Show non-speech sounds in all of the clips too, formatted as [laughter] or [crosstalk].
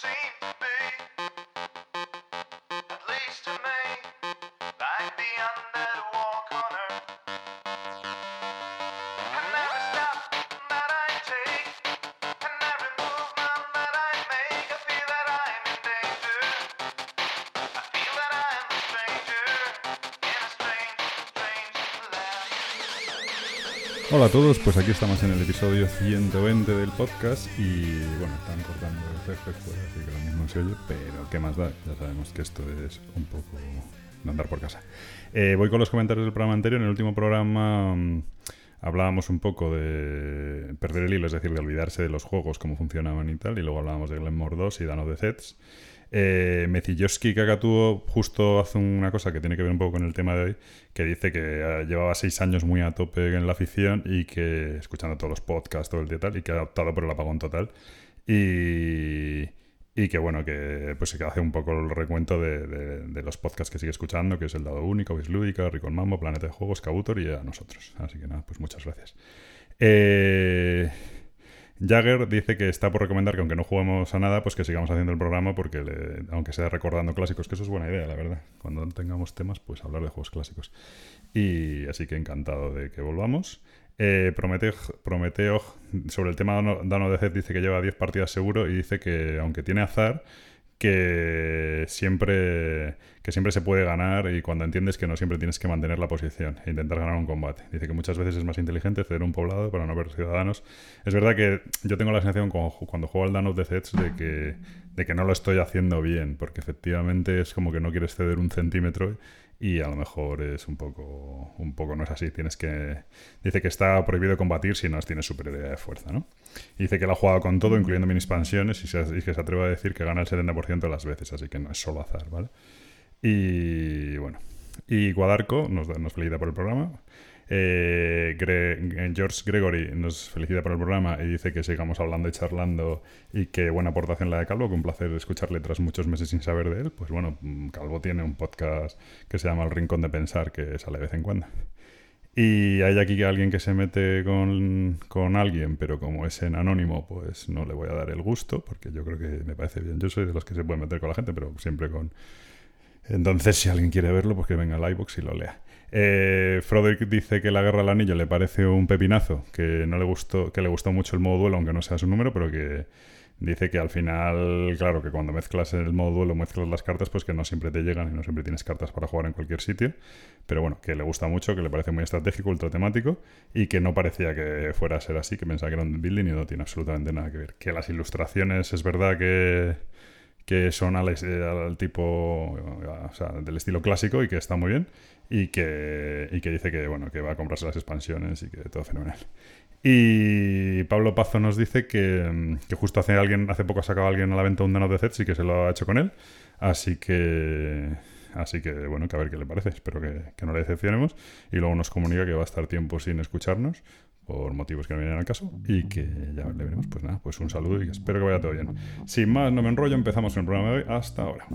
same Hola a todos, pues aquí estamos en el episodio 120 del podcast y bueno, están cortando el césped fuera, así que lo mismo se oye, pero ¿qué más da? Ya sabemos que esto es un poco de andar por casa. Eh, voy con los comentarios del programa anterior. En el último programa mm, hablábamos un poco de perder el hilo, es decir, de olvidarse de los juegos, cómo funcionaban y tal, y luego hablábamos de Glenmore 2 y Dano de Zets. Eh, Mecilloski Kakatuo justo hace una cosa que tiene que ver un poco con el tema de hoy, que dice que eh, llevaba seis años muy a tope en la afición y que, escuchando todos los podcasts, todo el día tal, y que ha optado por el apagón total. Y, y que bueno, que pues que hace un poco el recuento de, los podcasts que sigue escuchando, que es El Dado Único, Bis Lúdica, Rico el Mambo, Planeta de Juegos, Kabutor y a nosotros. Así que nada, pues muchas gracias. Eh, Jagger dice que está por recomendar que aunque no juguemos a nada, pues que sigamos haciendo el programa porque aunque sea recordando clásicos, que eso es buena idea, la verdad. Cuando tengamos temas, pues hablar de juegos clásicos. Y así que encantado de que volvamos. Eh, Prometeo, Prometeo, sobre el tema de Dano- de dice que lleva 10 partidas seguro y dice que aunque tiene azar, que siempre, que siempre se puede ganar y cuando entiendes que no siempre tienes que mantener la posición e intentar ganar un combate. Dice que muchas veces es más inteligente ceder un poblado para no ver ciudadanos. Es verdad que yo tengo la sensación cuando, juego al Dano de Zeds de que, de que no lo estoy haciendo bien, porque efectivamente es como que no quieres ceder un centímetro y a lo mejor es un poco, un poco no es así. Tienes que dice que está prohibido combatir si no tienes superioridad de fuerza, ¿no? Dice que lo ha jugado con todo, incluyendo mini expansiones, y, se- que se atreve a decir que gana el 70% de las veces, así que no es solo azar, ¿vale? Y bueno, y Guadarco nos, felicita por el programa. Eh, Gre- George Gregory nos felicita por el programa y dice que sigamos hablando y charlando y que buena aportación la de Calvo, que un placer escucharle tras muchos meses sin saber de él. Pues bueno, mm, Calvo tiene un podcast que se llama El Rincón de Pensar, que sale de vez en cuando. Y hay aquí alguien que se mete con, con alguien, pero como es en anónimo, pues no le voy a dar el gusto, porque yo creo que me parece bien. Yo soy de los que se pueden meter con la gente, pero siempre con... Entonces, si alguien quiere verlo, pues que venga al iVoox y lo lea. Eh, Froderick dice que la guerra al anillo le parece un pepinazo, que no le gustó, que le gustó mucho el modo duelo, aunque no sea su número, pero que dice que al final, claro, que cuando mezclas el modo duelo, mezclas las cartas, pues que no siempre te llegan y no siempre tienes cartas para jugar en cualquier sitio. Pero bueno, que le gusta mucho, que le parece muy estratégico, ultra temático y que no parecía que fuera a ser así, que pensaba que era un building y no tiene absolutamente nada que ver. Que las ilustraciones es verdad que, que son al, eh, al tipo, o sea, del estilo clásico y que está muy bien y que, y que dice que, bueno, que va a comprarse las expansiones y que todo fenomenal. Y Pablo Pazo nos dice que, mm, que justo hace alguien hace poco ha sacado alguien a la venta un Dano de Zeds y que se lo ha hecho con él. Así que así que bueno, que a ver qué le parece. Espero que, que no le decepcionemos. Y luego nos comunica que va a estar tiempo sin escucharnos por motivos que no vienen al caso y que ya le veremos. Pues nada, pues un saludo y espero que vaya todo bien. Sin más, no me enrollo, empezamos con el programa de hoy. Hasta ahora.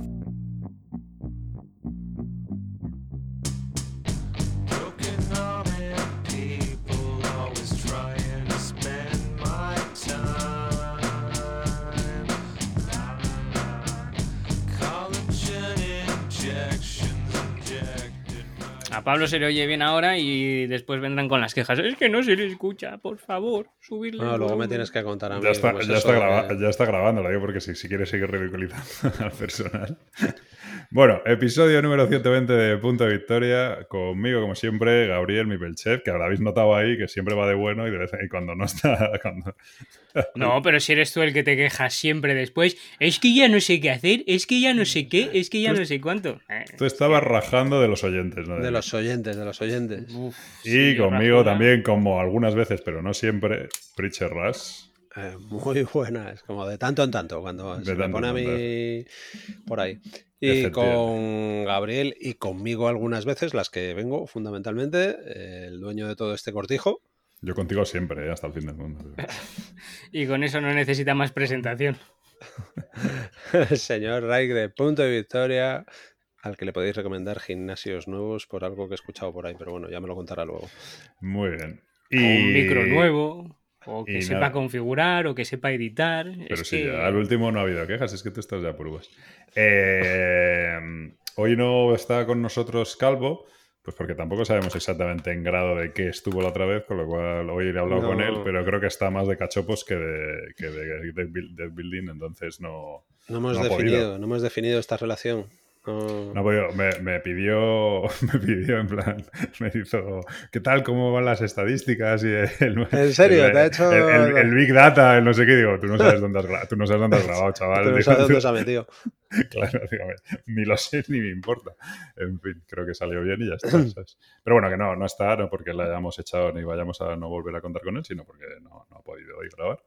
A Pablo se le oye bien ahora y después vendrán con las quejas. Es que no se le escucha, por favor, subirle. No, luego me volumen". tienes que contar a mí. Ya está, ya, está graba- ya está porque si, si quieres seguir ridiculizando [laughs] al personal. Bueno, episodio número 120 de Punto de Victoria. Conmigo, como siempre, Gabriel Mipelchev, que ahora habéis notado ahí que siempre va de bueno y de vez en y cuando no está. [laughs] Cuando... No, pero si eres tú el que te quejas siempre después, es que ya no sé qué hacer, es que ya no sé qué, es que ya no sé cuánto. Tú estabas rajando de los oyentes, ¿no? De los oyentes, de los oyentes. uf, Y sí, conmigo también, como algunas veces, pero no siempre, Preacher Rush. Eh, [laughs] muy buenas, como de tanto en tanto, cuando De se me pone a mí por ahí. Y con Gabriel y conmigo algunas veces, las que vengo fundamentalmente, eh, el dueño de todo este cortijo. Yo contigo siempre, ¿eh? hasta el fin del mundo. [laughs] Y con eso no necesita más presentación. el [laughs] señor Raik de Punto de Victoria, al que le podéis recomendar gimnasios nuevos por algo que he escuchado por ahí, pero bueno, ya me lo contará luego. Muy bien. Un micro nuevo. O que Y sepa nada. configurar, o que sepa editar. Pero es sí, que... ya al último no ha habido quejas, es que tú estás ya por uvas. Eh, hoy no está con nosotros Calvo, pues porque tampoco sabemos exactamente en grado de qué estuvo la otra vez, con lo cual hoy he hablado con él, pero creo que está más de cachopos que de, que de, de build- de building, entonces no, No hemos No definido, no hemos definido esta relación. No- no ha podido. Me, me pidió, [laughs] me pidió en plan, [laughs] me hizo, ¿qué tal? ¿Cómo van las estadísticas? Y el, ¿En serio? el- ¿Te ha hecho- el, el- el Big Data, el no sé qué, digo, tú no sabes dónde has, gra- tú no sabes dónde has [laughs] grabado, chaval. Tú no Digo, sabes dónde se ha metido. Claro, dígame, ni lo sé ni me importa. En fin, creo que salió bien y ya está. [clears throat] ¿sabes? Pero bueno, que no, no está, no porque le hayamos echado ni vayamos a no volver a contar con él, sino porque no, no ha podido hoy grabar.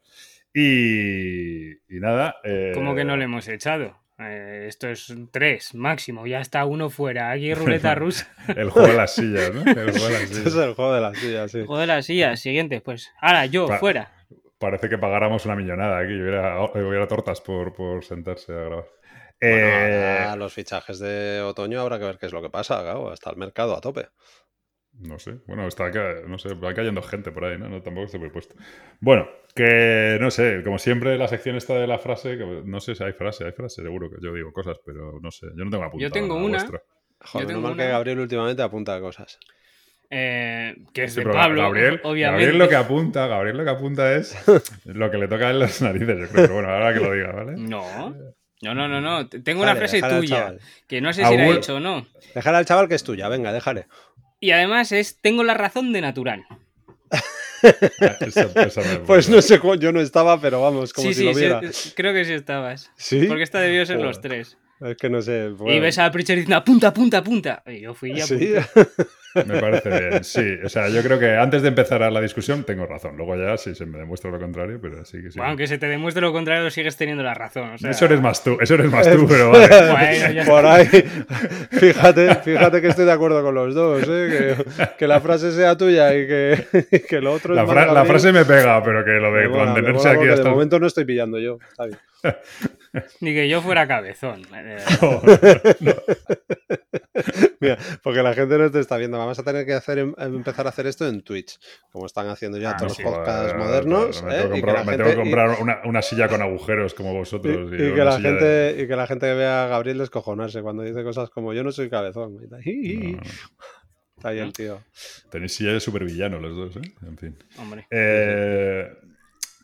Y, y nada. eh, ¿Cómo que no le hemos echado? Eh, esto es tres máximo, ya está uno fuera. Aquí [laughs] ruleta rusa. El juego de las sillas, ¿no? El juego de las [laughs] Este es sillas. el juego de las sillas, sí. Joder, las sillas. Siguiente, pues. Ahora yo, Pa- fuera. Parece que pagáramos una millonada aquí, hubiera, hubiera tortas por, por sentarse a grabar. Bueno, Eh, los fichajes de otoño habrá que ver qué es lo que pasa, claro, está el mercado a tope. No sé. Bueno, está no sé, va cayendo gente por ahí, ¿no? no tampoco estoy puesto. Bueno, que no sé, como siempre la sección esta de la frase, que no sé si hay frase, hay frase, seguro que yo digo cosas, pero no sé, yo no tengo apuntado tengo nada una. Joder, tengo normal una- que Gabriel últimamente apunta cosas. Eh, que es Sí, de Pablo, Gabriel, obviamente. Gabriel lo que apunta, Gabriel lo que apunta es [laughs] lo que le toca en las narices, yo creo. Pero bueno, ahora que lo diga, ¿vale? No. No, no, no, no. Tengo una frase tuya, que no sé si la he hecho o no. Déjale al chaval que es tuya, venga, déjale. Y además es, tengo la razón de natural. Ah, [laughs] Pues no sé, yo no estaba, pero vamos, como sí, si sí, lo sí, viera. creo que sí estabas. ¿Sí? Porque esta debió ser Joder. los tres. Es que no sé. Y bueno. ves a Pritchard diciendo, apunta, apunta, apunta. Y yo fui ya. Sí, [laughs] Me parece bien, sí. O sea, yo creo que antes de empezar a la discusión tengo razón. Luego ya sí se me demuestra lo contrario, pero sí que sí. Bueno, aunque se te demuestre lo contrario, sigues teniendo la razón. o sea- Eso eres más tú, eso eres más [laughs] tú, pero vale. Bueno, ya Por ahí, fíjate, fíjate que estoy de acuerdo con los dos, ¿eh? que, que la frase sea tuya y que, y que lo otro La, es fra- más la frase me pega, pero que lo de mantenerse aquí hasta. De momento no estoy pillando yo, está bien. [laughs] [laughs] Ni que yo fuera cabezón. Eh, [laughs] Mira, porque la gente no te está viendo. Vamos a tener que hacer, em- empezar a hacer esto en Twitch, como están haciendo ya Ah, todos sí. los podcasts modernos. Me ¿eh? tengo que comprar, la me gente- tengo que y- comprar una, una silla con agujeros como vosotros. y y que la gente, de- y que la gente vea a Gabriel descojonarse cuando dice cosas como yo no soy cabezón. [laughs] No. Está ahí el tío. Tenéis silla de supervillano los dos, ¿eh? En fin. hombre. Eh,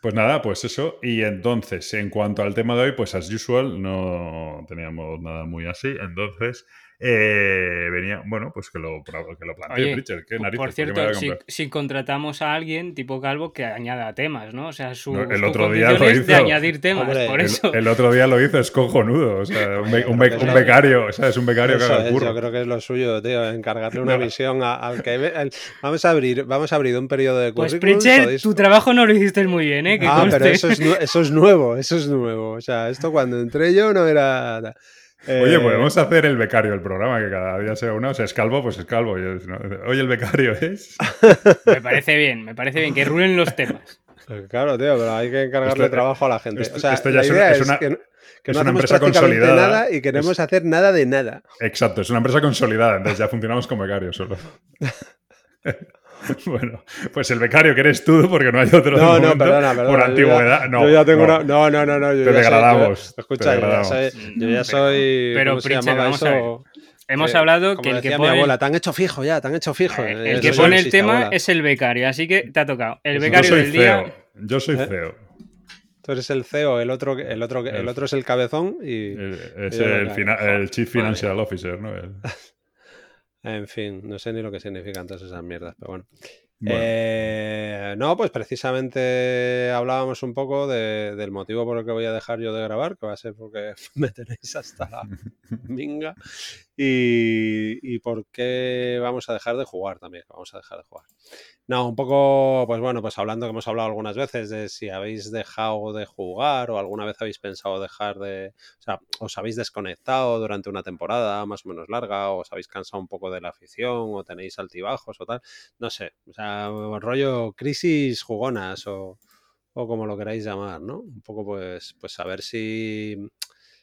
pues nada, pues eso. Y entonces, en cuanto al tema de hoy, pues as usual, no teníamos nada muy así. Entonces, eh, venía, bueno, pues que lo, que lo plantee Oye, Pritchard. ¿Qué por narices? ¿Por cierto, si, contratamos a alguien tipo calvo que añada temas, ¿no? O sea, su, No, el su otro día lo es de hizo. añadir temas, Hombre, por El, eso. el otro día lo hizo, es cojonudo. O sea, un, be- un be- Pero un eso- becario, o sea, es un becario que haga el curro. yo creo que es lo suyo, tío, encargarle una No. misión a- al que vamos a abrir, vamos a abrir un periodo de Pues currículum. Pritchard, tu trabajo no lo hiciste muy bien, ¿eh? Que Ah, pero eso es, eso es nuevo, eso es nuevo. O sea, esto cuando entré yo no era. Oye, Eh, podemos hacer el becario del programa, que cada día sea uno. O sea, es calvo, pues es calvo. y es- ¿no? Oye, el becario es. [laughs] Me parece bien, me parece bien que rulen los temas. eh, Claro, tío, pero hay que encargarle Esto- trabajo a la gente. esto- o sea, esto ya la es idea es es, una- que, no- que es no una empresa consolidada. nada y queremos Es- hacer nada de nada. Exacto, es una empresa consolidada, entonces ya funcionamos como becarios solo. [laughs] [laughs] bueno, pues el becario que eres tú, porque no hay otro No, no, perdona, perdona. por antigüedad. ya- no, yo ya tengo no. una. No, no, no, no. Yo Te ya soy- degradamos, te escucha, yo ya degradamos. soy. Yo ya Pero- soy. pero, ¿Cómo se Pritchard, llamaba vamos a ver. Hemos Eh, hablado como que el que mi pone abuela, te han hecho fijo ya, te han hecho fijo. eh, el que pone el tema abuela. es el becario, así que te ha tocado. El Yo becario soy del día. Yo soy ¿Eh? CEO. Tú eres el CEO, el otro, el otro, el El- otro es el cabezón y. Es el, el Chief Financial Officer, ¿no? [laughs] En fin, no sé ni lo que significan todas esas mierdas, pero bueno. Bueno. Eh, no, pues precisamente hablábamos un poco de- del motivo por el que voy a dejar yo de grabar, que va a ser porque [laughs] me tenéis hasta la [laughs] minga, y, por qué vamos a dejar de jugar también, vamos a dejar de jugar. No, un poco, pues bueno, pues hablando que hemos hablado algunas veces de si habéis dejado de jugar o alguna vez habéis pensado dejar de, o sea, os habéis desconectado durante una temporada más o menos larga, o os habéis cansado un poco de la afición, o tenéis altibajos o tal, no sé, o sea, rollo crisis jugonas o, o como lo queráis llamar, ¿no? Un poco pues, pues saber si,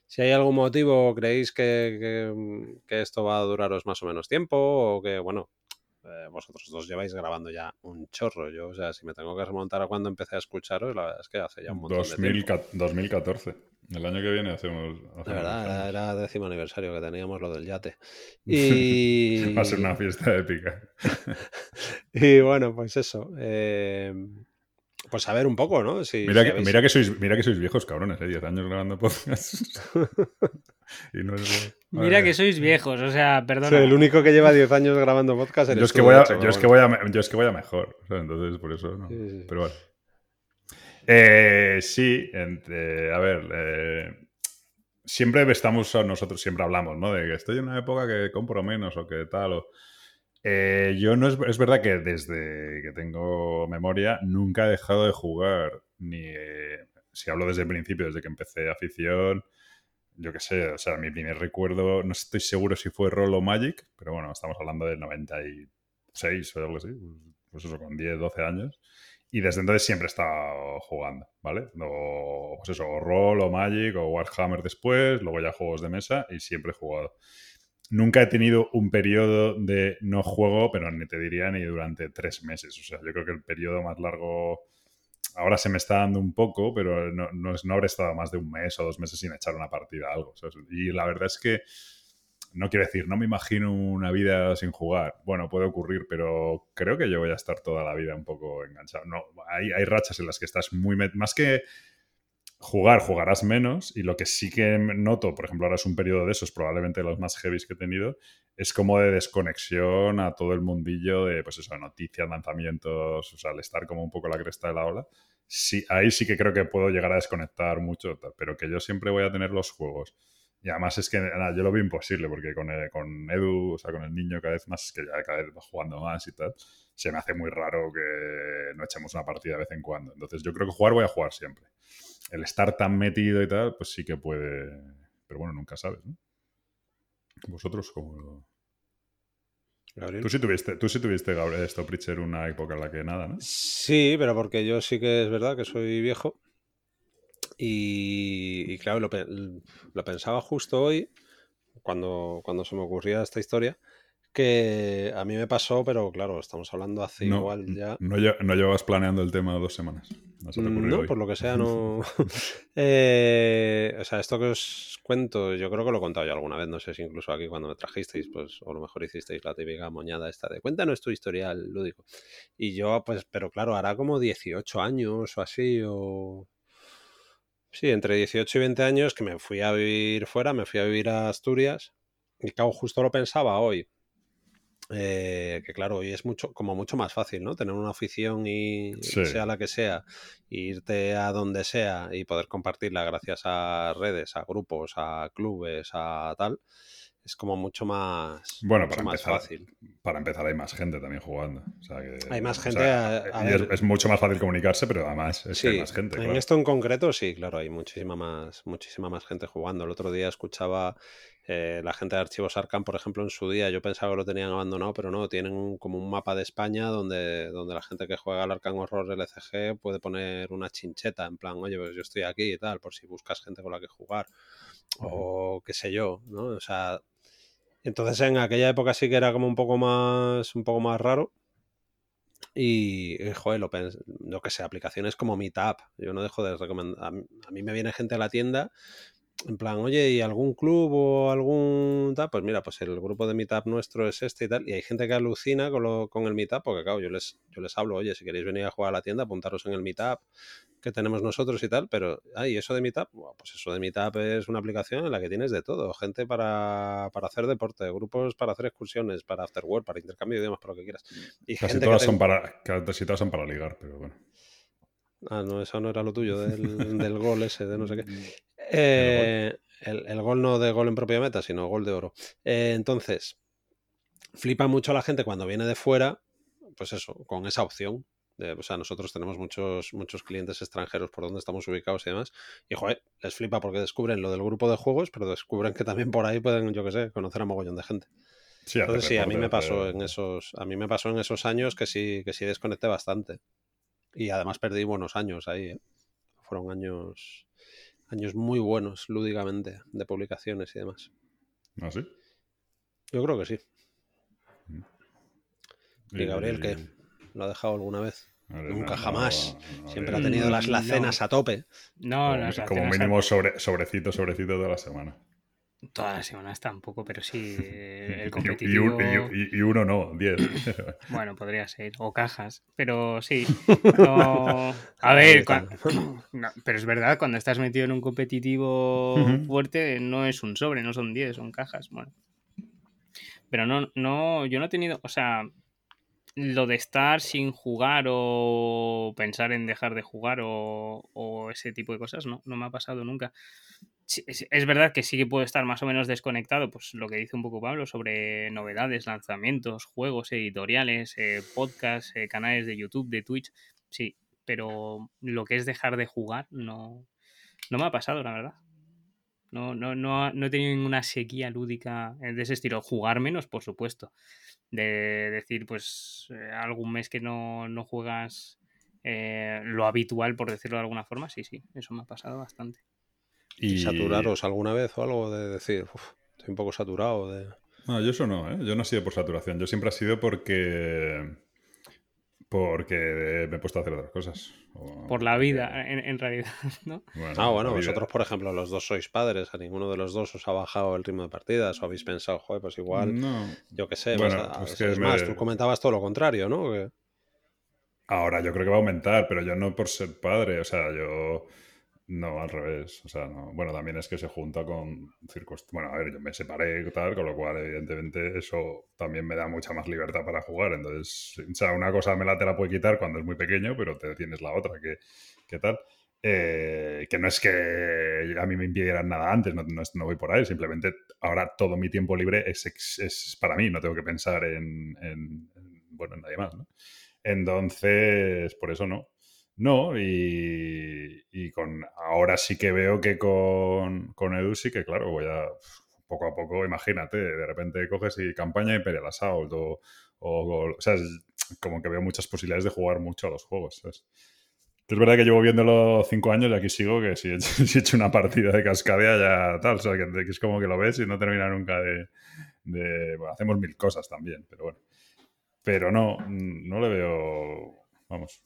si hay algún motivo, creéis que, que- que esto va a duraros más o menos tiempo, o que, bueno, eh, vosotros dos lleváis grabando ya un chorro. Yo, o sea, si me tengo que remontar a cuando empecé a escucharos, la verdad es que hace ya un montón de 2000 tiempo. 2014. El año que viene hacemos. Hacemos verdad, era, años. era décimo aniversario que teníamos lo del yate. Y, [laughs] Va a ser una fiesta épica. [laughs] y bueno, pues eso. eh, pues a ver un poco, ¿no? Si, Mira si que, habéis- mira, que sois, mira que sois viejos, cabrones, ¿eh? 10 años grabando podcasts. [laughs] y no es [laughs] Mira que sois viejos, o sea, perdona. Sí, el único que lleva 10 años grabando podcast eres Yo es, tú, que voy de a, hecho, yo, es que voy a, yo es que voy a mejor. o sea, entonces, por eso no. Sí, sí. Pero bueno. Eh, sí, entre- a ver. eh, siempre estamos, nosotros siempre hablamos, ¿no? De que estoy en una época que compro menos o que tal. O, Eh, yo no es, es verdad que desde que tengo memoria nunca he dejado de jugar. Ni. eh, si hablo desde el principio, desde que empecé afición. Yo qué sé, o sea, mi primer recuerdo, no estoy seguro si fue Roll o Magic, pero bueno, estamos hablando del 96 o algo así, pues eso, con 10, 12 años. Y desde entonces siempre he estado jugando, ¿vale? O, pues eso, o Roll o Magic o Warhammer después, luego ya juegos de mesa y siempre he jugado. Nunca he tenido un periodo de no juego, pero ni te diría ni durante tres meses. O sea, yo creo que el periodo más largo ahora se me está dando un poco, pero no, no, no habré estado más de un mes o dos meses sin echar una partida a algo. Y la verdad es que no quiero decir, no me imagino una vida sin jugar. Bueno, puede ocurrir, pero creo que yo voy a estar toda la vida un poco enganchado. No, hay, hay rachas en las que estás muy... Más que jugar, jugarás menos. Y lo que sí que noto, por ejemplo, ahora es un periodo de esos, probablemente los más heavies que he tenido, es como de desconexión a todo el mundillo de, pues eso, noticias, lanzamientos, o sea, al estar como un poco la cresta de la ola. Sí, ahí sí que creo que puedo llegar a desconectar mucho, pero que yo siempre voy a tener los juegos. Y además es que nada, yo lo veo imposible, porque con, eh, con Edu, o sea, con el niño cada vez más, que ya cada vez va jugando más y tal, se me hace muy raro que no echemos una partida de vez en cuando. Entonces yo creo que jugar voy a jugar siempre. El estar tan metido y tal, pues sí que puede... Pero bueno, nunca sabes, ¿no? Vosotros como... lo- Gabriel. Tú sí tuviste, tú sí tuviste, Gabriel, esto, Pritcher, una época en la que nada, ¿no? Sí, pero porque yo sí que es verdad que soy viejo. Y, y claro, lo, lo pensaba justo hoy, cuando, cuando se me ocurría esta historia, que a mí me pasó, pero claro, estamos hablando hace no, igual ya. no, no llevabas planeando el tema dos semanas. No, hoy. por lo que sea, no. [laughs] [laughs] Eh, o sea, esto que os cuento, yo creo que lo he contado yo alguna vez, no sé si incluso aquí cuando me trajisteis, pues, o a lo mejor hicisteis la típica moñada esta de cuéntanos tu historial lúdico. Y yo, pues, pero claro, hará como 18 años o así, o. Sí, entre 18 y 20 años que me fui a vivir fuera, me fui a vivir a Asturias. Y claro, justo lo pensaba hoy. Eh, que claro, hoy es mucho, como mucho más fácil, ¿no? Tener una afición y Sí. sea la que sea, e irte a donde sea y poder compartirla gracias a redes, a grupos, a clubes, a tal, es como mucho más, Bueno, mucho para más empezar, fácil. para empezar hay más gente también jugando. O sea que- Hay más o gente, sea, a- a y es, ver. es mucho más fácil comunicarse, pero además es que hay Sí, más gente. en claro. esto en concreto sí, claro, hay muchísima más, muchísima más gente jugando. El otro día escuchaba eh, la gente de Archivos Arcan, por ejemplo, en su día, yo pensaba que lo tenían abandonado, pero no, tienen como un mapa de España donde, donde la gente que juega al Arcan Horror LCG puede poner una chincheta, en plan, oye, pues yo estoy aquí y tal, por si buscas gente con la que jugar, o qué sé yo, ¿no? O sea, entonces en aquella época sí que era como un poco más, un poco más raro. Y, eh, joder, lo, que sé, aplicaciones como Meetup. Yo no dejo de recomendar. A mí, a mí me viene gente a la tienda en plan, oye, ¿y algún club o algún tal? Pues mira, pues el grupo de Meetup nuestro es este y tal. Y hay gente que alucina con, lo, con el Meetup, porque claro, yo les, yo les hablo, oye, si queréis venir a jugar a la tienda, apuntaros en el Meetup que tenemos nosotros y tal, pero, ay, eso de Meetup, pues eso de Meetup es una aplicación en la que tienes de todo, gente para, para hacer deporte, grupos para hacer excursiones, para afterwork, para intercambio de idiomas, para lo que quieras. Y Casi gente todas, que son para, casi todas son para ligar, pero bueno. Ah, no, eso no era lo tuyo, del, del gol ese, de no sé qué. [laughs] Eh, el, el gol no de gol en propia meta, sino gol de oro. Eh, entonces, flipa mucho a la gente cuando viene de fuera, pues eso, con esa opción. De, o sea, nosotros tenemos muchos, muchos clientes extranjeros por donde estamos ubicados y demás. Y, joder, les flipa porque descubren lo del grupo de juegos, pero descubren que también por ahí pueden, yo qué sé, conocer a mogollón de gente. Sí, Entonces sí, a mí me pasó en esos, a mí me pasó en esos años que sí, que sí desconecté bastante. Y además perdí buenos años ahí. ¿eh? Fueron años, años muy buenos lúdicamente de publicaciones y demás. ¿Ah, sí? Yo creo que sí. Mm. ¿Y Gabriel qué? ¿Lo ha dejado alguna vez? Nunca, no, jamás. no, Siempre ha tenido las, las No. cenas a tope. No, como, las como mínimo sobre, sobrecito, sobrecito toda la semana. Todas las semanas tampoco, pero sí, [laughs] eh, el y, competitivo. y- y- y uno no, diez. [laughs] Bueno, podría ser. O cajas. Pero sí. [laughs] no- A ver, [clears throat] no, pero es verdad, cuando estás metido en un competitivo fuerte, no es un sobre, no son 10, son cajas. Bueno. Pero no, no, yo no he tenido. O sea, lo de estar sin jugar o pensar en dejar de jugar o, o ese tipo de cosas, no, no me ha pasado nunca. Es, verdad que sí que puedo estar más o menos desconectado, pues lo que dice un poco Pablo sobre novedades, lanzamientos, juegos, editoriales, eh, podcasts, eh, canales de YouTube, de Twitch, sí, pero lo que es dejar de jugar no, no me ha pasado, la verdad. No, no, no, no he tenido ninguna sequía lúdica eh, de ese estilo. Jugar menos, por supuesto. De decir, pues, eh, algún mes que no, no juegas eh, lo habitual, por decirlo de alguna forma, sí, sí, eso me ha pasado bastante. ¿Y saturaros alguna vez o algo de decir, "Uf, estoy un poco saturado de... No, yo eso no, ¿eh? Yo no he sido por saturación. Yo siempre ha sido porque. Porque me he puesto a hacer otras cosas. O Por la vida, en, en realidad, [laughs] ¿no? Bueno, Ah, bueno, vida. vosotros, por ejemplo, los dos sois padres, a ninguno de los dos os ha bajado el ritmo de partidas o habéis pensado, joder, pues igual, No. yo qué sé, Bueno, vas a- pues es, que es me- más, tú comentabas todo lo contrario, ¿no? Que- Ahora yo creo que va a aumentar, pero yo no por ser padre, o sea, yo no al revés, o sea, no. Bueno, también es que se junta con circunstancias. Bueno, a ver, yo me separé y tal, con lo cual, evidentemente, eso también me da mucha más libertad para jugar. Entonces, o sea, una cosa me la te la puede quitar cuando es muy pequeño, pero te tienes la otra, que, tal. Eh, que no es que a mí me impidieran nada antes, no, no, no voy por ahí, simplemente ahora todo mi tiempo libre es, es para mí, no tengo que pensar en, en- en, bueno, en nadie más, ¿no? Entonces, por eso no. No, y, y con ahora sí que veo que con, con Edu sí que, claro, voy a poco a poco, imagínate, de repente coges y campaña Imperial Assault o, o, o sea, es como que veo muchas posibilidades de jugar mucho a los juegos. Es verdad que llevo viéndolo cinco años y aquí sigo que si he, hecho, [laughs] una partida de cascadea ya tal, o sea, que, que es como que lo ves y no termina nunca de... de- bueno, hacemos mil cosas también, pero bueno. Pero no, no le veo... Vamos,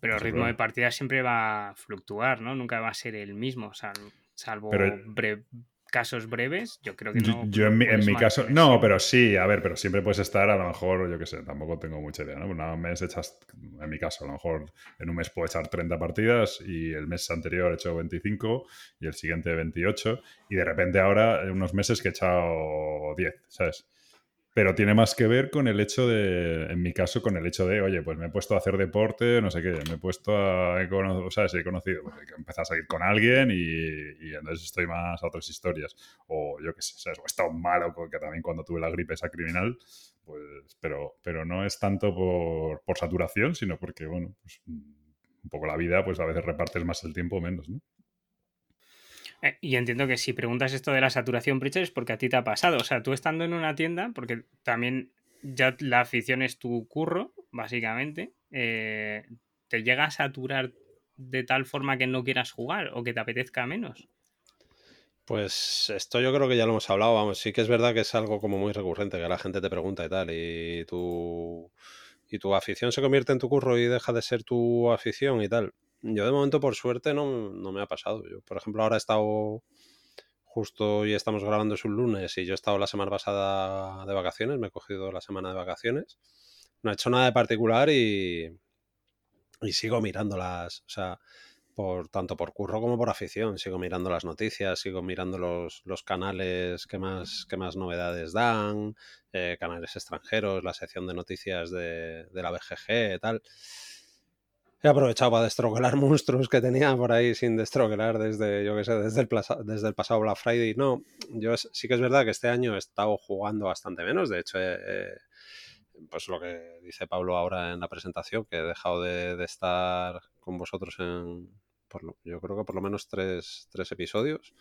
Pero el ritmo de partida siempre va a fluctuar, ¿no? Nunca va a ser el mismo, sal- salvo Pero- bre- casos breves, yo creo que no. yo en mi, en mi caso, no, pero sí, a ver, pero siempre puedes estar, a lo mejor, yo qué sé, tampoco tengo mucha idea, ¿no? Una mes echas, en mi caso, a lo mejor en un mes puedo echar 30 partidas y el mes anterior he hecho 25 y el siguiente 28 y de repente ahora, en unos meses que he echado 10, ¿sabes? Pero tiene más que ver con el hecho de, en mi caso, con el hecho de, oye, pues me he puesto a hacer deporte, no sé qué, me he puesto a, he cono- o sea, sí, he conocido, pues, que empezar a salir con alguien y, y entonces estoy más a otras historias. O yo qué sé, ¿sabes? o he estado malo, que también cuando tuve la gripe esa criminal, pues, pero, pero no es tanto por, por saturación, sino porque, bueno, pues un poco la vida, pues a veces repartes más el tiempo o menos, ¿no? Eh, y entiendo que si preguntas esto de la saturación, Pritchard, es porque a ti te ha pasado. O sea, tú estando en una tienda, porque también ya la afición es tu curro, básicamente, eh, ¿te llega a saturar de tal forma que no quieras jugar o que te apetezca menos? Pues esto yo creo que ya lo hemos hablado, vamos, sí que es verdad que es algo como muy recurrente, que la gente te pregunta y tal, y tu, y tu afición se convierte en tu curro y deja de ser tu afición y tal. Yo de momento, por suerte, no, no me ha pasado. Yo, por ejemplo, ahora he estado justo y estamos grabando es un lunes y yo he estado la semana pasada de vacaciones, me he cogido la semana de vacaciones. No he hecho nada de particular y, y sigo mirándolas, o sea, por tanto por curro como por afición. Sigo mirando las noticias, sigo mirando los, los canales que más, que más novedades dan, eh, canales extranjeros, la sección de noticias de, de la BGG, tal. He aprovechado para destroquelar [laughs] monstruos que tenía por ahí sin destroquelar desde, yo qué sé, desde el, plaza- desde el pasado Black Friday. No, yo sí que es verdad que este año he estado jugando bastante menos. De hecho, he- he- pues lo que dice Pablo ahora en la presentación, que he dejado de, estar con vosotros en, yo creo que por lo menos tres, tres episodios.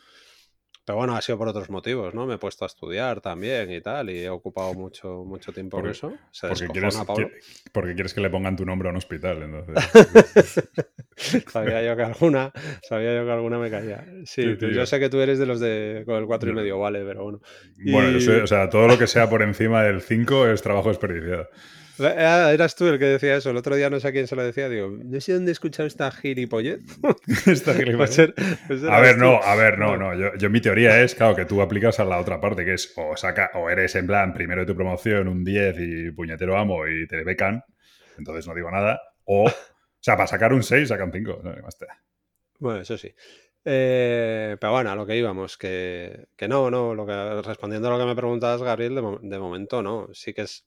Pero bueno, ha sido por otros motivos, ¿no? Me he puesto a estudiar también y tal, y he ocupado mucho, mucho tiempo en Porque- eso. Se Porque quieres, Pablo. porque quieres que le pongan tu nombre a un hospital, entonces. [laughs] sabía yo que alguna, sabía yo que alguna me caía. Sí, Sí, tú- tío. yo sé que tú eres de los de con el cuatro y Yo- medio, vale, pero bueno. Bueno, yo sé, o sea, todo lo que sea por encima del 5 es trabajo desperdiciado. Ah, Eras tú el que decía eso. El otro día no sé a quién se lo decía. Digo, no sé dónde he escuchado esta gilipollez. [laughs] Esta [laughs] Puede gilipollez. ser- ser A ver, no, a ver, no, no. Yo, yo mi teoría es, claro, que tú aplicas a la otra parte, que es o saca, o eres en plan primero de tu promoción, un 10 y puñetero amo y te becan, entonces no digo nada. O, o sea, para sacar un 6 sacan 5. No, ¿qué más te da? Bueno, eso sí. Eh, pero bueno, a lo que íbamos, que, que no, no, lo que, respondiendo a lo que me preguntabas, Gabriel, de momento no. Sí que es,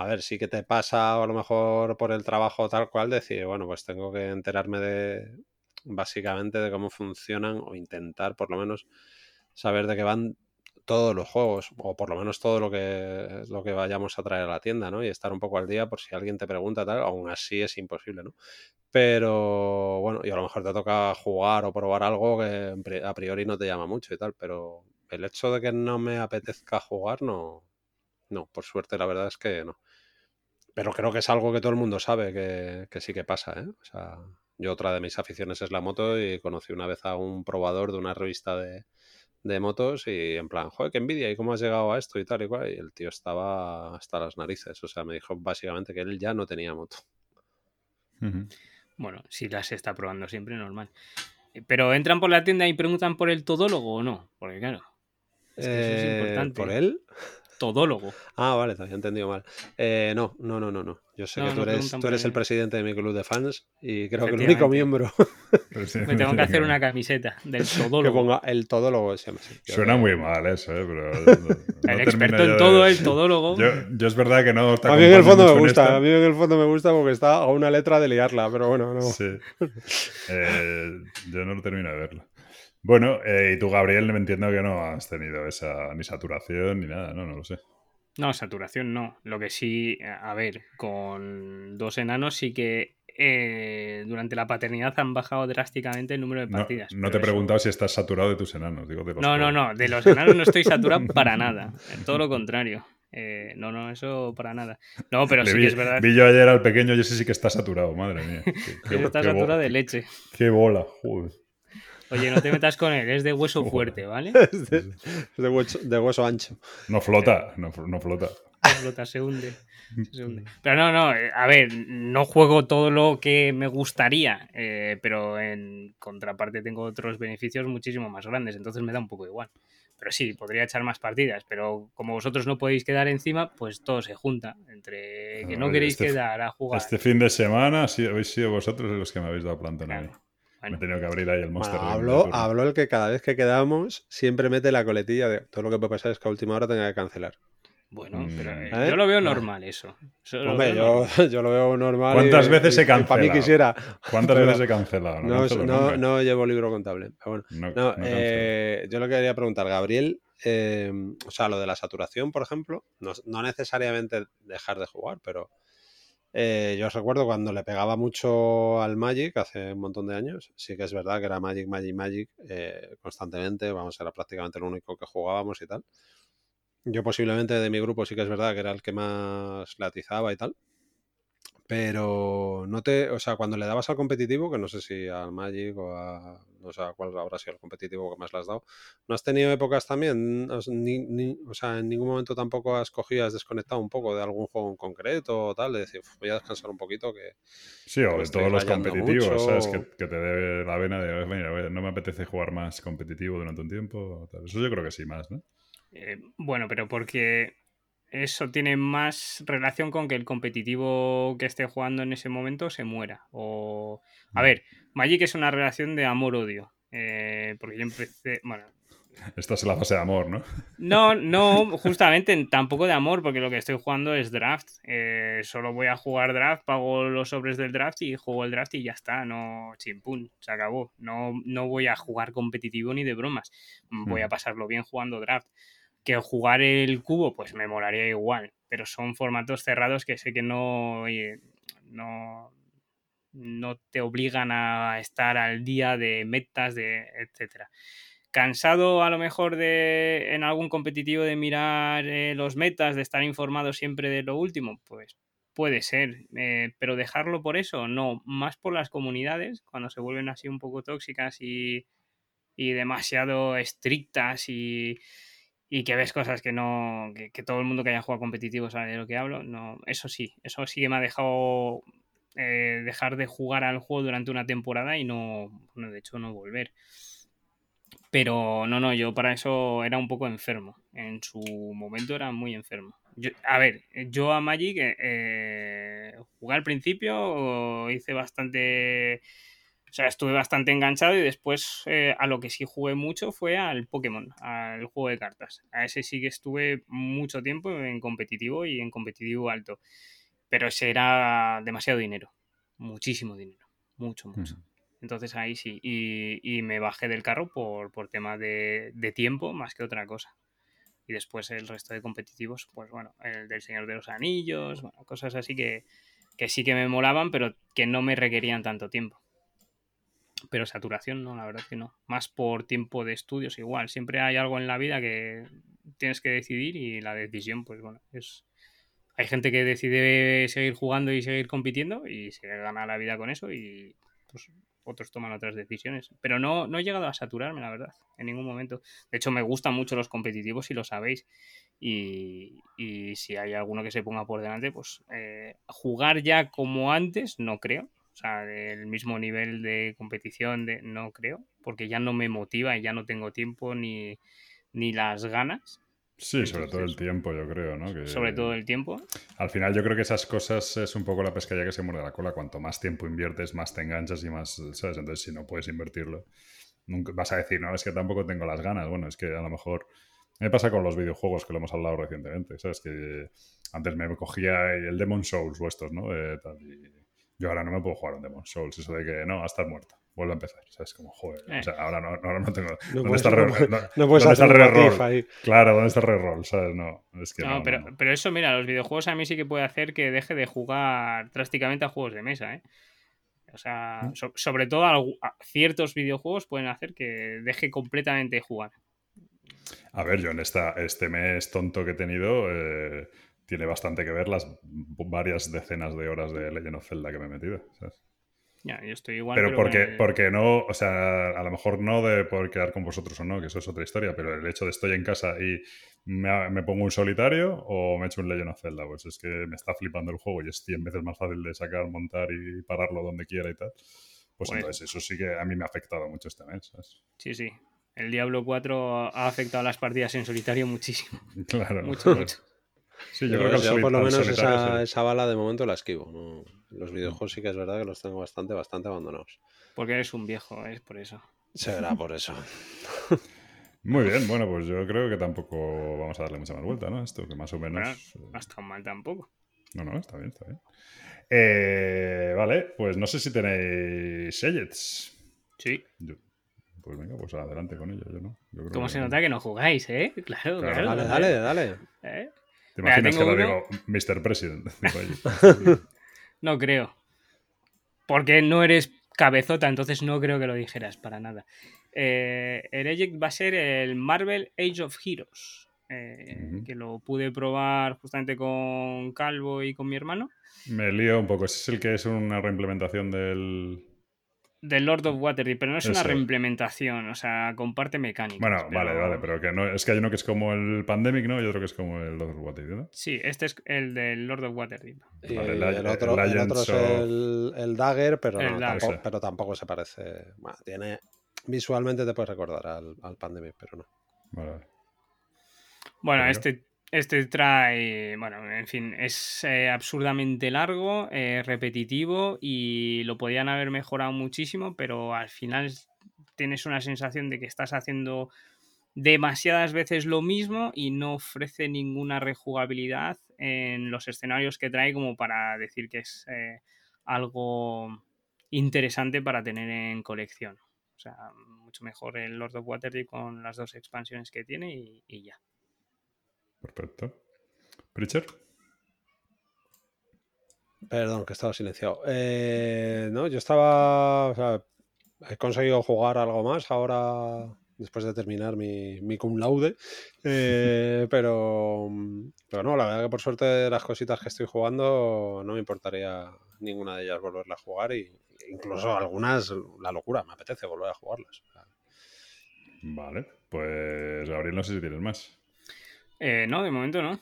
a ver, sí que te pasa a lo mejor por el trabajo tal cual decir, bueno, pues tengo que enterarme de, básicamente, de cómo funcionan o intentar por lo menos saber de qué van todos los juegos o por lo menos todo lo que, lo que vayamos a traer a la tienda, ¿no? Y estar un poco al día por si alguien te pregunta tal, aún así es imposible, ¿no? Pero bueno, y a lo mejor te toca jugar o probar algo que a priori no te llama mucho y tal, pero el hecho de que no me apetezca jugar, no, no, por suerte la verdad es que no. Pero creo que es algo que todo el mundo sabe que, que sí que pasa, ¿eh? O sea, yo otra de mis aficiones es la moto y conocí una vez a un probador de una revista de, de motos y en plan, joder, qué envidia, ¿y cómo has llegado a esto y tal y cual? Y el tío estaba hasta las narices, o sea, me dijo básicamente que él ya no tenía moto. Bueno, si las está probando siempre, normal. Eh, Pero entran por la tienda y preguntan por el todólogo o no. Porque claro, es que eso es Eh, importante. ¿Por él? Todólogo. Ah, vale, te había entendido mal. Eh, no, no, no, no, no. Yo sé No, que tú no eres, tú eres el presidente de mi club de fans y creo que el único miembro Me tengo que hacer una camiseta del que todólogo. ponga el todólogo sí. Yo Suena muy mal eso, ¿eh? Pero no- no el experto en todo, de- el todólogo. Yo, yo es verdad que no A mí en el fondo me gusta, a mí en el fondo me gusta porque está a una letra de liarla, pero bueno, no. Sí. Eh, yo no lo termino de verlo. Bueno, eh, y tú, Gabriel, me entiendo que no has tenido esa ni saturación ni nada, ¿no? No lo sé. No, saturación no. Lo que sí, a ver, con dos enanos sí que eh, durante la paternidad han bajado drásticamente el número de partidas. no te he eso- preguntado si estás saturado de tus enanos, digo de los No, no, no. De los enanos no estoy saturado [laughs] para nada. Todo lo contrario. Eh, no, no, eso para nada. No, pero Le sí vi, que es verdad vi yo ayer al pequeño y ese sí que está saturado, madre mía. [laughs] Qué, está qué saturado de leche. Qué bola, joder. Oye, no te metas con él, es de hueso fuerte, ¿vale? [laughs] Es de, es de hueso, de hueso ancho. No flota, no, fl- no flota. No flota, se hunde. se hunde. Pero no, no, eh, a ver, no juego todo lo que me gustaría, eh, pero en contraparte tengo otros beneficios muchísimo más grandes, entonces me da un poco igual. Pero sí, podría echar más partidas, pero como vosotros no podéis quedar encima, pues todo se junta. Entre que no queréis este- quedar a jugar. Este fin de semana sí, habéis sido vosotros los que me habéis dado plantón a Me he Bueno, tenido que abrir ahí el Monster Bueno, habló, habló el que cada vez que quedamos siempre mete la coletilla de todo lo que puede pasar es que a última hora tenga que cancelar. bueno, pero Mm. eh, ¿Eh? yo lo veo Ah. normal eso. Eso lo Hombre, veo yo, normal. [laughs] yo lo veo normal. ¿Cuántas y- veces y- se y Para mí cancela? quisiera. ¿Cuántas pero veces he cancelado? No, No, no, llevo libro contable. Pero bueno. No- No, no cancelo. eh, yo lo que quería preguntar, Gabriel, eh, o sea, lo de la saturación, por ejemplo, no, no necesariamente dejar de jugar, pero eh, yo os recuerdo cuando le pegaba mucho al Magic hace un montón de años, sí que es verdad que era Magic, Magic, Magic eh, constantemente, vamos, era prácticamente lo único que jugábamos y tal. Yo posiblemente de mi grupo sí que es verdad que era el que más le atizaba y tal. Pero no te, o sea, cuando le dabas al competitivo, que no sé si al Magic o a, no sé a cuál habrá sido el competitivo que más le has dado, ¿no has tenido épocas también? O sea, ni- ni- o sea, en ningún momento tampoco has cogido, has desconectado un poco de algún juego en concreto o tal, de decir, "Uf, voy a descansar un poquito que... Sí, o de todos los competitivos, mucho. ¿sabes? Que, que te dé la vena de, mira, no me apetece jugar más competitivo durante un tiempo. tal. Eso yo creo que sí, más, ¿no? Eh, bueno, pero porque eso tiene más relación con que el competitivo que esté jugando en ese momento se muera. O. A Mm. ver, Magic es una relación de amor-odio. eh, porque yo empecé. Bueno. Esta es la fase de amor, ¿no? No, no, [laughs] justamente tampoco de amor, porque lo que estoy jugando es draft. Eh, solo voy a jugar draft, pago los sobres del draft y juego el draft y ya está. No, chimpún, se acabó. No, no voy a jugar competitivo ni de bromas. Voy a pasarlo bien jugando draft que jugar el cubo, pues me molaría igual, pero son formatos cerrados que sé que no, no, no te obligan a estar al día de metas, de etcétera. Cansado a lo mejor de en algún competitivo de mirar eh, los metas, de estar informado siempre de lo último, pues puede ser, eh, pero dejarlo por eso, no, más por las comunidades, cuando se vuelven así un poco tóxicas y, y demasiado estrictas y, y que ves cosas que no. Que, todo el mundo que haya jugado competitivo sabe de lo que hablo. No, eso sí, eso sí que me ha dejado eh, dejar de jugar al juego durante una temporada y no. Bueno, de hecho, no volver. Pero no, no, yo para eso era un poco enfermo. En su momento era muy enfermo. Yo- a ver, yo a Magic eh, eh, jugué al principio, hice bastante. O sea, estuve bastante enganchado y después eh, a lo que sí jugué mucho fue al Pokémon, al juego de cartas. A ese sí que estuve mucho tiempo en competitivo y en competitivo alto. Pero ese era demasiado dinero. Muchísimo dinero. Mucho, mucho. Entonces ahí sí. Y, y me bajé del carro por, por tema de, de tiempo más que otra cosa. Y después el resto de competitivos, pues bueno, el del Señor de los Anillos, bueno, cosas así que, que sí que me molaban, pero que no me requerían tanto tiempo. Pero saturación no, la verdad que no. Más por tiempo de estudios igual. Siempre hay algo en la vida que tienes que decidir y la decisión, pues bueno, es... Hay gente que decide seguir jugando y seguir compitiendo y se gana la vida con eso y pues otros toman otras decisiones. Pero no, no he llegado a saturarme, la verdad, en ningún momento. De hecho, me gustan mucho los competitivos, si lo sabéis. Y, y si hay alguno que se ponga por delante, pues eh, jugar ya como antes, no creo. O sea, del mismo nivel de competición, de, no creo, porque ya no me motiva y ya no tengo tiempo ni, ni las ganas, Sí, sobre todo el tiempo, yo creo, ¿no? Que sobre todo el tiempo. Al final yo creo que esas cosas es un poco la pescadilla que se muerde la cola. Cuanto más tiempo inviertes, más te enganchas y más, ¿sabes? Entonces si no puedes invertirlo, nunca vas a decir, no, es que tampoco tengo las ganas. Bueno, es que a lo mejor... Me pasa con los videojuegos que lo hemos hablado recientemente, ¿sabes? Que antes me cogía el Demon Souls o estos, ¿no? Eh, tal, y yo ahora no me puedo jugar a un Demon Souls. Eso de que, no, estás muerto. Vuelve a empezar, ¿sabes? Como, joder. Eh. O sea, ahora no, ahora no tengo... No ¿Dónde puedes, está el no re- no- no puedes ¿dónde está hacer el un reroll? motif ahí. Claro, ¿dónde está el reroll? ¿Sabes? No, es que No, no, pero, pero eso, mira, los videojuegos a mí sí que puede hacer que deje de jugar drásticamente a juegos de mesa, ¿eh? O sea, Mm. so- sobre todo a- ciertos videojuegos pueden hacer que deje completamente de jugar. A ver, yo en esta, este mes tonto que he tenido, eh, tiene bastante que ver las varias decenas de horas de Legend of Zelda que me he metido. ¿sabes? Ya, yo estoy igual. Pero, con porque, porque no, o sea, a lo mejor no de por quedar con vosotros o no, que eso es otra historia, pero el hecho de estoy en casa y me, me pongo un solitario o me echo un Legend of Zelda, pues es que me está flipando el juego y es 100 veces más fácil de sacar, montar y pararlo donde quiera y tal. Pues Pues- entonces eso sí que a mí me ha afectado mucho este mes. ¿sabes? Sí, sí. El Diablo 4 ha afectado a las partidas en solitario muchísimo. [laughs] Claro. Mucho, mucho. Sí, yo Yo, creo que al yo soli- por lo menos esa, sí. esa bala de momento la esquivo. ¿no? Los videojuegos sí que es verdad que los tengo bastante, bastante abandonados. Porque eres un viejo, es por eso. Será por eso. [laughs] Muy bien, bueno, pues yo creo que tampoco vamos a darle mucha más vuelta, ¿no? Esto que más o menos... Bueno, eh, no está mal tampoco. No, no, está bien, está bien. Eh, vale, pues no sé si tenéis Sejets. Sí. Yo- pues venga, pues adelante con ello, yo no. Yo creo ¿Cómo que- se nota que no jugáis, eh? Claro, Claro. claro. Dale, ¿eh? dale, dale. ¿Eh? ¿Te Mira, imaginas que uno- digo Mr. President? [laughs] Digo. [laughs] No creo. Porque no eres cabezota, entonces no creo que lo dijeras para nada. Eh, el Eject va a ser el Marvel Age of Heroes. eh. Que lo pude probar justamente con Calvo y con mi hermano. Me lío un poco. Ese es el que es una reimplementación del... Del Lord of Waterdeep, pero no es una reimplementación, o sea, comparte mecánicas. Bueno, pero- vale, vale, pero que no... Es que hay uno que es como el Pandemic, ¿no? Y otro que es como el Lord of Waterdeep, ¿no? Sí, este es el del Lord of Waterdeep. Y Vale, el, otro, el otro es of- el, el Dagger, pero, El no, Dagger. Tampoco, pero tampoco se parece. Bueno, tiene. Visualmente te puedes recordar al, al Pandemic, pero no. Vale, vale. Bueno, Pero- este, este trae, bueno, en fin, es eh, absurdamente largo, eh, repetitivo y lo podían haber mejorado muchísimo, pero al final tienes una sensación de que estás haciendo demasiadas veces lo mismo y no ofrece ninguna rejugabilidad en los escenarios que trae como para decir que es eh, algo interesante para tener en colección. O sea, mucho mejor el Lord of Waterdeep con las dos expansiones que tiene y- y ya. Perfecto. ¿Preacher? Perdón, que estaba silenciado. Eh, no, yo estaba. o sea, he conseguido jugar algo más ahora, después de terminar mi, mi cum laude. eh, [laughs] pero, pero no, la verdad que por suerte las cositas que estoy jugando, no me importaría ninguna de ellas volverla a jugar. Y incluso algunas, la locura, me apetece volver a jugarlas. Vale, pues Gabriel, no sé si tienes más. Eh, no, de momento no.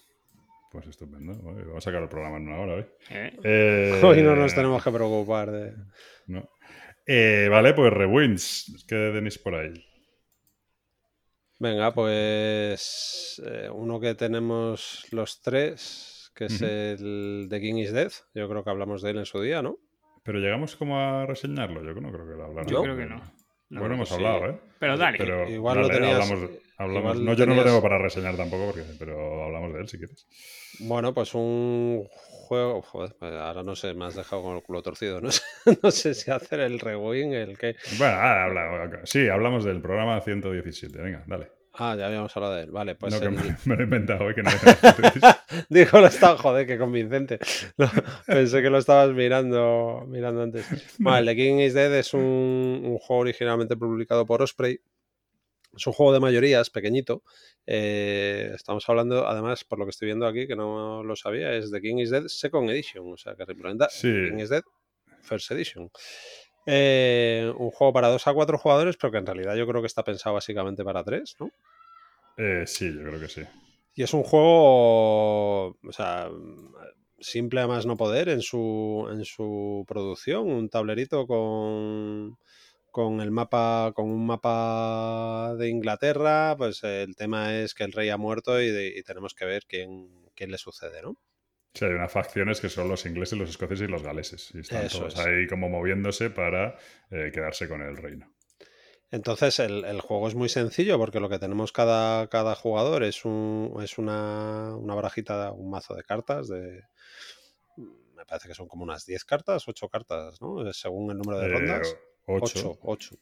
Pues estupendo. Vamos a sacar el programa en una hora hoy. Eh, Eh, Hoy no nos tenemos que preocupar de... no. Eh, vale, pues Rewinds. ¿Qué tenéis por ahí? Venga, pues eh, uno que tenemos los tres, que es el The King is Dead. Yo creo que hablamos de él en su día, ¿no? Pero llegamos como a reseñarlo. Yo no creo que lo hablamos. Yo creo que no. No, bueno, hemos sí. hablado, ¿eh? Pero dale. Pero Igual lo dale, tenías- hablamos, hablamos- no, yo no lo tengo para reseñar tampoco, porque, pero hablamos de él si quieres. Bueno, pues un juego. Joder, pues ahora no sé, me has dejado con el culo torcido. No [laughs] sé, no sé si hacer el rewind, el que. Bueno, ah, habla- sí, hablamos del programa 117. Venga, dale. Ah, ya habíamos hablado de él. Vale, pues. no, que el- me, [laughs] me lo he inventado hoy, que no [laughs] Digo, lo estaba, joder, qué convincente. No, pensé que lo estabas mirando, mirando antes. Vale, The King is Dead es un, un juego originalmente publicado por Osprey. Es un juego de mayorías, pequeñito. Eh, estamos hablando, además, por lo que estoy viendo aquí, que no lo sabía, es The King is Dead Second Edition. O sea, que implementa Sí. King is Dead First Edition. Eh, un juego para 2 a 4 jugadores, pero que en realidad yo creo que está pensado básicamente para 3, ¿no? Eh, sí, yo creo que sí. Y es un juego, o sea, simple a más no poder en su, en su producción, un tablerito con, con el mapa, con un mapa de Inglaterra, pues el tema es que el rey ha muerto y, de- y tenemos que ver quién, quién le sucede, ¿no? Sí, hay unas facciones que son los ingleses, los escoceses y los galeses. Y están Eso todos es. ahí como moviéndose para eh, quedarse con el reino. Entonces el, el juego es muy sencillo porque lo que tenemos cada, cada jugador es, un, es una, una barajita, un mazo de cartas de... Me parece que son como unas 10 cartas, 8 cartas, ¿no? Según el número de Eh, rondas. Ocho. 8, 8.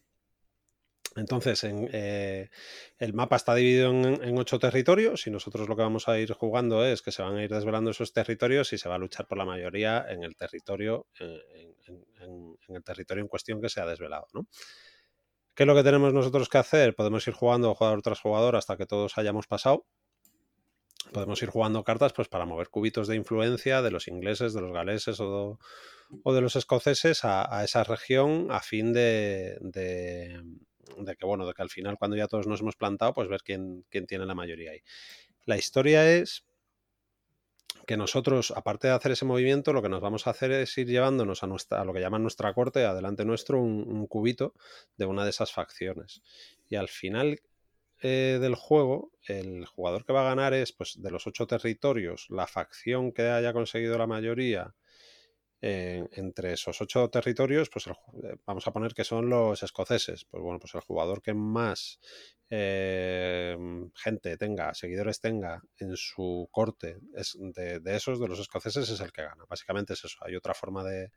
Entonces, en, eh, el mapa está dividido en, en ocho territorios y nosotros lo que vamos a ir jugando es que se van a ir desvelando esos territorios y se va a luchar por la mayoría en el territorio, eh, en, el territorio en cuestión que se ha desvelado. ¿Qué es lo que tenemos nosotros que hacer? Podemos ir jugando jugador tras jugador hasta que todos hayamos pasado. Podemos ir jugando cartas pues para mover cubitos de influencia de los ingleses, de los galeses o, o de los escoceses a, a esa región a fin de, de, de que, bueno, de que al final cuando ya todos nos hemos plantado, pues ver quién, quién tiene la mayoría ahí. La historia es que nosotros, aparte de hacer ese movimiento, lo que nos vamos a hacer es ir llevándonos a, nuestra, a lo que llaman nuestra corte, adelante nuestro, un, un cubito de una de esas facciones. Y al final eh, del juego, el jugador que va a ganar es, pues, de los ocho territorios, la facción que haya conseguido la mayoría eh, entre esos ocho territorios, pues el eh, vamos a poner que son los escoceses. Pues bueno, pues el jugador que más eh, gente tenga, seguidores tenga en su corte es de, de esos, de los escoceses, es el que gana. Básicamente es eso. Hay otra forma de,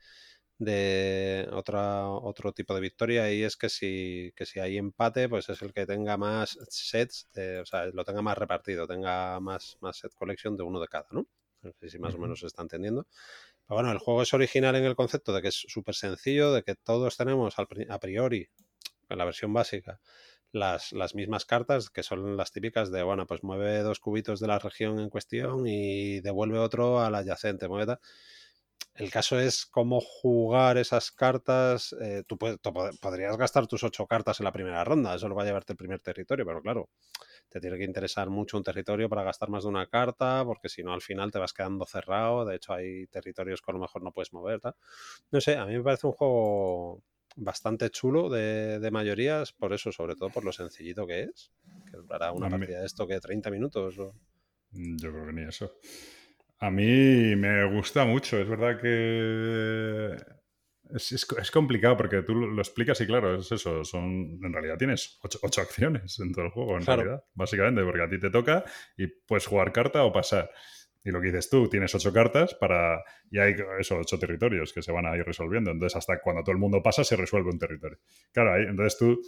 de otra, otro tipo de victoria y es que si, que si hay empate, pues es el que tenga más sets, de- o sea, lo tenga más repartido, tenga más, más set collection de uno de cada, ¿no? No sé si más o menos se está entendiendo. Pero bueno, el juego es original en el concepto de que es súper sencillo, de que todos tenemos a priori, en la versión básica, las, las mismas cartas, que son las típicas de, bueno, pues mueve dos cubitos de la región en cuestión y devuelve otro al adyacente. Mueve tal. El caso es cómo jugar esas cartas. eh, tú, puedes- tú pod- podrías gastar tus ocho cartas en la primera ronda, eso lo va a llevarte el primer territorio, pero claro, te tiene que interesar mucho un territorio para gastar más de una carta, porque si no al final te vas quedando cerrado. De hecho, hay territorios que a lo mejor no puedes mover. tal. No sé, a mí me parece un juego bastante chulo de, de mayorías, por eso, sobre todo por lo sencillito que es. Que durará una mí- partida de esto que 30 minutos. o- Mm, Yo creo que ni eso. A mí me gusta mucho. Es verdad que es, es- es complicado porque tú lo, explicas y claro, es eso. Son, en realidad tienes ocho, ocho acciones en todo el juego, en Claro. realidad. Básicamente, porque a ti te toca y puedes jugar carta o pasar. Y lo que dices tú, tienes ocho cartas para. Y hay eso, ocho territorios que se van a ir resolviendo. Entonces, hasta cuando todo el mundo pasa, se resuelve un territorio. Claro, ahí, entonces tú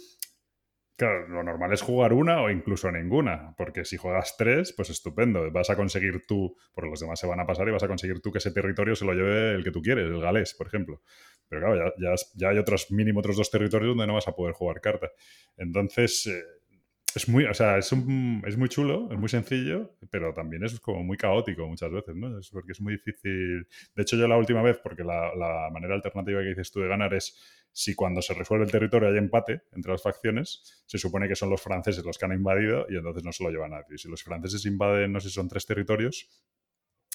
Claro, lo normal es jugar una o incluso ninguna, porque si juegas tres, pues estupendo. Vas a conseguir tú, porque los demás se van a pasar y vas a conseguir tú que ese territorio se lo lleve el que tú quieres, el galés, por ejemplo. Pero claro, ya, ya, ya hay otros mínimo otros dos territorios donde no vas a poder jugar carta. Entonces, eh, es muy, o sea, es, un- es muy chulo, es muy sencillo, pero también es como muy caótico muchas veces, ¿no? Es porque es muy difícil. De hecho, yo la última vez, porque la, la manera alternativa que dices tú de ganar es si cuando se resuelve el territorio hay empate entre las facciones, se supone que son los franceses los que han invadido y entonces no se lo lleva nadie. Si los franceses invaden, no sé son tres territorios,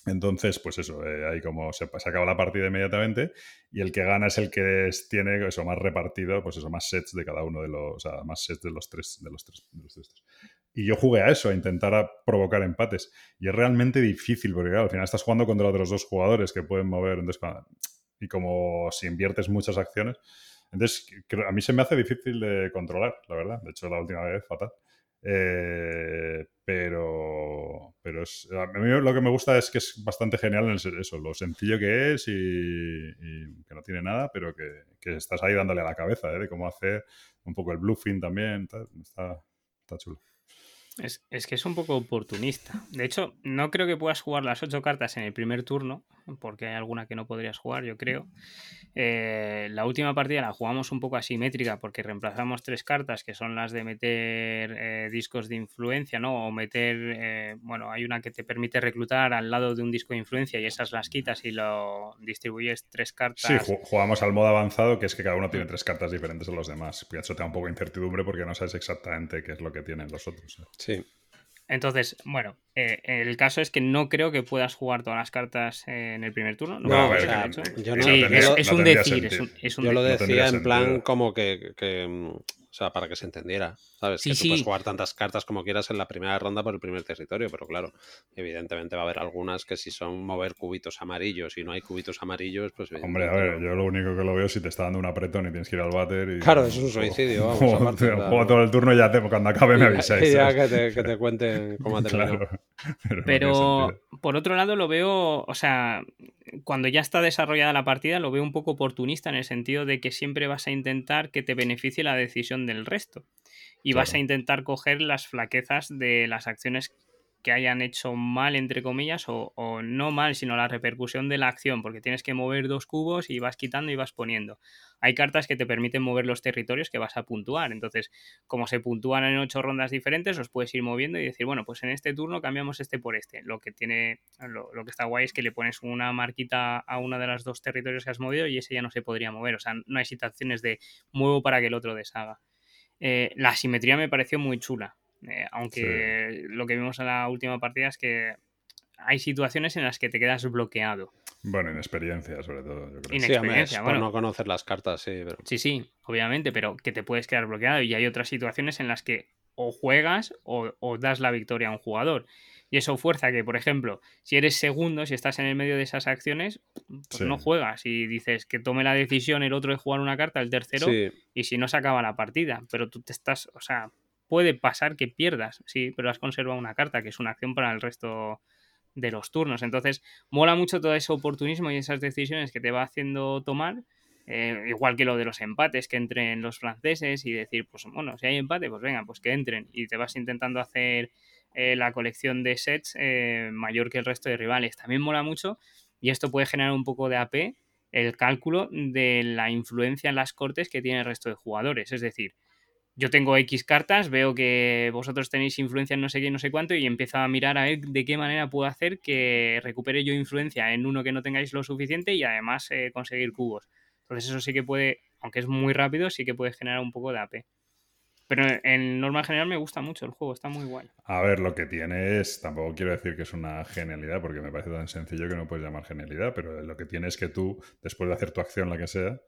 entonces, pues eso, eh, ahí como se, acaba la partida inmediatamente y el que gana es el que tiene eso más repartido, pues eso, más sets de cada uno de los, más sets de los tres, de los tres, de los estos. Y yo jugué a eso, a intentar a provocar empates. Y es realmente difícil, porque al final estás jugando contra otros dos jugadores que pueden mover. Entonces, y como si inviertes muchas acciones, entonces a mí se me hace difícil de controlar, la verdad. De hecho, la última vez fatal. Eh, pero pero es, a mí lo que me gusta es que es bastante genial en eso, lo sencillo que es y, que no tiene nada, pero que, que estás ahí dándole a la cabeza ¿eh? de cómo hacer un poco el bluffing también. Está, está chulo. Es, es que es un poco oportunista. De hecho, no creo que puedas jugar las ocho cartas en el primer turno, porque hay alguna que no podrías jugar, yo creo. Eh, la última partida la jugamos un poco asimétrica, porque reemplazamos tres cartas, que son las de meter eh, discos de influencia, ¿no? O meter, eh, bueno, hay una que te permite reclutar al lado de un disco de influencia y esas las quitas y lo distribuyes tres cartas. Sí, ju- jugamos al modo avanzado, que es que cada uno tiene tres cartas diferentes a los demás. Y eso te da un poco de incertidumbre porque no sabes exactamente qué es lo que tienen los otros. ¿eh? Sí. Entonces, bueno, eh, el caso es que no creo que puedas jugar todas las cartas eh, en el primer turno. No, que hecho. yo no- Sí, es, un decir, es un, Yo lo decía en plan sentido. como que, que, o sea, para que se entendiera, ¿sabes? Sí, que tú sí. puedes jugar tantas cartas como quieras en la primera ronda por el primer territorio, pero claro, evidentemente va a haber algunas que si son mover cubitos amarillos y no hay cubitos amarillos, pues Hombre, a ver, yo lo único que lo veo es si te está dando un apretón y tienes que ir al váter. Y, Claro, es un [laughs] suicidio, vamos, Juego, aparte, juego claro. todo el turno y ya te, cuando acabe me avisáis. ya que te, que te cuenten cómo ha [laughs] terminado. Claro. Pero, por otro lado lo veo, o sea, cuando ya está desarrollada la partida lo veo un poco oportunista en el sentido de que siempre vas a intentar que te beneficie la decisión del resto y vas a intentar coger las flaquezas de las acciones que hayan hecho mal, entre comillas, o, o no mal, sino la repercusión de la acción, porque tienes que mover dos cubos y vas quitando y vas poniendo. Hay cartas que te permiten mover los territorios que vas a puntuar, entonces, como se puntúan en ocho rondas diferentes, los puedes ir moviendo y decir, bueno, pues en este turno cambiamos este por este. Lo que tiene, lo, lo que está guay es que le pones una marquita a una de las dos territorios que has movido y ese ya no se podría mover, o sea, no hay situaciones de muevo para que el otro deshaga. Eh, la asimetría me pareció muy chula. eh, aunque lo que vimos en la última partida es que hay situaciones en las que te quedas bloqueado. Bueno, inexperiencia, sobre todo, yo creo. Ine- Sí, Inexperiencia, por bueno. no conocer las cartas, sí, pero... Sí, sí, obviamente, pero que te puedes quedar bloqueado y hay otras situaciones en las que o juegas o, o das la victoria a un jugador. Y eso fuerza que, por ejemplo, si eres segundo, si estás en el medio de esas acciones, pues Sí. no juegas y dices que tome la decisión el otro de jugar una carta, el tercero, Sí, y si no se acaba la partida. Pero tú te estás, o sea, puede pasar que pierdas, sí, pero has conservado una carta, que es una acción para el resto de los turnos. Entonces, mola mucho todo ese oportunismo y esas decisiones que te va haciendo tomar. eh, igual que lo de los empates, que entren los franceses y decir, pues bueno, si hay empate, pues venga, pues que entren. Y te vas intentando hacer eh, la colección de sets eh, mayor que el resto de rivales. También mola mucho, y esto puede generar un poco de AP, el cálculo de la influencia en las cortes que tiene el resto de jugadores. Es decir, yo tengo X cartas, veo que vosotros tenéis influencia en no sé qué, no sé cuánto, y empiezo a mirar a ver de qué manera puedo hacer que recupere yo influencia en uno que no tengáis lo suficiente y además eh, conseguir cubos. Entonces eso sí que puede, aunque es muy rápido, sí que puede generar un poco de AP. Pero en norma general me gusta mucho el juego, está muy guay. A ver, lo que tiene es, tampoco quiero decir que es una genialidad, porque me parece tan sencillo que no puedes llamar genialidad, pero lo que tiene es que tú, después de hacer tu acción, la que sea,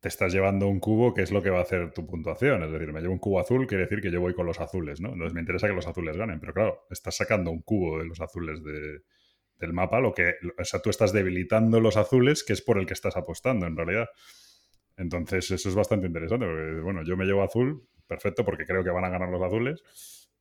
te estás llevando un cubo que es lo que va a hacer tu puntuación. Es decir, me llevo un cubo azul, quiere decir que yo voy con los azules, ¿no? Entonces me interesa que los azules ganen, pero claro, estás sacando un cubo de los azules de- del mapa, lo que, o sea, tú estás debilitando los azules, que es por el que estás apostando en realidad. Entonces, eso es bastante interesante, porque, bueno, yo me llevo azul, perfecto, porque creo que van a ganar los azules,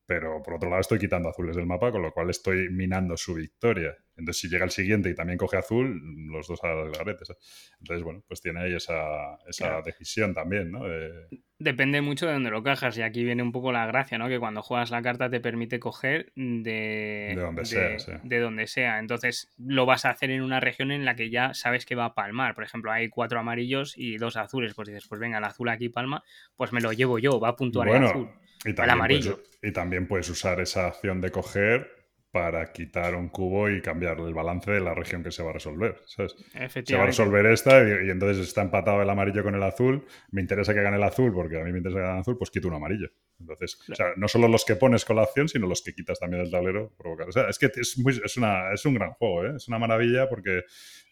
pero por otro lado estoy quitando azules del mapa, con lo cual estoy minando su victoria. Entonces, si llega el siguiente y también coge azul, los dos al garete. ¿sabes? Entonces, bueno, pues tiene ahí esa, esa Claro. decisión también, ¿no? De- Depende mucho de dónde lo cajas y aquí viene un poco la gracia, ¿no? Que cuando juegas la carta te permite coger de, De donde sea, sí. de donde sea. Entonces lo vas a hacer en una región en la que ya sabes que va a palmar. Por ejemplo, hay cuatro amarillos y dos azules. Pues dices, pues venga, el azul aquí palma, pues me lo llevo yo, va a puntuar el azul. y también, amarillo. puedes, y también puedes usar esa acción de coger para quitar un cubo y cambiar el balance de la región que se va a resolver. ¿sabes? Se va a resolver esta y, y entonces está empatado el amarillo con el azul. Me interesa que gane el azul porque a mí me interesa que gane el azul, pues quito un amarillo. Entonces, o sea, no solo los que pones con la acción, sino los que quitas también del tablero. Provocar. O sea, es que es, muy, es, una, es un gran juego, ¿eh? es una maravilla porque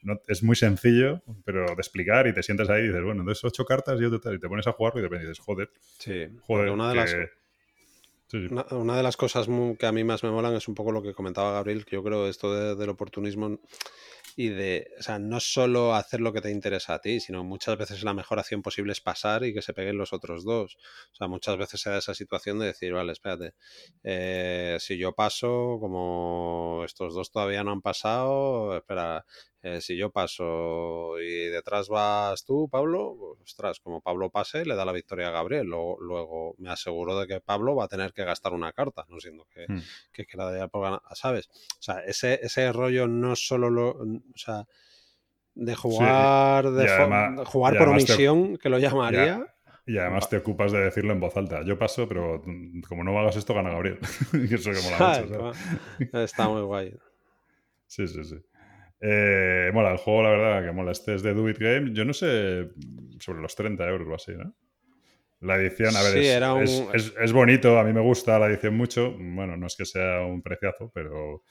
no, es muy sencillo, pero de explicar y te sientes ahí y dices, bueno, entonces ocho cartas y, otro tal, y te pones a jugarlo y repente dices, joder, Sí, joder, una de que- las, Una, de las cosas que a mí más me molan es un poco lo que comentaba Gabriel, que yo creo esto de- del oportunismo y de, o sea, no solo hacer lo que te interesa a ti, sino muchas veces la mejor acción posible es pasar y que se peguen los otros dos. O sea, muchas veces se da esa situación de decir, vale, espérate, eh, si yo paso, como estos dos todavía no han pasado, espera, eh, si yo paso y detrás vas tú, Pablo, pues, ostras, como Pablo pase, le da la victoria a Gabriel. Luego, luego me aseguro de que Pablo va a tener que gastar una carta, no siendo que, Hmm. que, que la de por ganar, ¿sabes? O sea, ese, ese rollo no solo lo. O sea, de jugar, de además- jugar por te- omisión, que lo llamaría. Y además te ocupas de decirlo en voz alta. Yo paso, pero mm, como no hagas esto, gana Gabriel. [laughs] eso que mola mucho, ¿sabes? Está muy guay. Sí, sí, sí. Eh, mola, el juego, la verdad, que mola. Este es de Do It Game. Yo no sé, sobre los 30 euros o así, ¿no? La edición, a ver, Sí, es, era un- es- es- es bonito, a mí me gusta la edición mucho. Bueno, no es que sea un preciazo, pero,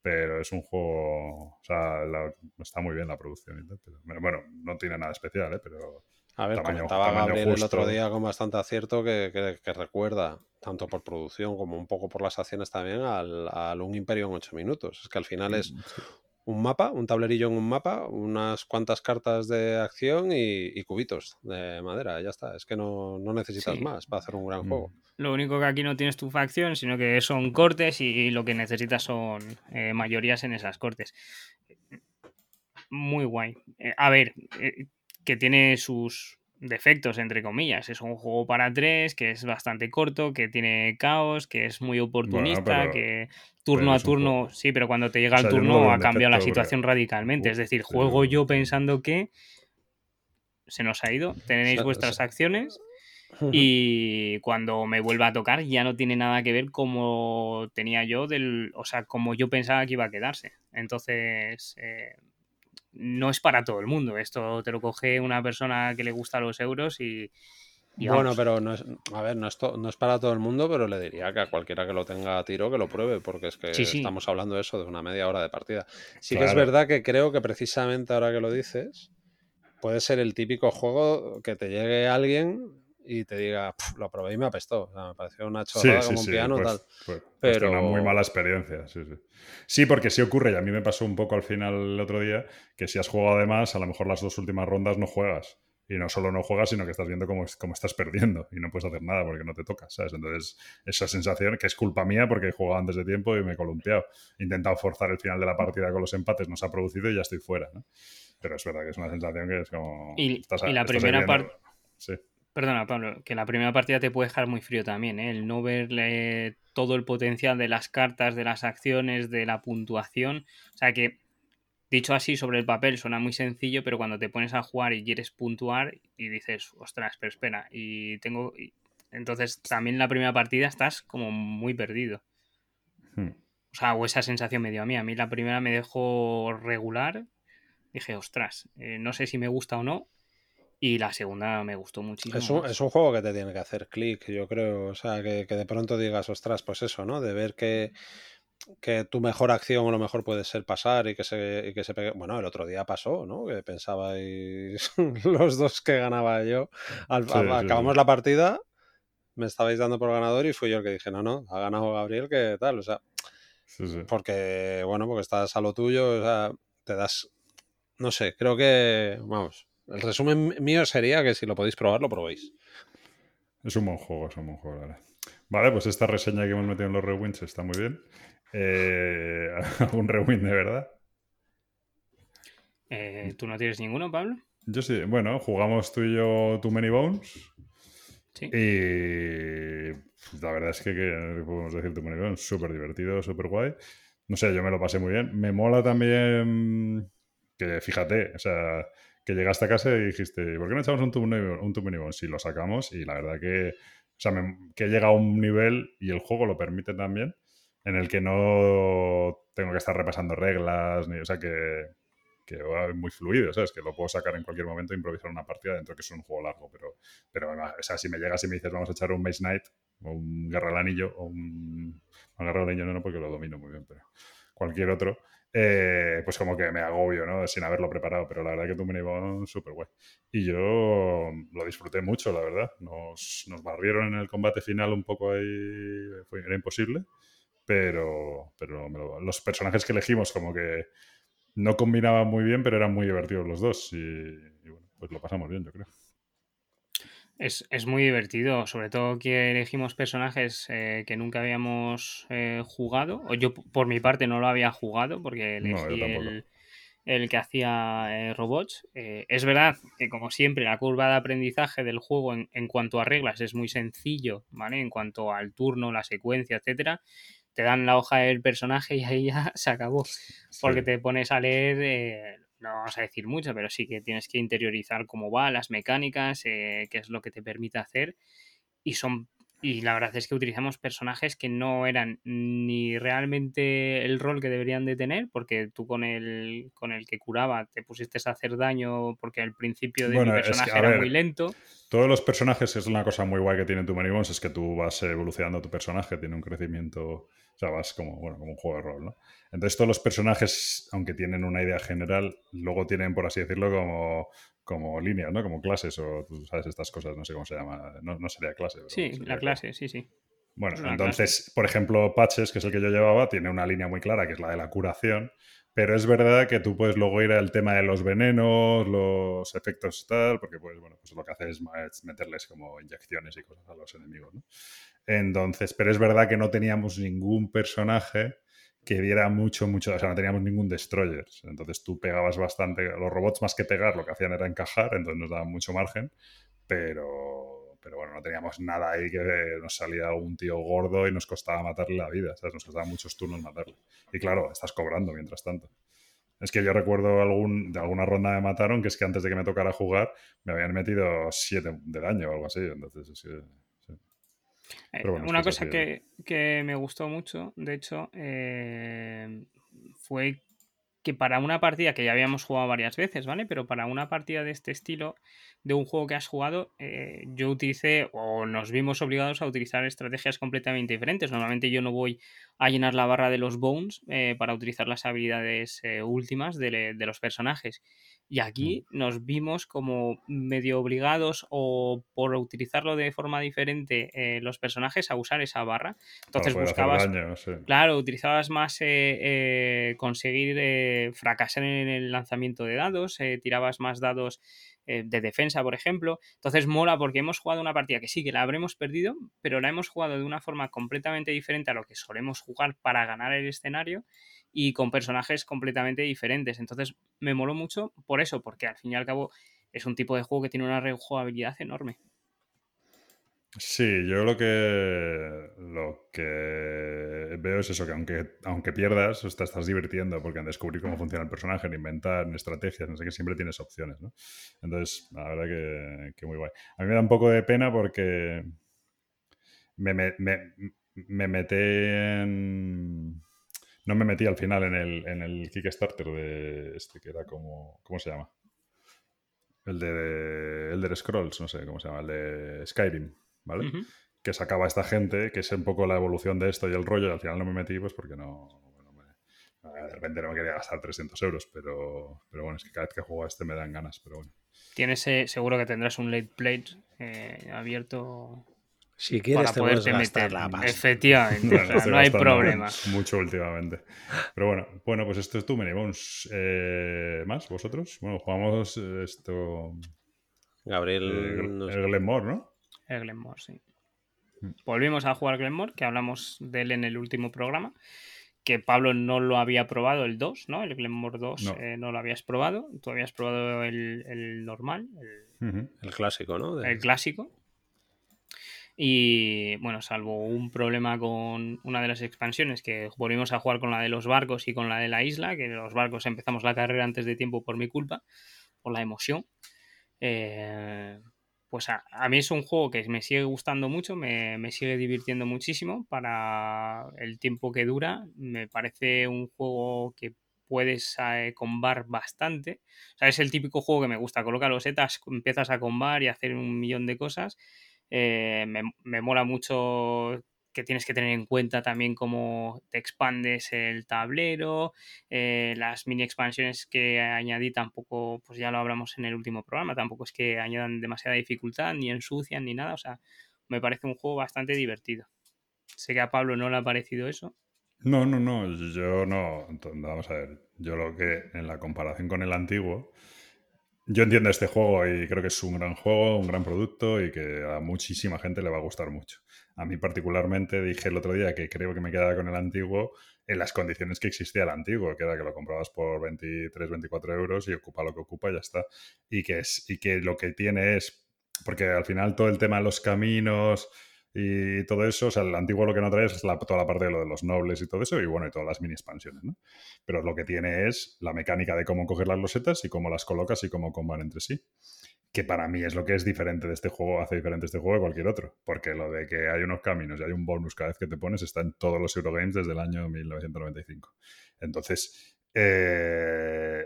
pero es un juego. O sea, la- está muy bien la producción y tal. pero- bueno, no tiene nada especial, ¿eh? Pero. A ver, Tamaño- comentaba Gabriel el otro día con bastante acierto que, que- que recuerda, tanto por producción como un poco por las acciones también, al, al un imperio en 8 minutos. Es que al final es un mapa, un tablerillo en un mapa, unas cuantas cartas de acción y, y cubitos de madera. Ya está. Es que no, no necesitas Sí. más para hacer un gran Mm. juego. Lo único que aquí no tienes tu facción, sino que son cortes y lo que necesitas son eh, mayorías en esas cortes. Muy guay. Eh, a ver, eh, que tiene sus defectos, entre comillas. Es un juego para tres, que es bastante corto, que tiene caos, que es muy oportunista, pero- que turno a turno, juego. sí, pero cuando te llega O sea, el no turno ha cambiado la situación porque- radicalmente. Es decir, juego yo pensando que se nos ha ido, tenéis vuestras acciones y cuando me vuelva a tocar ya no tiene nada que ver como tenía yo del, o sea, como yo pensaba que iba a quedarse. Entonces, eh, no es para todo el mundo. Esto te lo coge una persona que le gusta los euros y, y Bueno, pero no es, a ver, no es, to- no es para todo el mundo, pero le diría que a cualquiera que lo tenga a tiro que lo pruebe, porque es que Sí, sí. estamos hablando de eso, de una media hora de partida. Sí que es verdad que creo que precisamente ahora que lo dices, puede ser el típico juego que te llegue alguien y te diga, "Pf, lo probé y me apestó. O sea, me pareció una Sí, chorrada sí, como un sí. piano pues, tal. pues- pues Pero- una muy mala experiencia. Sí, sí. Sí, porque sí ocurre, y a mí me pasó un poco al final el otro día, que si has jugado además, a lo mejor las dos últimas rondas no juegas. Y no solo no juegas, sino que estás viendo cómo, cómo estás perdiendo y no puedes hacer nada porque no te toca, ¿sabes? Entonces, esa sensación que es culpa mía porque he jugado antes de tiempo y me he columpiado. He intentado forzar el final de la partida con los empates, no se ha producido y ya estoy fuera, ¿no? Pero es verdad que es una sensación que es como... Y- estás- y la primera viendo- par- Sí. Perdona, Pablo, que la primera partida te puede dejar muy frío también, ¿eh? El no verle todo el potencial de las cartas, de las acciones, de la puntuación. O sea que, dicho así sobre el papel, suena muy sencillo, pero cuando te pones a jugar y quieres puntuar y dices, ostras, pero espera, y tengo. y- Entonces, también la primera partida estás como muy perdido. Hmm. O sea, o esa sensación me dio a mí. A mí la primera me dejó regular. Dije, ostras, eh, no sé si me gusta o no. Y la segunda me gustó muchísimo. Es un, es un juego que te tiene que hacer clic, yo creo. O sea, que, que de pronto digas, ostras, pues eso, ¿no? De ver que, que tu mejor acción o lo mejor puede ser pasar y que se, y que se pegue. Bueno, el otro día pasó, ¿no? Que pensabais [laughs] los dos que ganaba yo. Al- Sí, al- sí, acabamos sí. la partida, me estabais dando por ganador y fui yo el que dije, no, no, ha ganado Gabriel, que tal. O sea, Sí, sí. porque, bueno, porque estás a lo tuyo, o sea, te das. No sé, creo que. Vamos. El resumen mío sería que si lo podéis probar, lo probéis. Es un buen juego, es un buen juego, la verdad. Vale, pues esta reseña que hemos metido en los rewinds está muy bien. Eh, [laughs] ¿Algún rewind de verdad? Eh, ¿Tú no tienes ninguno, Pablo? Yo sí, bueno, jugamos tú y yo Too Many Bones. Sí. Y la verdad es que, que podemos decir Too Many Bones, súper divertido, súper guay. No sé, yo me lo pasé muy bien. Me mola también que, fíjate, o sea, que llegaste a casa y dijiste, ¿por qué no echamos un Many, un Bones? Y lo sacamos y la verdad que, o sea, me- que llega a un nivel, y el juego lo permite también, en el que no tengo que estar repasando reglas, ni, o sea, que, que va muy fluido, ¿sabes? Que lo puedo sacar en cualquier momento e improvisar una partida dentro que es un juego largo, pero, pero o sea, si me llegas y me dices vamos a echar un Maze Knight o un Guerra del Anillo o un... no, Guerra del Anillo no, no, porque lo domino muy bien, pero cualquier otro, eh, pues como que me agobio, ¿no? Sin haberlo preparado, pero la verdad que tú me llevó súper guay. Y yo lo disfruté mucho, la verdad. Nos, nos barrieron en el combate final un poco ahí, fue, era imposible, pero, pero lo- los personajes que elegimos como que no combinaban muy bien, pero eran muy divertidos los dos y, y bueno, pues lo pasamos bien, yo creo. Es, es muy divertido, sobre todo que elegimos personajes eh, que nunca habíamos eh, jugado. O yo, por mi parte, no lo había jugado porque elegí el, el que hacía eh, robots. Es verdad que, como siempre, la curva de aprendizaje del juego en, en cuanto a reglas es muy sencillo, ¿vale? En cuanto al turno, la secuencia, etcétera. Te dan la hoja del personaje y ahí ya [laughs] se acabó porque te pones a leer, no vamos a decir mucho, pero sí que tienes que interiorizar cómo va, las mecánicas, eh, qué es lo que te permite hacer. Y son. Y la verdad es que utilizamos personajes que no eran ni realmente el rol que deberían de tener, porque tú con el, con el que curaba te pusiste a hacer daño porque al principio de Bueno, mi es que, personaje era ver, muy lento. Todos los personajes es una cosa muy guay que tiene tu Bones, es que tú vas evolucionando tu personaje, tiene un crecimiento, sea, vas como, bueno, como un juego de rol, ¿no? Entonces todos los personajes, aunque tienen una idea general, luego tienen, por así decirlo, como, como líneas, ¿no? Como clases o, tú sabes, estas cosas, no sé cómo se llama, no, no sería clase. pero Sí, sería la como- clase, sí, sí. Bueno, una entonces, por ejemplo, Patches, que es el que yo llevaba, tiene una línea muy clara, que es la de la curación, pero es verdad que tú puedes luego ir al tema de los venenos, los efectos tal, porque pues, bueno, pues lo que hace es ma- es meterles como inyecciones y cosas a los enemigos, ¿no? Entonces, pero es verdad que no teníamos ningún personaje que diera mucho, mucho, o sea, no teníamos ningún destroyer. Entonces tú pegabas bastante, los robots más que pegar lo que hacían era encajar, entonces nos daban mucho margen, pero, pero bueno, no teníamos nada ahí que nos salía algún tío gordo y nos costaba matarle la vida, ¿sabes? Nos costaba muchos turnos matarle. Y claro, estás cobrando mientras tanto. Es que yo recuerdo algún, de alguna ronda me mataron que es que antes de que me tocara jugar me habían metido 7 de daño o algo así. Entonces, es Pero bueno, una cosa que, que me gustó mucho, de hecho, eh, fue que para una partida que ya habíamos jugado varias veces, ¿vale? Pero para una partida de este estilo, de un juego que has jugado, eh, yo utilicé o nos vimos obligados a utilizar estrategias completamente diferentes. Normalmente yo no voy a llenar la barra de los bones eh, para utilizar las habilidades eh, últimas de, los personajes. Y aquí nos vimos como medio obligados o por utilizarlo de forma diferente eh, los personajes a usar esa barra. Entonces buscabas, daño, sí. claro, utilizabas más conseguir fracasar en el lanzamiento de dados, tirabas más dados eh, de defensa, por ejemplo. Entonces mola porque hemos jugado una partida que sí, que la habremos perdido, pero la hemos jugado de una forma completamente diferente a lo que solemos jugar para ganar el escenario y con personajes completamente diferentes. Entonces me moló mucho por eso, porque al fin y al cabo es un tipo de juego que tiene una rejugabilidad enorme. Sí, yo lo que lo que veo es eso, que aunque, aunque pierdas, te estás divirtiendo, porque en descubrir cómo funciona el personaje, en inventar, en estrategias, no sé qué, siempre tienes opciones, ¿no? Entonces, la verdad que, que muy guay. A mí me da un poco de pena porque me, me, me, me metí en... No me metí al final en el, en el Kickstarter de este, que era como... ¿Cómo se llama? El de Elder Scrolls, no sé cómo se llama, el de Skyrim, ¿vale? Que sacaba esta gente, que es un poco la evolución de esto y el rollo, y al final no me metí pues porque no, bueno, me- de repente no me quería gastar 300 euros, pero, pero bueno, es que cada vez que juego a este me dan ganas, pero bueno. Tienes, eh, seguro que tendrás un late plate eh, abierto Si quieres, para te puedes poderte gastar meter. la pasta. Efectivamente, o sea, no hay problema. Mucho últimamente. Pero bueno, bueno, pues esto es tu Many Bones. Eh, ¿Más vosotros? Bueno, jugamos eh, esto... Gabriel, eh, nos- el Glenmore, ¿no? El Glenmore, sí. Mm. Volvimos a jugar Glenmore, que hablamos de él en el último programa. que Pablo no lo había probado, el 2, ¿no? El Glenmore 2 No. eh, no lo habías probado. Tú habías probado el, el normal, el. El clásico, ¿no? De- el clásico. Y bueno, salvo un problema con una de las expansiones, que volvimos a jugar con la de los barcos y con la de la isla, que los barcos empezamos la carrera antes de tiempo por mi culpa, por la emoción. Eh, pues a, a mí es un juego que me sigue gustando mucho, me, me sigue divirtiendo muchísimo para el tiempo que dura. Me parece un juego que puedes eh, combar bastante. O sea, es el típico juego que me gusta. Coloca los setas, empiezas a combar y hacer un millón de cosas. Eh, me, me mola mucho que tienes que tener en cuenta también cómo te expandes el tablero, eh, las mini expansiones que añadí tampoco, pues ya lo hablamos en el último programa, tampoco es que añadan demasiada dificultad, ni ensucian, ni nada, o sea, me parece un juego bastante divertido. Sé que a Pablo no le ha parecido eso. No, no, no, yo no. Entonces, vamos a ver, yo lo que en la comparación con el antiguo, yo entiendo este juego y creo que es un gran juego, un gran producto y que a muchísima gente le va a gustar mucho. A mí particularmente dije el otro día que creo que me quedaba con el antiguo en las condiciones que existía el antiguo, que era que lo comprabas por 23, 24 euros y ocupa lo que ocupa y ya está. Y que, es, y que lo que tiene es, porque al final todo el tema de los caminos y todo eso, o sea, el antiguo lo que no trae es la- toda la parte de lo de los nobles y todo eso, y bueno, y todas las mini expansiones, ¿no? Pero lo que tiene es la mecánica de cómo coger las losetas y cómo las colocas y cómo comban entre sí. Que para mí es lo que es diferente de este juego, hace diferente este juego de cualquier otro. Porque lo de que hay unos caminos y hay un bonus cada vez que te pones está en todos los Eurogames desde el año 1995. Entonces, eh,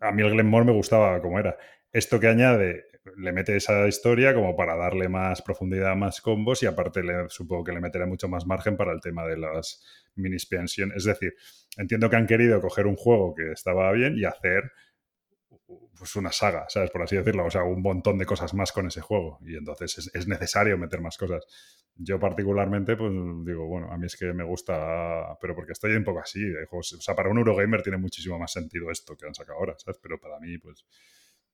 a mí el Glenmore me gustaba como era. Esto que añade, le mete esa historia como para darle más profundidad, más combos y aparte le, supongo que le meterá mucho más margen para el tema de las mini expansiones. Es decir, entiendo que han querido coger un juego que estaba bien y hacer pues una saga, ¿sabes? Por así decirlo, o sea, un montón de cosas más con ese juego y entonces es, es necesario meter más cosas. Yo particularmente, pues digo, bueno, a mí es que me gusta, pero porque estoy un poco así, de o sea, para un Eurogamer tiene muchísimo más sentido esto que han sacado ahora, ¿sabes? Pero para mí, pues,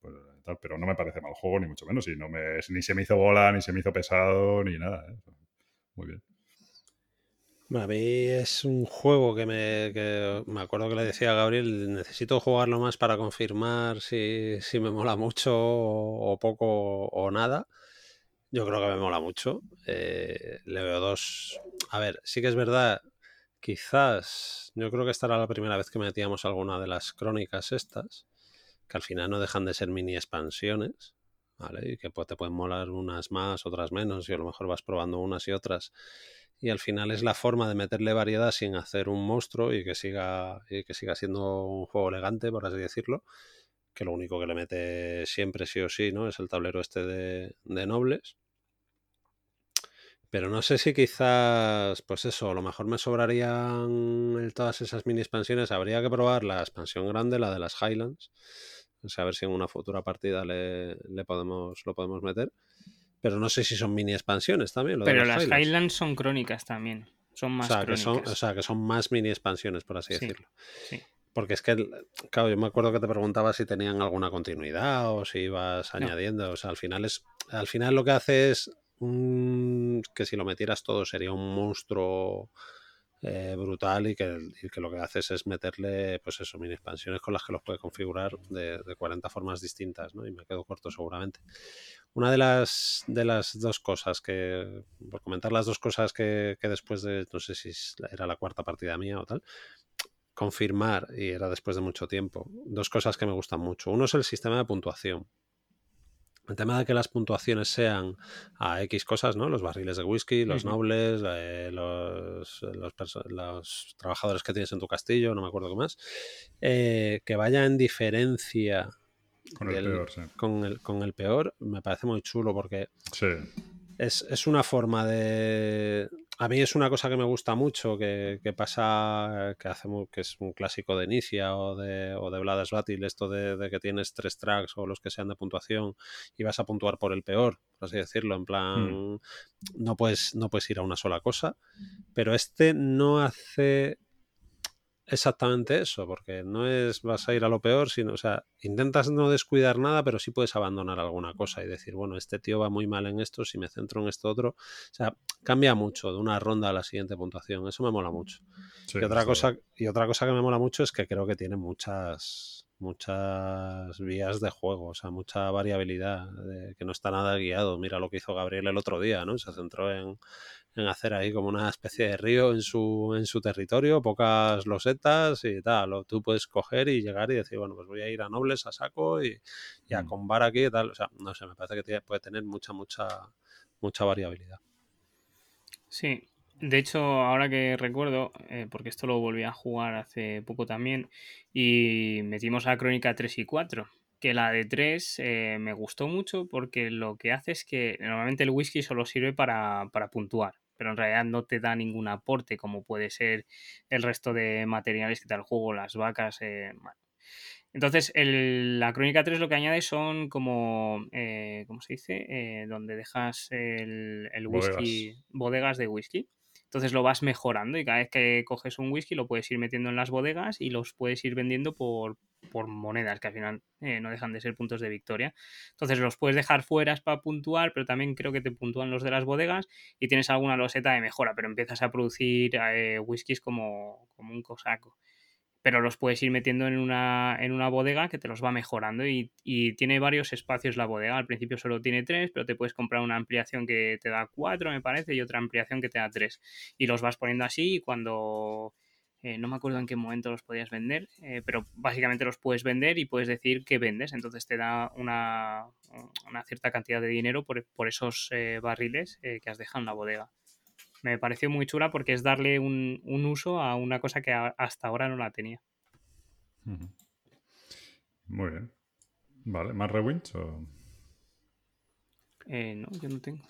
pues pero no me parece mal juego, ni mucho menos, y no me, ni se me hizo bola, ni se me hizo pesado, ni nada, ¿eh? Muy bien. A mí es un juego que me, que me acuerdo que le decía a Gabriel, necesito jugarlo más para confirmar si, si me mola mucho o, o poco o nada. Yo creo que me mola mucho. Eh, le veo dos... A ver, sí que es verdad, quizás, yo creo que esta era la primera vez que metíamos alguna de las crónicas estas, que al final no dejan de ser mini expansiones, ¿vale? Y que pues, te pueden molar unas más, otras menos, y a lo mejor vas probando unas y otras y al final es la forma de meterle variedad sin hacer un monstruo y que siga y que siga siendo un juego elegante por así decirlo que lo único que le mete siempre sí o sí no es el tablero este de, de nobles. Pero no sé si quizás pues eso a lo mejor me sobrarían todas esas mini expansiones. Habría que probar la expansión grande la de las Highlands. A ver si en una futura partida le, le podemos lo podemos meter pero no sé si son mini expansiones también lo Pero las las Highlands. Highlands son crónicas también. Son más O sea, que crónicas. son, o sea, que son más mini expansiones, por así Sí, decirlo. sí. Porque es que, claro, yo me acuerdo que te preguntaba si tenían alguna continuidad o si ibas No. añadiendo. O sea, al final es. Al final lo que hace es un- que si lo metieras todo sería un monstruo eh, brutal y que, y que lo que haces es meterle, pues eso, mini expansiones con las que los puede configurar de, de 40 formas distintas, ¿no? Y me quedo corto seguramente. Una de las, de las dos cosas que, por comentar las dos cosas que, que después de, no sé si era la cuarta partida mía o tal, confirmar, y era después de mucho tiempo, dos cosas que me gustan mucho. Uno es el sistema de puntuación. El tema de que las puntuaciones sean a X cosas, ¿no? Los barriles de whisky, los nobles, eh, los, los trabajadores que tienes en tu castillo, no me acuerdo qué más, eh, que vaya en diferencia Con el peor, sí. con el, con el peor, me parece muy chulo porque Sí, es, es una forma de... A mí es una cosa que me gusta mucho, que, que pasa, que hace que es un clásico de Inicia o de, o de esto de, de que tienes tres tracks o los que sean de puntuación y vas a puntuar por el peor, por así decirlo, en plan, no, puedes, no puedes ir a una sola cosa, pero este no hace... exactamente eso, porque no es vas a ir a lo peor, sino, o sea, intentas no descuidar nada, pero sí puedes abandonar alguna cosa y decir, bueno, este tío va muy mal en esto, si me centro en esto otro. O sea, cambia mucho de una ronda a la siguiente puntuación. Eso me mola mucho. Sí, y otra cosa, y otra cosa que me mola mucho es que creo que tiene muchas muchas vías de juego, o sea, mucha variabilidad, de que no está nada guiado. Mira lo que hizo Gabriel el otro día, ¿no? Se centró en, en hacer ahí como una especie de río en su, en su territorio, pocas losetas y tal. O tú puedes coger y llegar y decir, bueno, pues voy a ir a Nobles a saco y, y a Mm. combar aquí y tal. O sea, no sé, me parece que tiene- puede tener mucha, mucha, mucha variabilidad. Sí, de hecho, ahora que recuerdo, eh, porque esto lo volví a jugar hace poco también, y metimos a Crónica 3 y 4, que la de 3 eh, me gustó mucho porque lo que hace es que normalmente el whisky solo sirve para, para puntuar, pero en realidad no te da ningún aporte como puede ser el resto de materiales que te da el juego, las vacas. eh, bueno. Entonces, el- la Crónica 3 lo que añade son como, eh, ¿cómo se dice? Eh, donde dejas el, el Bodegas. whisky, bodegas de whisky. Entonces lo vas mejorando y cada vez que coges un whisky lo puedes ir metiendo en las bodegas y los puedes ir vendiendo por, por monedas, que al final eh, no dejan de ser puntos de victoria. Entonces los puedes dejar fuera para puntuar, pero también creo que te puntúan los de las bodegas y tienes alguna loseta de mejora, pero empiezas a producir eh, whiskies como, como un cosaco pero los puedes ir metiendo en una, en una bodega que te los va mejorando y, y tiene varios espacios la bodega. Al principio solo tiene tres, pero te puedes comprar una ampliación que te da cuatro, me parece, y otra ampliación que te da tres. Y los vas poniendo así y cuando... eh, no me acuerdo en qué momento los podías vender, eh, pero básicamente los puedes vender y puedes decir que vendes. Entonces te da una, una cierta cantidad de dinero por, por esos eh, barriles que has dejado en la bodega me pareció muy chula porque es darle un, un uso a una cosa que a- hasta ahora no la tenía. Muy bien. Vale, ¿más rewinds o...? Eh, no, yo no tengo.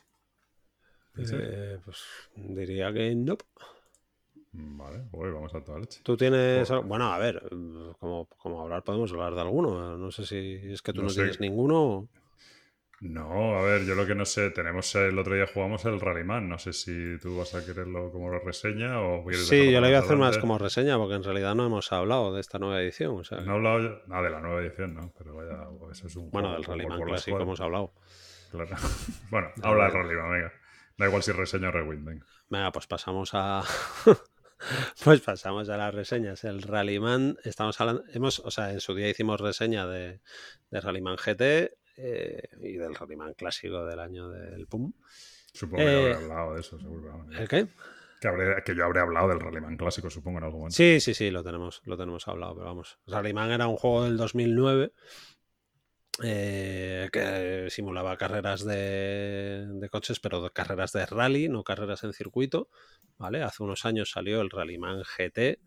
Eh, pues diría que no. Vale, uy, vamos a toda leche. Tú tienes. Por- Bueno, a ver, mm, como, como hablar, podemos hablar de alguno. No sé si es que tú No no, sé. tienes ninguno. No, a ver, yo lo que no sé, tenemos el otro día jugamos el Rallyman, no sé si tú vas a quererlo como reseña o quieres Sí, yo le iba a hacer más como reseña, porque en realidad no hemos hablado de esta nueva edición. No he hablado yo- ah, de la nueva edición, ¿no? Pero vaya, eso es un bueno, del Rallyman clásico hemos hablado. Claro. [laughs] bueno, habla del. Rallyman, venga. Da igual si reseño o rewind, venga. Venga, pues pasamos a. [laughs] pues pasamos a las reseñas. El Rallyman, estamos hablando. Hemos, o sea, en su día hicimos reseña de, de Rallyman GT eh, y del Rallyman clásico del año del PUM. Supongo que Eh, habré hablado de eso, seguro. ¿El qué? Que, habré- que yo habré hablado del Rallyman clásico, supongo, en algún momento. Sí, sí, sí, lo tenemos, lo tenemos hablado, pero vamos. Rallyman era un juego del 2009 eh, que simulaba carreras de, de coches, pero de carreras de rally, no carreras en circuito. ¿vale? Hace unos años salió el Rallyman GT,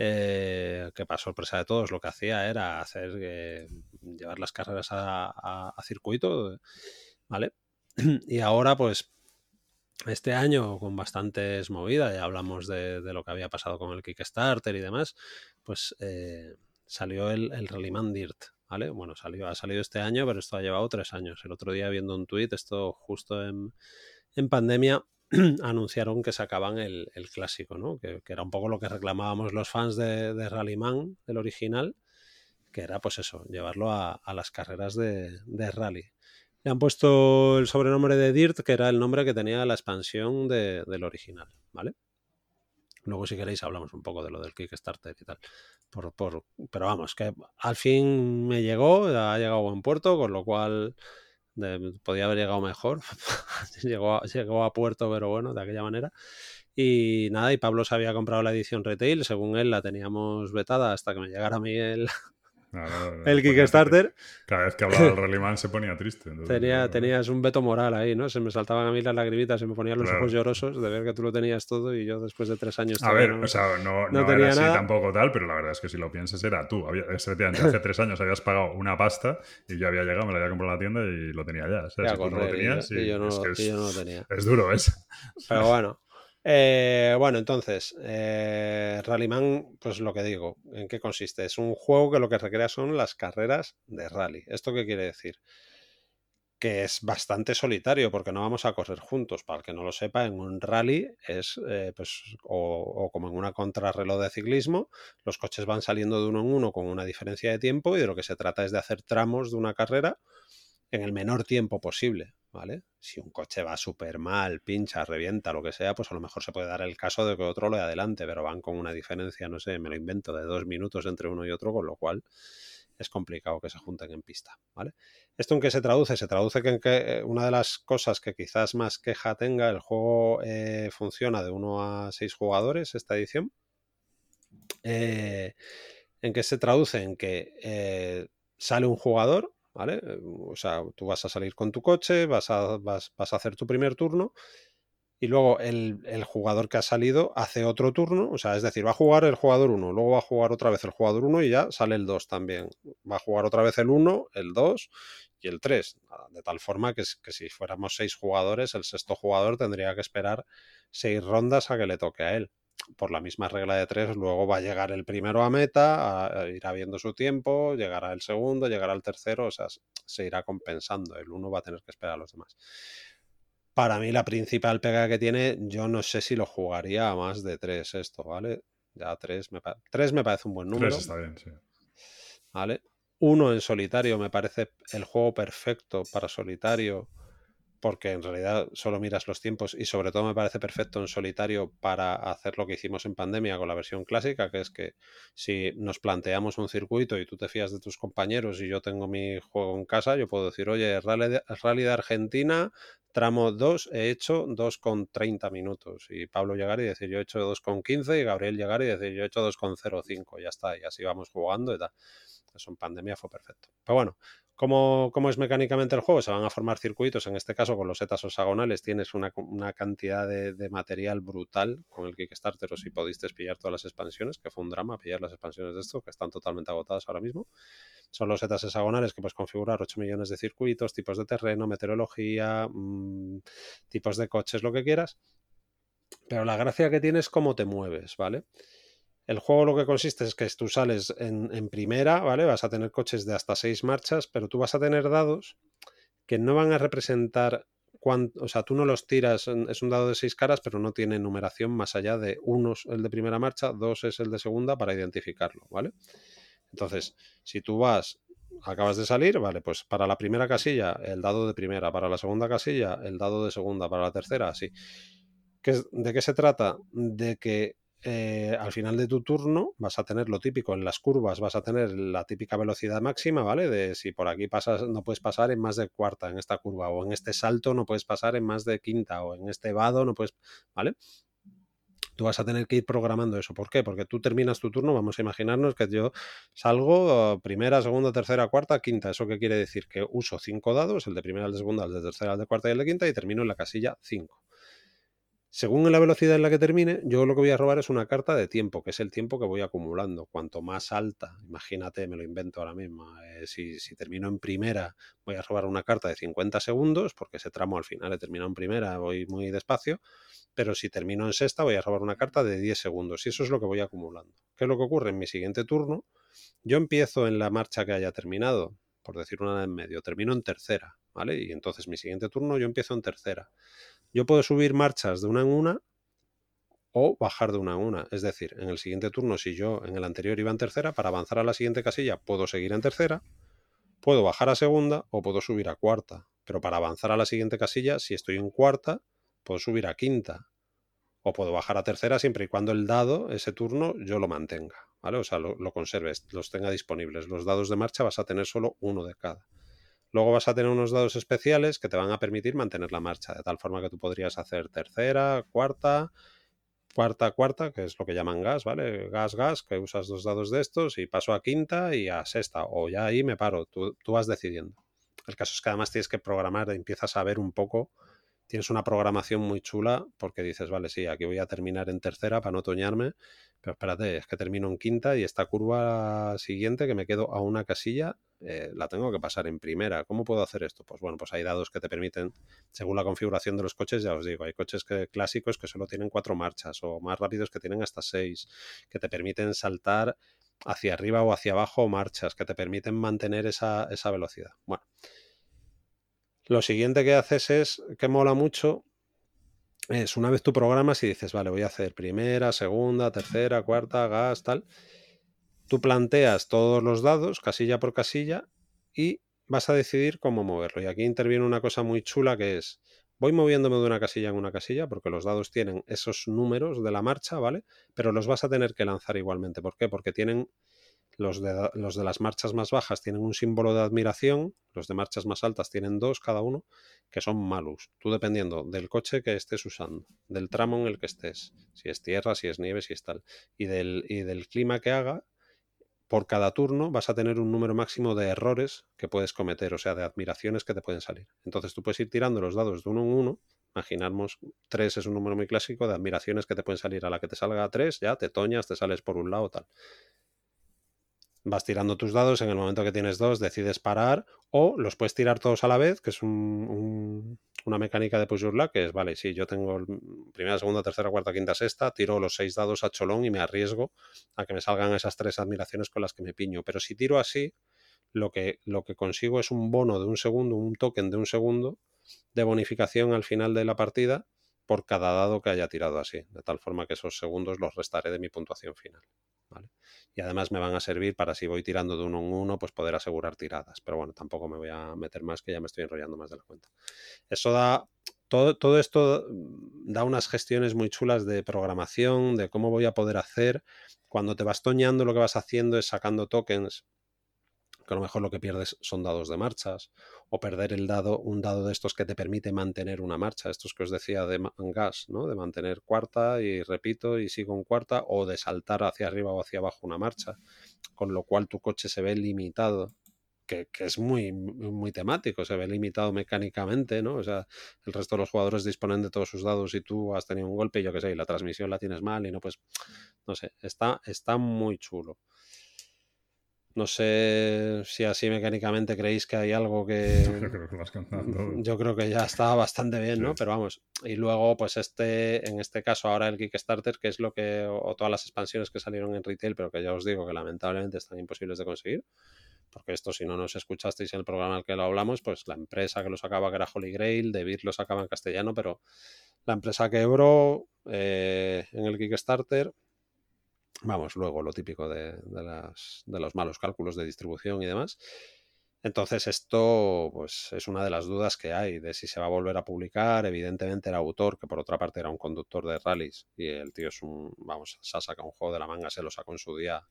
eh, que para sorpresa de todos lo que hacía era hacer eh, llevar las carreras a, circuito, ¿vale? [clears throat] Y ahora, pues, este año con bastantes movidas, ya hablamos de, lo que había pasado con el Kickstarter y demás, pues eh, salió el, el Rallyman Dirt, ¿vale? Bueno, salió, ha salido este año, pero esto ha llevado tres años. El otro día viendo un tuit, esto justo en pandemia, [clears throat] anunciaron que sacaban el, el clásico, ¿no? Que, era un poco lo que reclamábamos los fans de, de Rallyman, del original, que era pues eso, llevarlo a, las carreras de, rally. Le han puesto el sobrenombre de Dirt, que era el nombre que tenía la expansión de- del original, ¿vale? Luego, si queréis, hablamos un poco de lo del Kickstarter y tal. Por, por- pero vamos, que al fin me llegó, ha llegado a buen puerto, con lo cual de- podía haber llegado mejor. [laughs] llegó, llegó a puerto, pero bueno, de aquella manera. Y nada, y Pablo se había comprado la edición retail, según él la teníamos vetada hasta que me llegara a mí el, No, no, no, el Kickstarter. Cada vez que hablaba del Rallyman se ponía triste. entonces, Tenía, tenías un veto moral ahí, ¿no? Se me saltaban a mí las lagrimitas, se me ponían los Claro. ojos llorosos de ver que tú lo tenías todo y yo después de tres años A ver, o sea, no, tenía era así nada. tampoco tal, pero la verdad es que si lo piensas era tú. Había, efectivamente, hace [laughs] tres años habías pagado una pasta y yo había llegado, me la había comprado en la tienda y lo tenía ya. O sea, Ya si tú no lo correr, y tenías, y y yo no- es que es, y yo no lo tenía. es duro, ¿ves? Pero bueno. Eh, bueno, entonces, eh, Rallyman, pues lo que digo, ¿en qué consiste? Es un juego que lo que recrea son las carreras de rally. ¿Esto qué quiere decir? que es bastante solitario porque no vamos a correr juntos. Para el que no lo sepa, en un rally es eh, pues, o, o como en una contrarreloj de ciclismo, los coches van saliendo de uno en uno con una diferencia de tiempo y de lo que se trata es de hacer tramos de una carrera en el menor tiempo posible, ¿vale? Si un coche va súper mal, pincha, revienta, lo que sea, pues a lo mejor se puede dar el caso de que otro lo de adelante, pero van con una diferencia, no sé, me lo invento, de dos minutos entre uno y otro, con lo cual es complicado que se junten en pista, ¿vale? ¿Esto en qué se traduce? Se traduce que, en que una de las cosas que quizás más queja tenga, el juego eh, funciona de 1 a 6 jugadores esta edición. Eh, ¿En qué se traduce? En que eh, sale un jugador, ¿vale? O sea, tú vas a salir con tu coche, vas a, vas, a hacer tu primer turno y luego el, el, jugador que ha salido hace otro turno, o sea, es decir, va a jugar el jugador 1, luego va a jugar otra vez el jugador 1 y ya sale el 2 también. Va a jugar otra vez el 1, el 2 y el 3, de tal forma que, que si fuéramos 6 jugadores, el sexto jugador tendría que esperar 6 rondas a que le toque a él. Por la misma regla de 3, luego va a llegar el primero a meta, a, irá viendo su tiempo, llegará el segundo, llegará el tercero, o sea, se irá compensando. El 1 va a tener que esperar a los demás para mí la principal pega que tiene, yo no sé si lo jugaría a más de 3 esto, ¿vale? Ya 3 me, tres me parece un buen número. 3 está bien, sí. ¿Vale? Uno en solitario me parece el juego perfecto para solitario porque en realidad solo miras los tiempos y sobre todo me parece perfecto en solitario para hacer lo que hicimos en pandemia con la versión clásica, que es que si nos planteamos un circuito y tú te fías de tus compañeros y yo tengo mi juego en casa, yo puedo decir, oye, rally de, rally de Argentina, tramo 2, he hecho 2 con 30 minutos. Y Pablo llegar y decir, yo he hecho 2 con 15 y Gabriel llegar y decir, yo he hecho 2 con 05, ya está, y así vamos jugando y tal. Eso en pandemia fue perfecto. Pero bueno, ¿Cómo, ¿Cómo, es mecánicamente el juego? Se van a formar circuitos, en este caso con los setas hexagonales tienes una, una cantidad de, de, material brutal con el Kickstarter o si pudiste pillar todas las expansiones, que fue un drama pillar las expansiones de esto, que están totalmente agotadas ahora mismo. Son los setas hexagonales que puedes configurar 8 millones de circuitos, tipos de terreno, meteorología, mmm, tipos de coches, lo que quieras. Pero la gracia que tienes es cómo te mueves, ¿vale? El juego lo que consiste es que tú sales en, en, primera, ¿vale? Vas a tener coches de hasta seis marchas, pero tú vas a tener dados que no van a representar cuánto, o sea, tú no los tiras, es un dado de seis caras, pero no tiene numeración más allá de uno es el de primera marcha, dos es el de segunda para identificarlo, ¿vale? Entonces, si tú vas, acabas de salir, vale, pues para la primera casilla el dado de primera, para la segunda casilla el dado de segunda, para la tercera, así. ¿De qué se trata? De que eh, al final de tu turno vas a tener lo típico en las curvas, vas a tener la típica velocidad máxima, ¿vale? De si por aquí pasas, no puedes pasar en más de cuarta en esta curva, o en este salto no puedes pasar en más de quinta, o en este vado no puedes, ¿vale? Tú vas a tener que ir programando eso. ¿Por qué? Porque tú terminas tu turno, vamos a imaginarnos que yo salgo primera, segunda, tercera, cuarta, quinta. ¿Eso qué quiere decir? Que uso cinco dados, el de primera, el de segunda, el de tercera, el de cuarta y el de quinta, y termino en la casilla 5. Según la velocidad en la que termine, yo lo que voy a robar es una carta de tiempo, que es el tiempo que voy acumulando. Cuanto más alta, imagínate, me lo invento ahora mismo, eh, si, si, termino en primera, voy a robar una carta de 50 segundos, porque ese tramo al final he terminado en primera, voy muy despacio, pero si termino en sexta, voy a robar una carta de 10 segundos, y eso es lo que voy acumulando. ¿Qué es lo que ocurre? En mi siguiente turno, yo empiezo en la marcha que haya terminado, por decir una en medio, termino en tercera, ¿vale? Y entonces mi siguiente turno yo empiezo en tercera. Yo puedo subir marchas de una en una o bajar de una en una. Es decir, en el siguiente turno, si yo en el anterior iba en tercera, para avanzar a la siguiente casilla puedo seguir en tercera, puedo bajar a segunda o puedo subir a cuarta. Pero para avanzar a la siguiente casilla, si estoy en cuarta, puedo subir a quinta. O puedo bajar a tercera siempre y cuando el dado, ese turno, yo lo mantenga. ¿Vale? O sea, lo, lo conserves, los tenga disponibles. Los dados de marcha vas a tener solo uno de cada. Luego vas a tener unos dados especiales que te van a permitir mantener la marcha, de tal forma que tú podrías hacer tercera, cuarta, cuarta, cuarta, que es lo que llaman gas, ¿vale? Gas, gas, que usas dos dados de estos y paso a quinta y a sexta, o ya ahí me paro, tú, tú vas decidiendo. El caso es que además tienes que programar, empiezas a ver un poco, tienes una programación muy chula porque dices, vale, sí, aquí voy a terminar en tercera para no toñarme, pero espérate, es que termino en quinta y esta curva siguiente que me quedo a una casilla eh, la tengo que pasar en primera. ¿Cómo puedo hacer esto? Pues bueno, pues hay dados que te permiten, según la configuración de los coches, ya os digo, hay coches que, clásicos que solo tienen cuatro marchas o más rápidos que tienen hasta seis, que te permiten saltar hacia arriba o hacia abajo marchas, que te permiten mantener esa, esa velocidad. Bueno, lo siguiente que haces es, que mola mucho, es una vez tú programas y dices, vale, voy a hacer primera, segunda, tercera, cuarta, gas, tal. Tú planteas todos los dados, casilla por casilla, y vas a decidir cómo moverlo. Y aquí interviene una cosa muy chula que es, voy moviéndome de una casilla en una casilla, porque los dados tienen esos números de la marcha, ¿vale? Pero los vas a tener que lanzar igualmente. ¿Por qué? Porque tienen los de, los de las marchas más bajas tienen un símbolo de admiración, los de marchas más altas tienen dos cada uno, que son malus. Tú dependiendo del coche que estés usando, del tramo en el que estés, si es tierra, si es nieve, si es tal, y del, y del clima que haga, por cada turno vas a tener un número máximo de errores que puedes cometer, o sea, de admiraciones que te pueden salir. Entonces tú puedes ir tirando los dados de uno en uno. Imaginamos, tres es un número muy clásico de admiraciones que te pueden salir. A la que te salga tres, ya te toñas, te sales por un lado, tal vas tirando tus dados, en el momento que tienes dos decides parar o los puedes tirar todos a la vez, que es un- un- una mecánica de push your que es, vale, si yo tengo primera, segunda, tercera, cuarta, quinta, sexta, tiro los seis dados a cholón y me arriesgo a que me salgan esas tres admiraciones con las que me piño. Pero si tiro así, lo que, lo que consigo es un bono de un segundo, un token de un segundo de bonificación al final de la partida por cada dado que haya tirado así, de tal forma que esos segundos los restaré de mi puntuación final. Y además me van a servir para si voy tirando de uno en uno, pues poder asegurar tiradas. Pero bueno, tampoco me voy a meter más, que ya me estoy enrollando más de la cuenta. Eso da. Todo, todo esto da unas gestiones muy chulas de programación, de cómo voy a poder hacer. Cuando te vas toñando, lo que vas haciendo es sacando tokens que a lo mejor lo que pierdes son dados de marchas, o perder el dado, un dado de estos que te permite mantener una marcha, estos que os decía de gas, ¿no? De mantener cuarta y repito y sigo en cuarta, o de saltar hacia arriba o hacia abajo una marcha, con lo cual tu coche se ve limitado. Que, es muy, muy temático, se ve limitado mecánicamente, ¿no? O sea, el resto de los jugadores disponen de todos sus dados y tú has tenido un golpe, yo qué sé, y la transmisión la tienes mal y no pues, no sé, está, está muy chulo. No sé si así mecánicamente creéis que hay algo [laughs] que... Yo creo que. [laughs] Yo creo que ya está bastante bien, ¿no? Sí. Pero vamos, y luego, pues este, en este caso, ahora el Kickstarter, que es lo que, o, o todas las expansiones que salieron en retail, pero que ya os digo que lamentablemente están imposibles de conseguir, porque esto, si no nos escuchasteis en el programa al que lo hablamos, pues la empresa que lo sacaba, que era Holy Grail, David lo sacaba en castellano, pero la empresa quebró eh, en el Kickstarter. Vamos, luego lo típico de, de las, de los malos cálculos de distribución y demás. Entonces esto pues es una de las dudas que hay de si se va a volver a publicar. Evidentemente el autor, que por otra parte era un conductor de rallies y el tío es un, vamos, se ha sacado un juego de la manga, se lo sacó en su día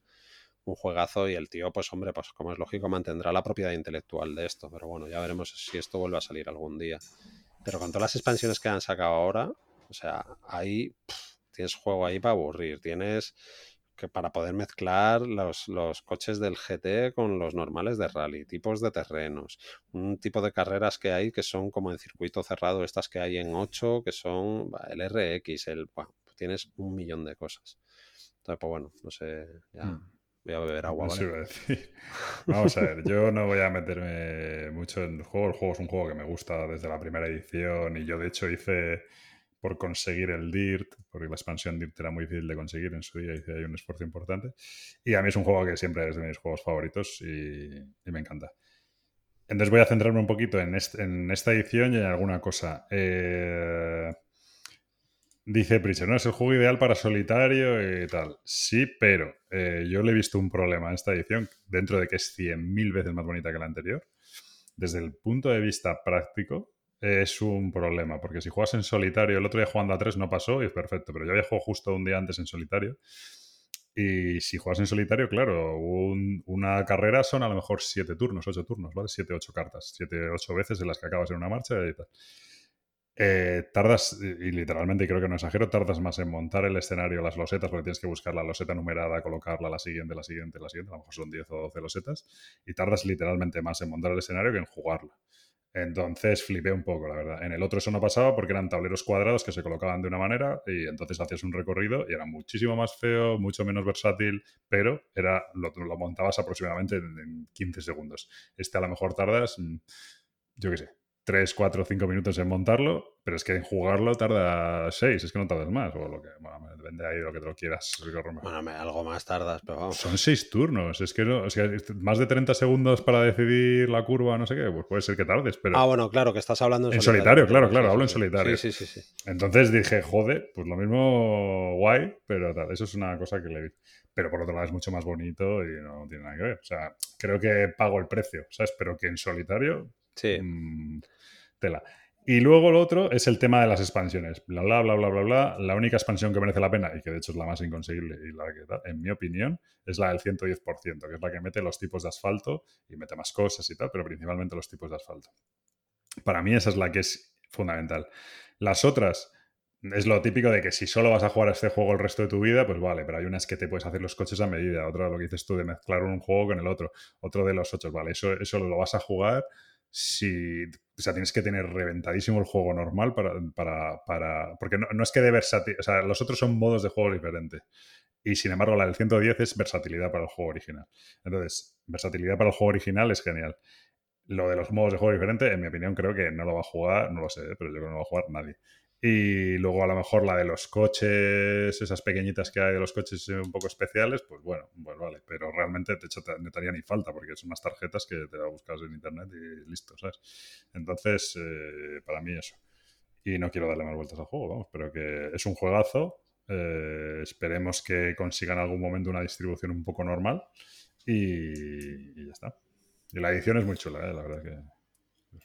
un juegazo y el tío pues hombre, pues como es lógico mantendrá la propiedad intelectual de esto, pero bueno, ya veremos si esto vuelve a salir algún día. Pero con todas las expansiones que han sacado ahora, o sea, pff, tienes juego ahí para aburrir, tienes que para poder mezclar los, los, coches del GT con los normales de rally, tipos de terrenos, un tipo de carreras que hay que son como en circuito cerrado, estas que hay en 8, que son el RX, el, bueno, tienes un millón de cosas. Entonces, pues bueno, no sé, ya Mm. voy a beber agua, decir. Vamos a ver, yo no voy a meterme mucho en el juego. El juego es un juego que me gusta desde la primera edición y yo de hecho hice por conseguir el DIRT, porque la expansión DIRT era muy difícil de conseguir en su día, hice ahí un esfuerzo importante. Y a mí es un juego que siempre es de mis juegos favoritos y, y me encanta. Entonces voy a centrarme un poquito en, esta edición y en alguna cosa. Eh, Dice Pritchard, ¿no? Es el juego ideal para solitario y tal. Sí, pero eh, yo le he visto un problema en esta edición, dentro de que es 100.000 veces más bonita que la anterior. Desde el punto de vista práctico, es un problema, porque si juegas en solitario, el otro día jugando a 3 no pasó y es perfecto, pero yo había jugado justo un día antes en solitario. Y si juegas en solitario, claro, un- una carrera son a lo mejor 7 turnos, 8 turnos, ¿vale? 7, 8 cartas, 7, 8 veces en las que acabas en una marcha y tal. Eh, tardas, y literalmente creo que no exagero, tardas más en montar el escenario, las losetas, porque tienes que buscar la loseta numerada, colocarla, la siguiente, la siguiente, la siguiente, a lo mejor son 10 o 12 losetas, y tardas literalmente más en montar el escenario que en jugarla. Entonces flipé un poco, la verdad. En el otro eso no pasaba porque eran tableros cuadrados que se colocaban de una manera y entonces hacías un recorrido y era muchísimo más feo, mucho menos versátil, pero era lo, lo montabas aproximadamente en, en 15 segundos. Este a lo mejor tardas, mm, yo qué sé, 3, 4, 5 minutos en montarlo, pero es que en jugarlo tarda 6, es que no tardas más, o lo que, bueno, depende ahí de lo que te lo quieras. Bueno, me- algo más tardas, pero vamos. Son 6 turnos, es que no, o sea, más de 30 segundos para decidir la curva, no sé qué, pues puede ser que tardes, pero Ah, bueno, claro, que estás hablando en, En solitario, claro, claro, sí, hablo en solitario. Sí, sí, sí, sí. entonces dije, joder, pues lo mismo guay, pero tal, eso es una cosa que le vi. Pero por otro lado es mucho más bonito y no tiene nada que ver. O sea, creo que pago el precio, ¿sabes? Pero que en solitario Sí. Mm, tela. Y luego lo otro es el tema de las expansiones. Bla, bla, bla, bla, bla, bla. La única expansión que merece la pena, y que de hecho es la más inconseguible y la que, en mi opinión, es la del 110%, que es la que mete los tipos de asfalto y mete más cosas y tal, pero principalmente los tipos de asfalto. Para mí esa es la que es fundamental. Las otras es lo típico de que si solo vas a jugar a este juego el resto de tu vida, pues vale, pero hay unas que te puedes hacer los coches a medida, otra lo que dices tú de mezclar un juego con el otro, otro de los ocho, vale, eso, eso lo vas a jugar si, o sea, tienes que tener reventadísimo el juego normal para, para, para porque no, no es que de versatilidad, o sea, los otros son modos de juego diferentes. Y sin embargo, la del 110 es versatilidad para el juego original. Entonces, versatilidad para el juego original es genial. Lo de los modos de juego diferentes, en mi opinión, creo que no lo va a jugar, no lo sé, ¿eh? pero yo creo que no lo va a jugar nadie. Y luego a lo mejor la de los coches, esas pequeñitas que hay de los coches un poco especiales, pues bueno, pues vale. Pero realmente de hecho no te haría ni falta porque son unas tarjetas que te las buscas en internet y listo, ¿sabes? Entonces, eh, para mí eso. Y no quiero darle más vueltas al juego, vamos, pero que es un juegazo. Eh, esperemos que consigan en algún momento una distribución un poco normal y, y ya está. Y la edición es muy chula, ¿eh? la verdad que.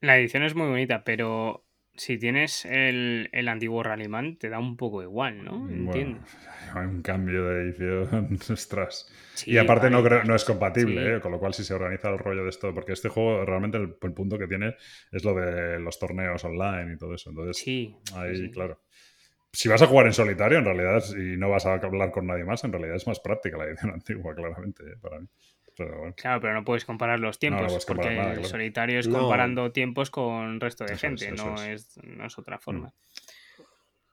La edición es muy bonita, pero si tienes el, el antiguo Rallyman, te da un poco igual, ¿no? Entiendo. Bueno, [laughs] hay un cambio de edición, [laughs] ostras. Sí, y aparte no, vale, creo- no es compatible, sí. ¿eh? con lo cual si se organiza el rollo de esto, porque este juego realmente el, el punto que tiene es lo de los torneos online y todo eso. Entonces, Sí, ahí, claro. Si vas a jugar en solitario, en realidad, y no vas a hablar con nadie más, en realidad es más práctica la edición [laughs] antigua, claramente, ¿eh? para mí. Pero bueno. Claro, pero no puedes comparar los no tiempos, porque nada, claro. solitario es No. comparando tiempos con el resto de Eso gente, es, no, es. es. no es otra forma.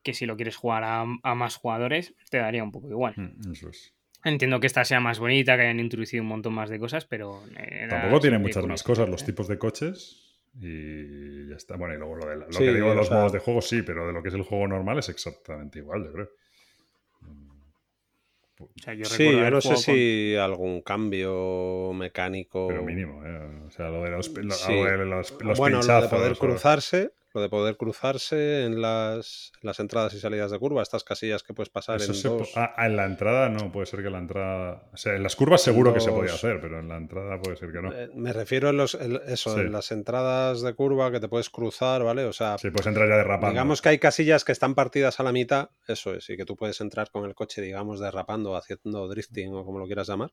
Que si lo quieres jugar a, a más jugadores, te daría un poco igual. Mm, Eso es. Entiendo que esta sea más bonita, que hayan introducido un montón más de cosas, pero. Tampoco tiene muchas más cosas, los tipos de coches y ya está. Bueno, y luego lo, de la- lo Sí, que digo de o los sea- modos de juego, sí, pero de lo que es el juego normal es exactamente igual, yo creo. O sea, yo Sí, yo no sé con- si algún cambio mecánico. Pero mínimo, ¿eh? O sea, lo de los, lo- Sí. lo de los, los bueno, lo de pinchazos. poder o- cruzarse, lo de poder cruzarse en las, las entradas y salidas de curva, estas casillas que puedes pasar Eso en dos. ah, ah, en la entrada no, puede ser que la entrada. O sea, en las curvas seguro que se podía hacer, pero en la entrada puede ser que no. Eh, Me refiero en los, en eso, Sí. en las entradas de curva que te puedes cruzar, ¿vale? O sea, Sí, puedes entrar ya derrapando. digamos que hay casillas que están partidas a la mitad, eso es, y que tú puedes entrar con el coche, digamos, derrapando, haciendo drifting o como lo quieras llamar,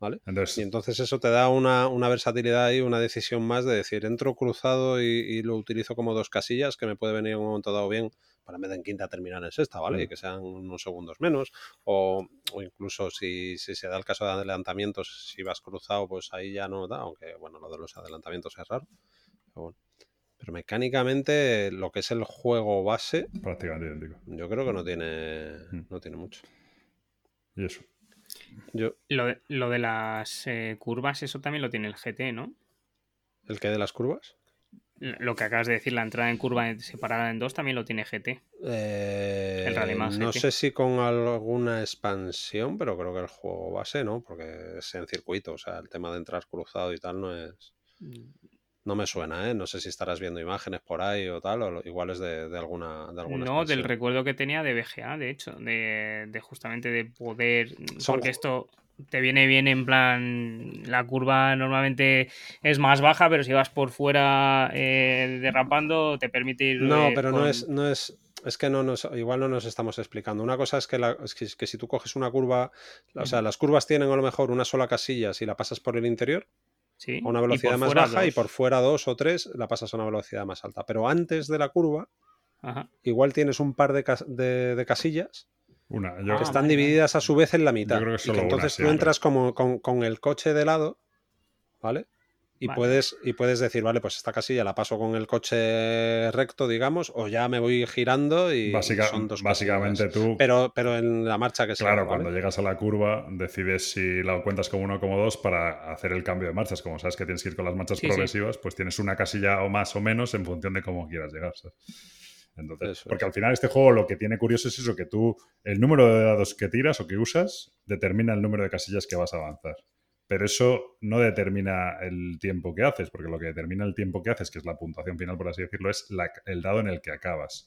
¿vale? Y Entonces, eso te da una, una versatilidad y una decisión más de decir, entro cruzado y, y lo utilizo como dos casillas que me puede venir en un momento dado bien para de en quinta terminar en sexta, ¿vale? Mm. Y que sean unos segundos menos. O, o incluso si, si se da el caso de adelantamientos, si vas cruzado, pues ahí ya no da, aunque bueno, lo de los adelantamientos es raro. Pero, bueno. Pero mecánicamente lo que es el juego base, prácticamente idéntico. yo creo que no tiene, Mm. no tiene mucho. Y eso. Yo, Lo de, lo de las eh, curvas, eso también lo tiene el GT, ¿no? ¿El que de las curvas? Lo que acabas de decir, la entrada en curva separada en dos también lo tiene GT. Eh, El Rallyman no GT. sé si con alguna expansión, pero creo que el juego base, ¿no? Porque es en circuito, o sea, el tema de entrar cruzado y tal no es... No me suena, ¿eh? No sé si estarás viendo imágenes por ahí o tal, o igual es de, de alguna, de alguna No, del recuerdo que tenía de BGA, de hecho, de, de justamente de poder. Son Porque esto te viene bien en plan. La curva normalmente es más baja, pero si vas por fuera eh, derrapando, te permite ir. No, eh, pero no es, no es, es que no nos, igual no nos estamos explicando. Una cosa es que, la- es que, que si tú coges una curva, o sea, las curvas tienen a lo mejor una sola casilla si la pasas por el interior, Sí, a una y velocidad más baja, y por fuera dos o tres la pasas a una velocidad más alta. Pero antes de la curva, Ajá. igual tienes un par de, cas- de- de casillas Una. Yo, Ah, que están vale, divididas a su vez en la mitad. creo que y solo una entonces tú entras como con, con el coche de lado, ¿vale? Y, Vale. puedes, y puedes decir, vale, pues esta casilla la paso con el coche recto, digamos, o ya me voy girando y, Básica- son dos básicamente tú, Pero, pero en la marcha que sea. claro, cuando llegas a la curva, decides si la cuentas como uno o como dos para hacer el cambio de marchas. Como sabes que tienes que ir con las marchas Sí, sí. progresivas, pues tienes una casilla o más o menos en función de cómo quieras llegar. ¿sabes? Entonces, Eso porque es. al final este juego lo que tiene curioso es eso, que tú, el número de dados que tiras o que usas, determina el número de casillas que vas a avanzar. Pero eso no determina el tiempo que haces, porque lo que determina el tiempo que haces, que es la puntuación final, por así decirlo, es el dado en el que acabas.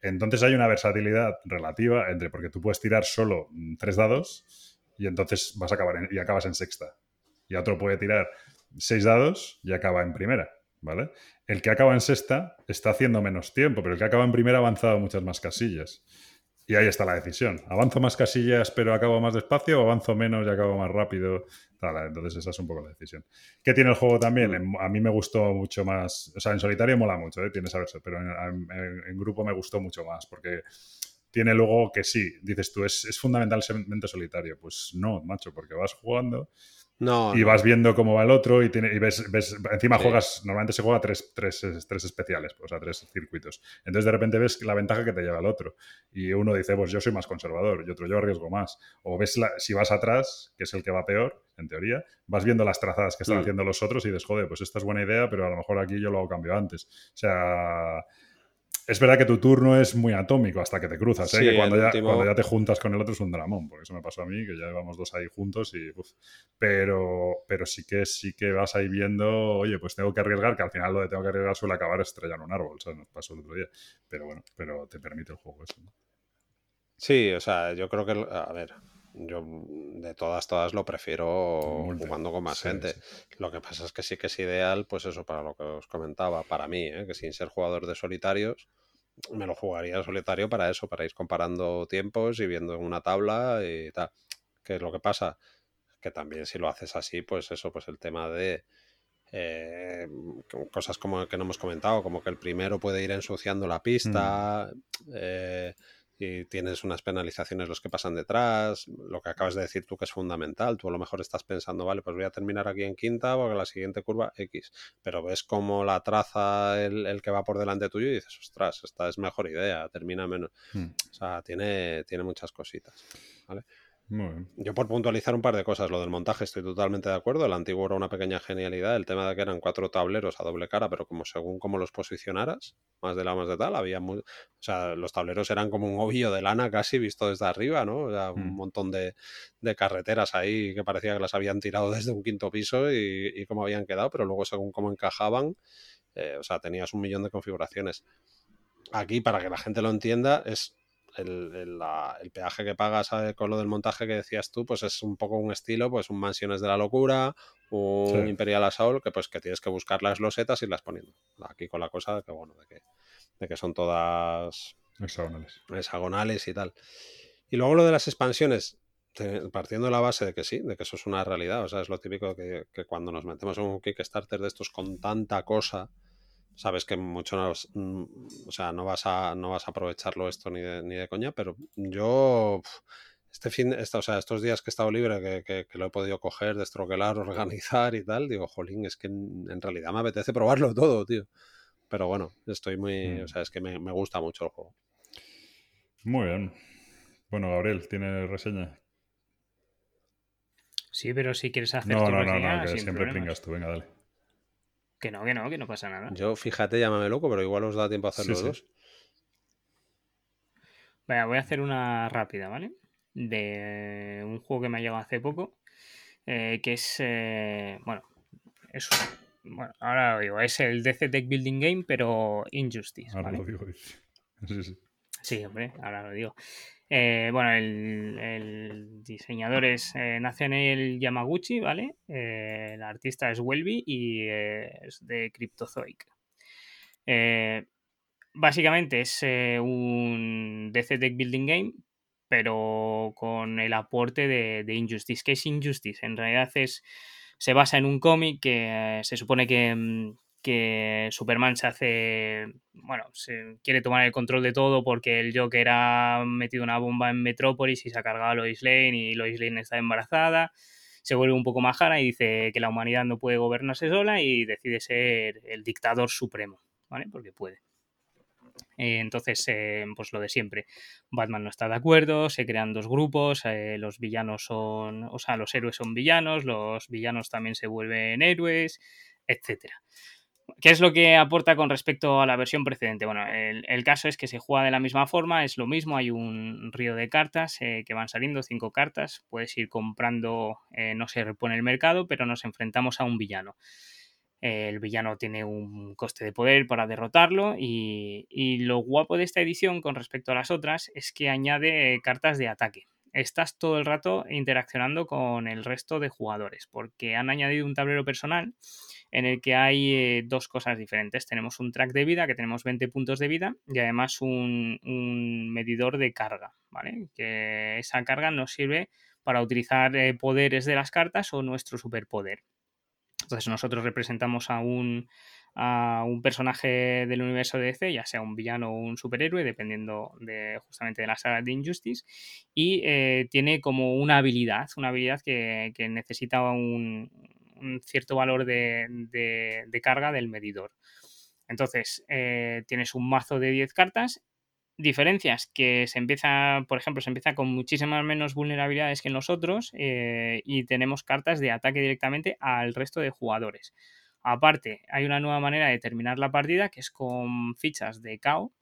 Entonces hay una versatilidad relativa entre, porque tú puedes tirar solo mm, tres dados y entonces vas a acabar en- y acabas en sexta. Y otro puede tirar seis dados y acaba en primera, ¿vale? El que acaba en sexta está haciendo menos tiempo, pero el que acaba en primera ha avanzado muchas más casillas. Y ahí está la decisión. ¿Avanzo más casillas pero acabo más despacio o avanzo menos y acabo más rápido? Tal, entonces esa es un poco la decisión. ¿Qué tiene el juego también? En- a mí me gustó mucho más. O sea, en solitario mola mucho, ¿eh? tiene saberse, pero en, en- en grupo me gustó mucho más porque tiene luego que sí, dices tú, es, es fundamentalmente solitario. Pues no, macho, porque vas jugando No, y vas viendo cómo va el otro y, tiene, y ves, ves- encima Sí. juegas, normalmente se juega tres, tres, tres especiales, o sea, tres circuitos. Entonces de repente ves la ventaja que te lleva el otro. Y uno dice, pues yo soy más conservador, y otro yo arriesgo más. O ves la- si vas atrás, que es el que va peor, en teoría, vas viendo las trazadas que están Mm. haciendo los otros y dices, joder, pues esta es buena idea, pero a lo mejor aquí yo lo hago cambio antes. O sea... Es verdad que tu turno es muy atómico hasta que te cruzas, ¿eh? Sí, que cuando ya, último- cuando ya te juntas con el otro es un dramón, porque eso me pasó a mí, que ya llevamos dos ahí juntos y uf, pero, pero sí que sí que vas ahí viendo, oye, pues tengo que arriesgar, que al final lo de tengo que arriesgar suele acabar estrellando un árbol, ¿sabes? Nos pasó el otro día. Pero bueno, pero te permite el juego eso. ¿no? Sí, o sea, yo creo que, a ver, yo de todas, todas lo prefiero jugando con más Sí, gente. sí. Lo que pasa es que sí que es ideal, pues eso, para lo que os comentaba, para mí, ¿eh? que sin ser jugador de solitarios, me lo jugaría solitario para eso, para ir comparando tiempos y viendo en una tabla y tal. ¿Qué es lo que pasa? Que también si lo haces así, pues eso, pues el tema de eh, co- cosas como que no hemos comentado, como que el primero puede ir ensuciando la pista, eh, y tienes unas penalizaciones los que pasan detrás, lo que acabas de decir tú que es fundamental, tú a lo mejor estás pensando, vale, pues voy a terminar aquí en quinta porque la siguiente curva X, pero ves cómo la traza el, el que va por delante tuyo y dices, ostras, esta es mejor idea, termina menos, Hmm. o sea, tiene, tiene muchas cositas. Muy Yo por puntualizar un par de cosas, lo del montaje estoy totalmente de acuerdo, el antiguo era una pequeña genialidad, el tema de que eran cuatro tableros a doble cara, pero como según cómo los posicionaras, más de la más de tal, había muy, o sea, los tableros eran como un ovillo de lana casi visto desde arriba, ¿no? O sea, un Mm. montón de, de carreteras ahí que parecía que las habían tirado [laughs] desde un quinto piso y, y cómo habían quedado, pero luego según cómo encajaban, eh, o sea, tenías un millón de configuraciones. Aquí, para que la gente lo entienda, es el, el- la- el peaje que pagas con lo del montaje que decías tú, pues es un poco un estilo, pues un Mansiones de la Locura, un Sí. Imperial Assault, que pues que tienes que buscar las losetas y las poniendo. Aquí con la cosa de que, bueno, de que, de que son todas Hexagonales. hexagonales y tal. Y luego lo de las expansiones, partiendo de la base de que sí, de que eso es una realidad, o sea, es lo típico que, que cuando nos metemos en un Kickstarter de estos con tanta cosa, sabes que mucho nos- mm, o sea, no vas a no vas a aprovecharlo esto ni de, ni de coña, pero yo este fin, esta- o sea, estos días que he estado libre, que, que- que lo he podido coger, destroquelar, [laughs] organizar y tal, digo, jolín, es que en, en realidad me apetece probarlo [laughs] todo, tío. Pero bueno, estoy muy, Mm. o sea, es que me, me gusta mucho el juego. Muy bien. Bueno, Gabriel, ¿tiene reseña? Sí, pero si quieres hacer No, tu no, no, reseña, no, que sin siempre problemas. pringas tú. Venga, dale. Que no, que no, que no pasa nada. Yo, fíjate, llámame loco, pero igual os da tiempo a hacer Sí, los sí. dos. Venga, voy a hacer una rápida, ¿vale? De un juego que me ha llegado hace poco, eh, que es, eh, bueno, es, bueno, ahora lo digo, es el DC Deck Building Game, pero Injustice, Ahora ¿vale? lo digo. [laughs] Sí, sí. Sí, hombre, ahora lo digo. Eh, bueno, el, el diseñador es eh, Nathaniel Yamaguchi, ¿vale? Eh, el artista es Welby y eh, es de Cryptozoic. Eh, básicamente es eh, un DC Deck Building Game, pero con el aporte de, Injustice. ¿Qué es Injustice? En realidad es, se basa en un cómic que eh, se supone que, mm, que Superman se hace, bueno, se quiere tomar el control de todo porque el Joker ha metido una bomba en Metrópolis y se ha cargado a Lois Lane y Lois Lane está embarazada se vuelve un poco majara y dice que la humanidad no puede gobernarse sola y decide ser el dictador supremo, ¿vale? Porque puede. Eh, entonces, eh, pues lo de siempre. Batman no está de acuerdo, se crean dos grupos, eh, los villanos son, o sea, los héroes son villanos, los villanos también se vuelven héroes, etcétera. ¿Qué es lo que aporta con respecto a la versión precedente? Bueno, el, caso es que se juega de la misma forma, es lo mismo, hay un río de cartas eh, que van saliendo, cinco cartas, puedes ir comprando, eh, no se repone el mercado, pero nos enfrentamos a un villano. Eh, el villano tiene un coste de poder para derrotarlo y, y lo guapo de esta edición con respecto a las otras es que añade cartas de ataque estás todo el rato interaccionando con el resto de jugadores, porque han añadido un tablero personal en el que hay eh, dos cosas diferentes. Tenemos un track de vida, que tenemos 20 puntos de vida, y además un, un medidor de carga, ¿vale? Que esa carga nos sirve para utilizar eh, poderes de las cartas o nuestro superpoder. Entonces nosotros representamos a un, a un personaje del universo DC, ya sea un villano o un superhéroe, dependiendo de justamente de la saga de Injustice, y eh, tiene como una habilidad, una habilidad que, que necesita un, un, cierto valor de, de, carga del medidor. Entonces, eh, tienes un mazo de 10 cartas. Diferencias que se empieza, por ejemplo, se empieza con muchísimas menos vulnerabilidades que en eh, y tenemos cartas de ataque directamente al resto de jugadores. Aparte, hay una nueva manera de terminar la partida que es con fichas de KO,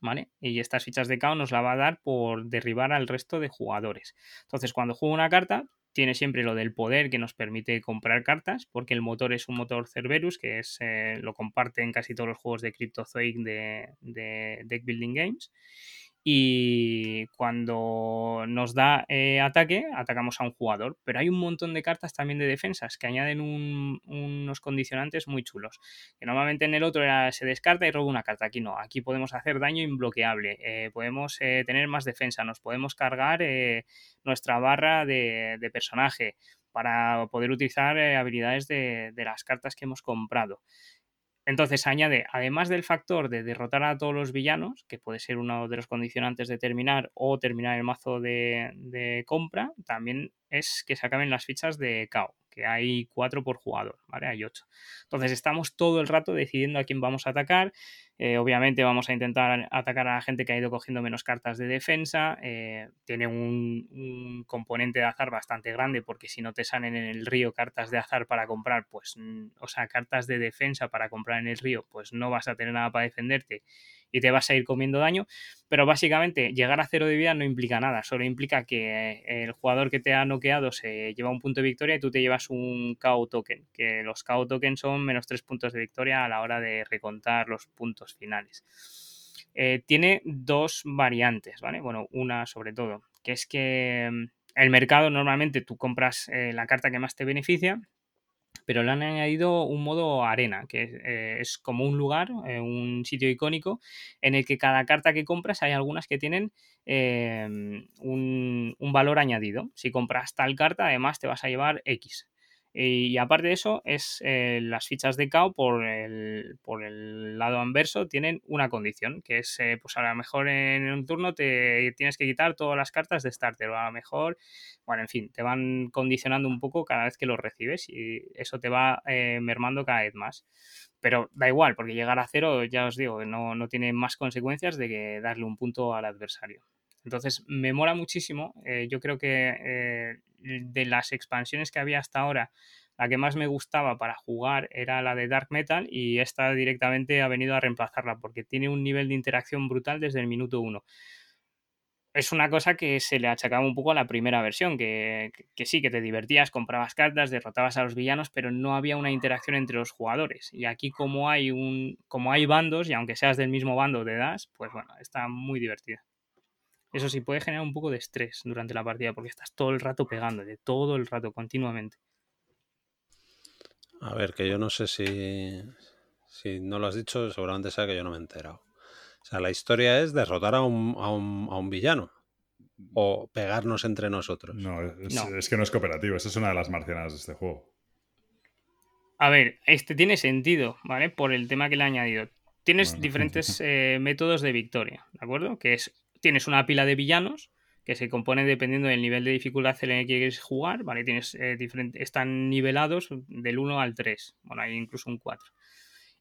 ¿vale? Y estas fichas de KO nos la va a dar por derribar al resto de jugadores. Entonces, cuando juego una carta, tiene siempre lo del poder que nos permite comprar cartas, porque el motor es un motor Cerberus, que es eh, lo comparte en casi todos los juegos de Cryptozoic de, de Deck Building Games y cuando nos da eh, ataque, atacamos a un jugador. Pero hay un montón de cartas también de defensas que añaden un, unos condicionantes muy chulos. Que normalmente en el otro se descarta y roba una carta. Aquí no, aquí podemos hacer daño imbloqueable, eh, podemos eh, tener más defensa, nos podemos cargar nuestra barra de, personaje para poder utilizar habilidades de, de las cartas que hemos comprado. Entonces añade, además del factor de derrotar a todos los villanos, que puede ser uno de los condicionantes de terminar o terminar el mazo de, de compra, también es que se acaben las fichas de KO, que hay cuatro por jugador, ¿vale? Hay ocho. Entonces estamos todo el rato decidiendo a quién vamos a atacar. Eh, obviamente vamos a intentar atacar a la gente que ha ido cogiendo menos cartas de defensa. Eh, tiene un, un, componente de azar bastante grande porque si no te salen en el río cartas de azar para comprar, pues, o sea, cartas de defensa para comprar en el río, pues no vas a tener nada para defenderte y te vas a ir comiendo daño. Pero básicamente llegar a cero de vida no implica nada, solo implica que el jugador que te ha noqueado se lleva un punto de victoria y tú te llevas un KO token, que los KO tokens son menos tres puntos de victoria a la hora de recontar los puntos finales. Eh, tiene dos variantes, ¿vale? Bueno, una sobre todo, que es que el mercado normalmente tú compras eh, la carta que más te beneficia pero le han añadido un modo arena, que eh, es como un lugar, eh, un sitio icónico, en el que cada carta que compras hay algunas que tienen eh, un, valor añadido. Si compras tal carta, además te vas a llevar X. Y aparte de eso, es eh, las fichas de KO por el, por el lado anverso tienen una condición, que es, eh, pues a lo mejor en un turno te tienes que quitar todas las cartas de starter, a lo mejor, bueno, en fin, te van condicionando un poco cada vez que los recibes y eso te va eh, mermando cada vez más. Pero da igual, porque llegar a cero, ya os digo, no, no tiene más consecuencias de que darle un punto al adversario. Entonces, me mola muchísimo. Yo creo que de las expansiones que había hasta ahora, la que más me gustaba para jugar era la de Dark Metal y esta directamente ha venido a reemplazarla porque tiene un nivel de interacción brutal desde el minuto uno. Es una cosa que se le achacaba un poco a la primera versión, que, que, sí, que te divertías, comprabas cartas, derrotabas a los villanos, pero no había una interacción entre los jugadores. Y aquí como hay un, como hay bandos, y aunque seas del mismo bando de das, pues bueno, está muy divertida. Eso sí, puede generar un poco de estrés durante la partida porque estás todo el rato pegándote, todo el rato, continuamente. A ver, que yo no sé si, si no lo has dicho, seguramente sea que yo no me he enterado. O sea, la historia es derrotar a un, a un, a un villano o pegarnos entre nosotros. No es, no es, que no es cooperativo, esa es una de las marcianas de este juego. A ver, este tiene sentido, ¿vale? Por el tema que le he añadido. Tienes bueno. diferentes [laughs] eh, métodos de victoria, ¿de acuerdo? Que es, tienes una pila de villanos que se compone dependiendo del nivel de dificultad en el que quieres jugar, ¿vale? Tienes eh, diferente- están nivelados del 1 al 3, bueno, hay incluso un 4.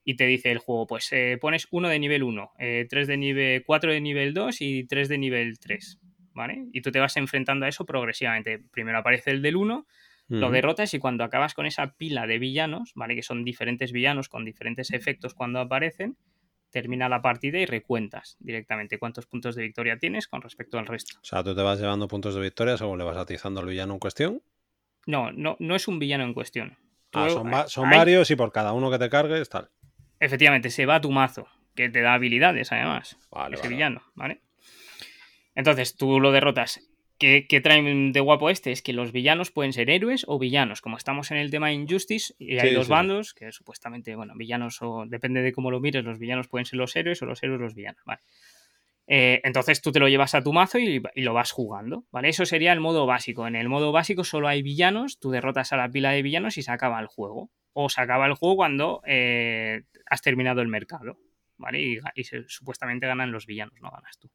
Y te dice el juego, pues eh, pones 1 de nivel 1, 3 de nivel 4 de nivel 2 y 3 de nivel 3, ¿vale? Y tú te vas enfrentando a eso progresivamente. Primero aparece el del 1, lo derrotas y cuando acabas con esa pila de villanos, ¿vale? Que son diferentes villanos con diferentes efectos cuando aparecen, termina la partida y recuentas directamente cuántos puntos de victoria tienes con respecto al resto. O sea, tú te vas llevando puntos de victoria según le vas atizando al villano en cuestión. No, no, no es un villano en cuestión. Tú- Ah, son, va- son hay- varios y por cada uno que te cargues, tal. Efectivamente, se va a tu mazo, que te da habilidades además. Vale, ese vale, villano, ¿vale? Entonces tú lo derrotas. ¿Qué, qué traen de guapo este? Es que los villanos pueden ser héroes o villanos. Como estamos en el tema Injustice y hay Sí, dos sí, bandos, que supuestamente, bueno, villanos o depende de cómo lo mires, los villanos pueden ser los héroes o los héroes los villanos, ¿vale? Eh, entonces tú te lo llevas a tu mazo y, y lo vas jugando, ¿vale? Eso sería el modo básico. En el modo básico solo hay villanos, tú derrotas a la pila de villanos y se acaba el juego. O se acaba el juego cuando eh, has terminado el mercado, ¿vale? Y, ga- y se- supuestamente ganan los villanos, no ganas tú.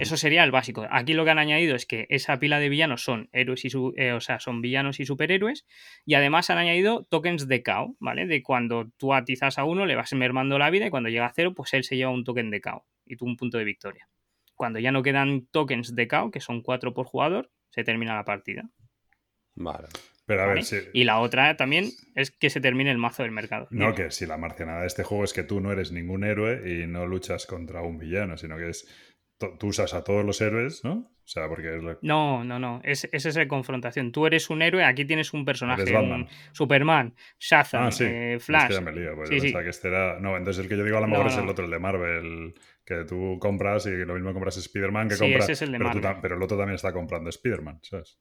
Eso sería el básico. Aquí lo que han añadido es que esa pila de villanos son héroes y su- eh, o sea, son villanos y superhéroes. Y además han añadido tokens de KO, ¿vale? De cuando tú atizas a uno, le vas mermando la vida y cuando llega a cero, pues él se lleva un token de KO y tú un punto de victoria. Cuando ya no quedan tokens de KO, que son cuatro por jugador, se termina la partida. Vale. Pero a ¿vale? ver, si, Y la otra también es que se termine el mazo del mercado. no, Dime. que si la marcianada de este juego es que tú no eres ningún héroe y no luchas contra un villano, sino que es tú usas a todos los héroes, ¿no? O sea, porque es lo- No, no, no. Es, esa es la confrontación. Tú eres un héroe, aquí tienes un personaje. Eres Batman. un Superman, Shazam, Ah, sí. eh, Es Flash. que ya me lío, pues Sí, yo sí. pensaba que este era... No, entonces el que yo digo a lo mejor No, es el otro, el de Marvel, que tú compras y lo mismo compras Spider-Man que Sí, compras... ese es el de pero, tú Marvel. tam- pero el otro también está comprando Spider-Man, ¿sabes?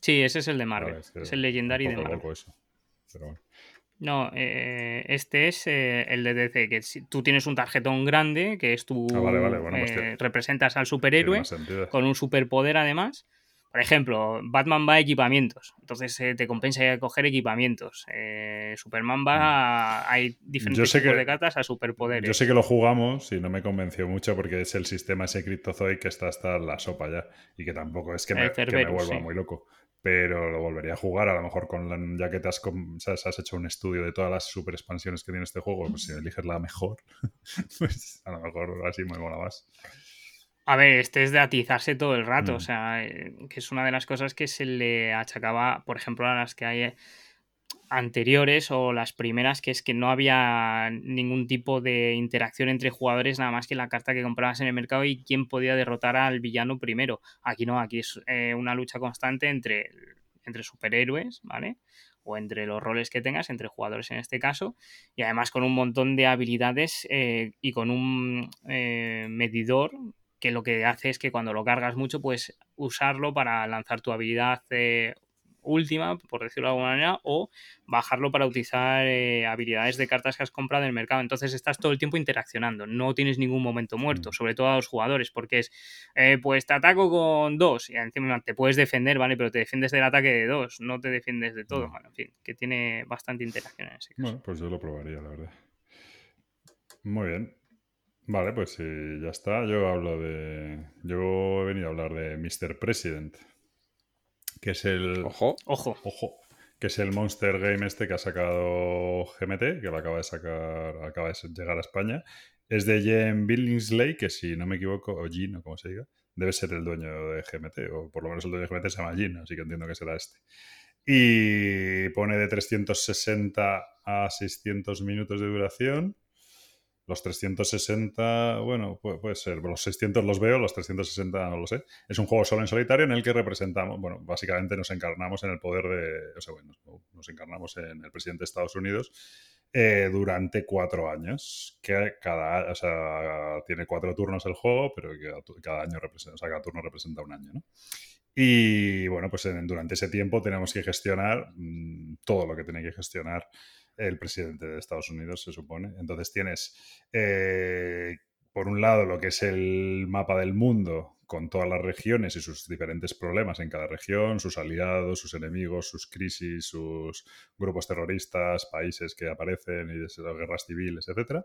Sí, ese es el de Marvel. Vale, es que es el Legendary un de poco Marvel. loco eso. Pero bueno. No, eh, este es eh, el de DC, que si tú tienes un tarjetón grande, que es tu... Ah, vale, vale, bueno, pues eh, que- representas al superhéroe con un superpoder además. Por ejemplo, Batman va a equipamientos, entonces eh, te compensa coger equipamientos. Eh, Superman va a... Hay diferentes tipos que- de cartas a superpoderes. Yo sé que lo jugamos y no me convenció mucho porque es el sistema ese Cryptozoic que está hasta la sopa ya y que tampoco es que me, que me vuelva sí. muy loco. Pero lo volvería a jugar, a lo mejor con la- ya que te has, hecho un estudio de todas las super expansiones que tiene este juego, pues si eliges la mejor, [laughs] pues a lo mejor así me mola más. A ver, este es de atizarse todo el rato, Mm. o sea, eh, que es una de las cosas que se le achacaba, por ejemplo, a las que hay eh, anteriores o las primeras, que es que no había ningún tipo de interacción entre jugadores, nada más que la carta que comprabas en el mercado y quién podía derrotar al villano primero. Aquí no, aquí es eh, una lucha constante entre, entre superhéroes, ¿vale? O entre los roles que tengas, entre jugadores en este caso, y además con un montón de habilidades eh, y con un eh, medidor que lo que hace es que cuando lo cargas mucho, puedes usarlo para lanzar tu habilidad última, por decirlo de alguna manera, o bajarlo para utilizar eh, habilidades de cartas que has comprado en el mercado. Entonces estás todo el tiempo interaccionando, no tienes ningún momento muerto, Mm. sobre todo a los jugadores, porque es, eh, pues te ataco con dos, y encima te puedes defender, ¿vale? Pero te defiendes del ataque de dos, no te defiendes de todo. Mm. Bueno, en fin, que tiene bastante interacción en ese caso. Bueno, pues yo lo probaría, la verdad. Muy bien. Vale, pues si ya está. Yo hablo de. Yo he venido a hablar de Mr. President. Que es el. Ojo. Ojo, Ojo. Que es el Monster Game este que ha sacado GMT, que lo acaba de sacar, acaba de llegar a España. Es de Jen Billingsley, que si no me equivoco, o Jean, o como se diga, debe ser el dueño de GMT, o por lo menos el dueño de GMT se llama Jean, así que entiendo que será este. Y pone de 360 a 600 minutos de duración. Los 360, bueno, puede, ser. Los 600 los veo, los 360 no lo sé. Es un juego solo en solitario en el que representamos, bueno, básicamente nos encarnamos en el poder de, o sea, bueno, nos encarnamos en el presidente de Estados Unidos eh, durante cuatro años, que cada, o sea, tiene cuatro turnos el juego, pero cada, año representa, o sea, cada turno representa un año, ¿no? Y bueno, pues durante ese tiempo tenemos que gestionar mmm, todo lo que tiene que gestionar el presidente de Estados Unidos, se supone. Entonces tienes, eh, por un lado, lo que es el mapa del mundo con todas las regiones y sus diferentes problemas en cada región, sus aliados, sus enemigos, sus crisis, sus grupos terroristas, países que aparecen y guerras civiles, etc.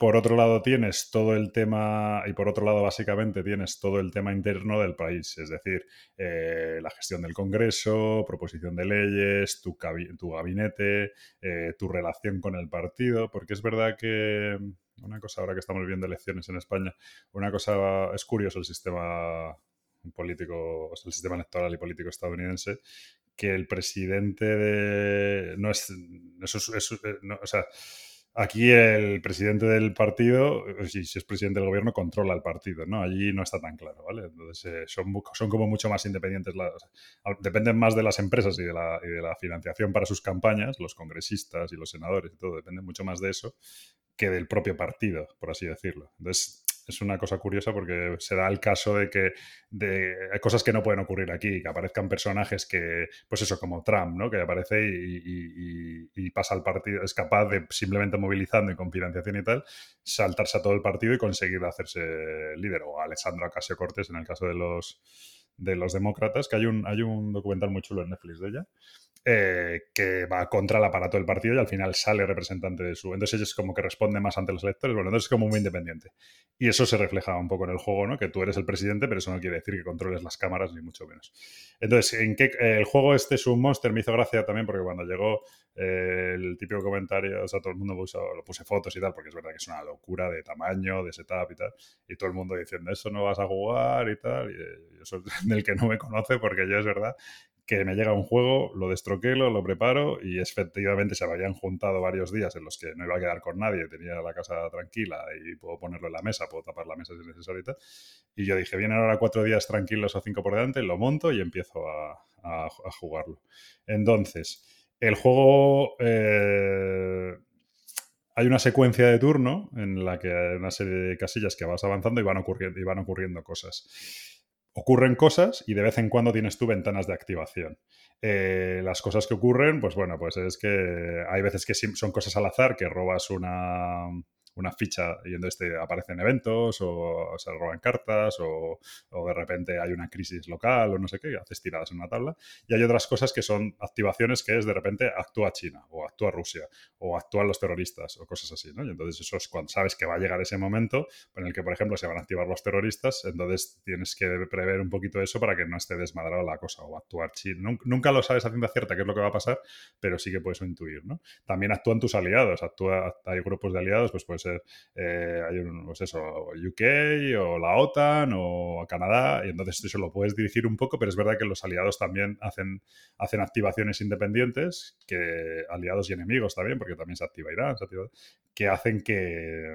por otro lado tienes todo el tema, y por otro lado básicamente tienes todo el tema interno del país, es decir, eh, la gestión del Congreso, proposición de leyes, tu, tu gabinete, eh, tu relación con el partido, porque es verdad que una cosa ahora que estamos viendo elecciones en España, una cosa es curioso el sistema político, o sea, el sistema electoral y político estadounidense, que el presidente de... No es... Eso es- es- no, o sea, aquí el presidente del partido, eh, si, es presidente del gobierno, controla el partido, ¿no? Allí no está tan claro, ¿vale? Entonces eh, son, son como mucho más independientes. la- o sea, al- dependen más de las empresas y de, la, y de la financiación para sus campañas, los congresistas y los senadores y todo, depende mucho más de eso que del propio partido, por así decirlo. Entonces, es una cosa curiosa porque se da el caso de que de, hay cosas que no pueden ocurrir aquí, que aparezcan personajes que, pues eso, como Trump, ¿no? Que aparece y, pasa al partido, es capaz de simplemente movilizando y con financiación y tal, saltarse a todo el partido y conseguir hacerse líder. O Alessandro Ocasio Cortés en el caso de los de los demócratas, que hay un, hay un documental muy chulo en Netflix de ella, eh, que va contra el aparato del partido y al final sale representante de su. Entonces es como que responde más ante los electores. Bueno, entonces es como muy independiente. Y eso se refleja un poco en el juego, ¿no? Que tú eres el presidente, pero eso no quiere decir que controles las cámaras, ni mucho menos. Entonces, ¿en qué, eh, el juego este es un monster? Me hizo gracia también porque cuando llegó eh, el típico comentario, o sea, todo el mundo puso, lo puse fotos y tal, porque es verdad que es una locura de tamaño, de setup y tal. Y todo el mundo diciendo, eso no vas a jugar y tal. Y eh, yo soy [laughs] del que no me conoce porque yo es verdad que me llega un juego, lo destroquelo, lo preparo y efectivamente se habían juntado varios días en los que no iba a quedar con nadie, tenía la casa tranquila y puedo ponerlo en la mesa, puedo tapar la mesa si es necesario y yo dije, vienen ahora cuatro días tranquilos o cinco por delante, lo monto y empiezo a jugarlo. Entonces, el juego... eh, hay una secuencia de turno en la que hay una serie de casillas que vas avanzando y van ocurriendo, y van ocurriendo cosas ocurren cosas y de vez en cuando tienes tú ventanas de activación. Eh, las cosas que ocurren, pues bueno, pues es que hay veces que son cosas al azar, que robas una, una ficha y entonces te aparecen eventos o se roban cartas o, o de repente hay una crisis local o no sé qué, y haces tiradas en una tabla. Y hay otras cosas que son activaciones que es de repente actúa China o actúa Rusia o actúan los terroristas o cosas así, ¿no? Y entonces eso es cuando sabes que va a llegar ese momento en el que, por ejemplo, se van a activar los terroristas, entonces tienes que prever un poquito eso para que no esté desmadrada la cosa o actuar China. Nun- Nunca lo sabes a cierta qué es lo que va a pasar, pero sí que puedes intuir, ¿no? También actúan tus aliados, actúa, hay grupos de aliados, pues puede ser, eh, hay un, pues eso, UK o la OTAN o Canadá, y entonces eso lo puedes dirigir un poco, pero es verdad que los aliados también hacen, hacen activaciones independientes, que aliados y enemigos también, porque también se activa Irán, se activa- que hacen que,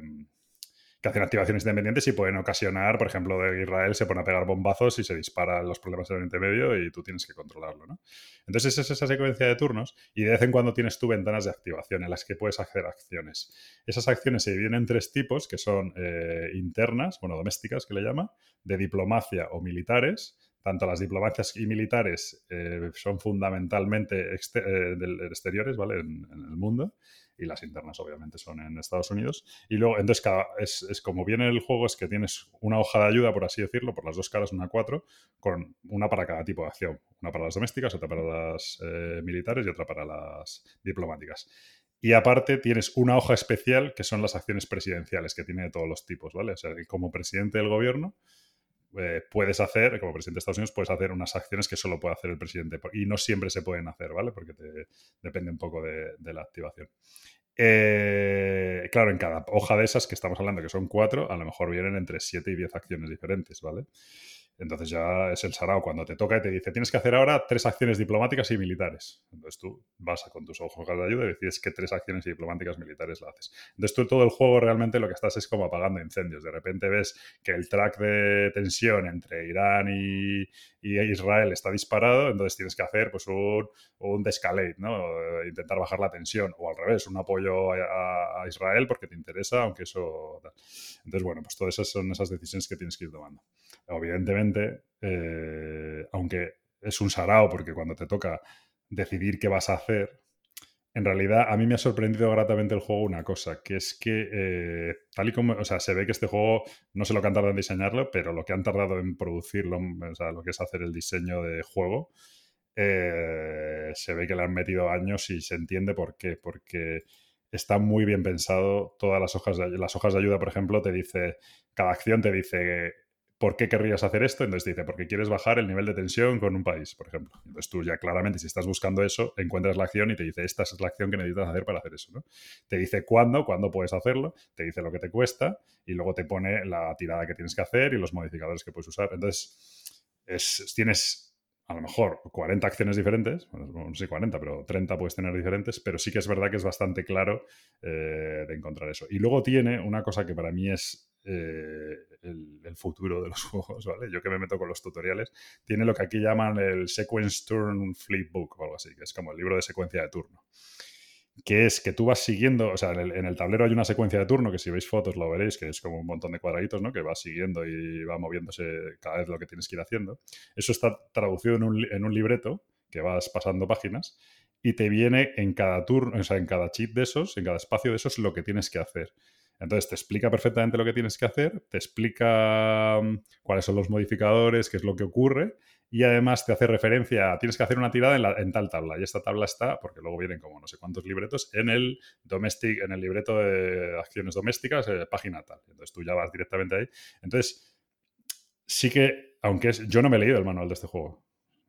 que hacen activaciones independientes y pueden ocasionar, por ejemplo, de Israel se pone a pegar bombazos y se disparan los problemas en Oriente Medio y tú tienes que controlarlo, ¿no? Entonces es esa secuencia de turnos y de vez en cuando tienes tú ventanas de activación en las que puedes hacer acciones. Esas acciones se dividen en tres tipos, que son eh, internas, bueno, domésticas que le llama, de diplomacia o militares. Tanto las diplomacias y militares eh, son fundamentalmente eh, exteriores, ¿vale? En el mundo. Y las internas, obviamente, son en Estados Unidos. Y luego, entonces, es, es como viene el juego, es que tienes una hoja de ayuda, por así decirlo, por las dos caras, una cuatro, con una para cada tipo de acción. Una para las domésticas, otra para las eh, militares y otra para las diplomáticas. Y aparte tienes una hoja especial que son las acciones presidenciales, que tiene de todos los tipos, ¿vale? O sea, como presidente del gobierno eh, puedes hacer, como presidente de Estados Unidos, puedes hacer unas acciones que solo puede hacer el presidente. Y no siempre se pueden hacer, ¿vale? Porque depende un poco de, de la activación. Eh, claro, en cada hoja de esas que estamos hablando, que son cuatro, a lo mejor vienen entre siete y diez acciones diferentes, ¿vale? Entonces ya es el sarao cuando te toca y te dice, tienes que hacer ahora tres acciones diplomáticas y militares. Entonces tú vas a- con tus ojos de ayuda y decides qué tres acciones diplomáticas militares la haces. Entonces tú todo el juego realmente lo que estás es como apagando incendios. De repente ves que el track de tensión entre Irán y, Israel está disparado, entonces tienes que hacer pues un, un descalate, ¿no? Intentar bajar la tensión. O al revés, un apoyo a, a- Israel porque te interesa, aunque eso... Entonces, bueno, pues todas esas son esas decisiones que tienes que ir tomando. Evidentemente, eh, aunque es un sarao, porque cuando te toca decidir qué vas a hacer, en realidad a mí me ha sorprendido gratamente el juego una cosa, que es que eh, tal y como, o sea, se ve que este juego no sé lo que han tardado en diseñarlo, pero lo que han tardado en producirlo, o sea, lo que es hacer el diseño de juego, eh, se ve que le han metido años y se entiende por qué, porque está muy bien pensado. Todas las hojas de, las hojas de ayuda, por ejemplo, te dice, cada acción te dice ¿por qué querrías hacer esto? Entonces te dice, porque quieres bajar el nivel de tensión con un país, por ejemplo. Entonces tú ya claramente, si estás buscando eso, encuentras la acción y te dice, esta es la acción que necesitas hacer para hacer eso. ¿no? Te dice cuándo, cuándo puedes hacerlo, te dice lo que te cuesta y luego te pone la tirada que tienes que hacer y los modificadores que puedes usar. Entonces, es, tienes a lo mejor 40 acciones diferentes, bueno, no sé 40, pero 30 puedes tener diferentes, pero sí que es verdad que es bastante claro eh, de encontrar eso. Y luego tiene una cosa que para mí es eh, el, futuro de los [laughs] juegos, ¿vale? Yo que me meto con los tutoriales, tiene lo que aquí llaman el Sequence Turn Flip Book o algo así, que es como el libro de secuencia de turno. Que es que tú vas siguiendo, o sea, en el, tablero hay una secuencia de turno que si veis fotos lo veréis, que es como un montón de cuadraditos, ¿no? Que va siguiendo y va moviéndose cada vez lo que tienes que ir haciendo. Eso está traducido en un, en un libreto que vas pasando páginas y te viene en cada turno, o sea, en cada chip de esos, en cada espacio de esos, lo que tienes que hacer. Entonces te explica perfectamente lo que tienes que hacer, te explica mm, cuáles son los modificadores, qué es lo que ocurre y además te hace referencia, tienes que hacer una tirada en, tal tabla y esta tabla está, porque luego vienen como no sé cuántos libretos, en el domestic, en el libreto de acciones domésticas, eh, página tal. Entonces tú ya vas directamente ahí. Entonces, sí que, aunque es, yo no me he leído el manual de este juego,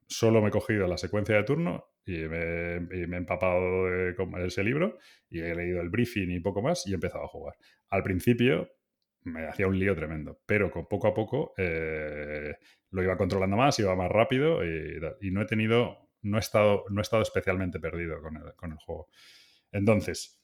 solo me he cogido la secuencia de turno y me, he empapado de, ese libro y he leído el briefing y poco más y he empezado a jugar. Al principio me hacía un lío tremendo, pero con poco a poco eh, lo iba controlando más, iba más rápido y, no he tenido, no he estado, no he estado especialmente perdido con el, juego. Entonces,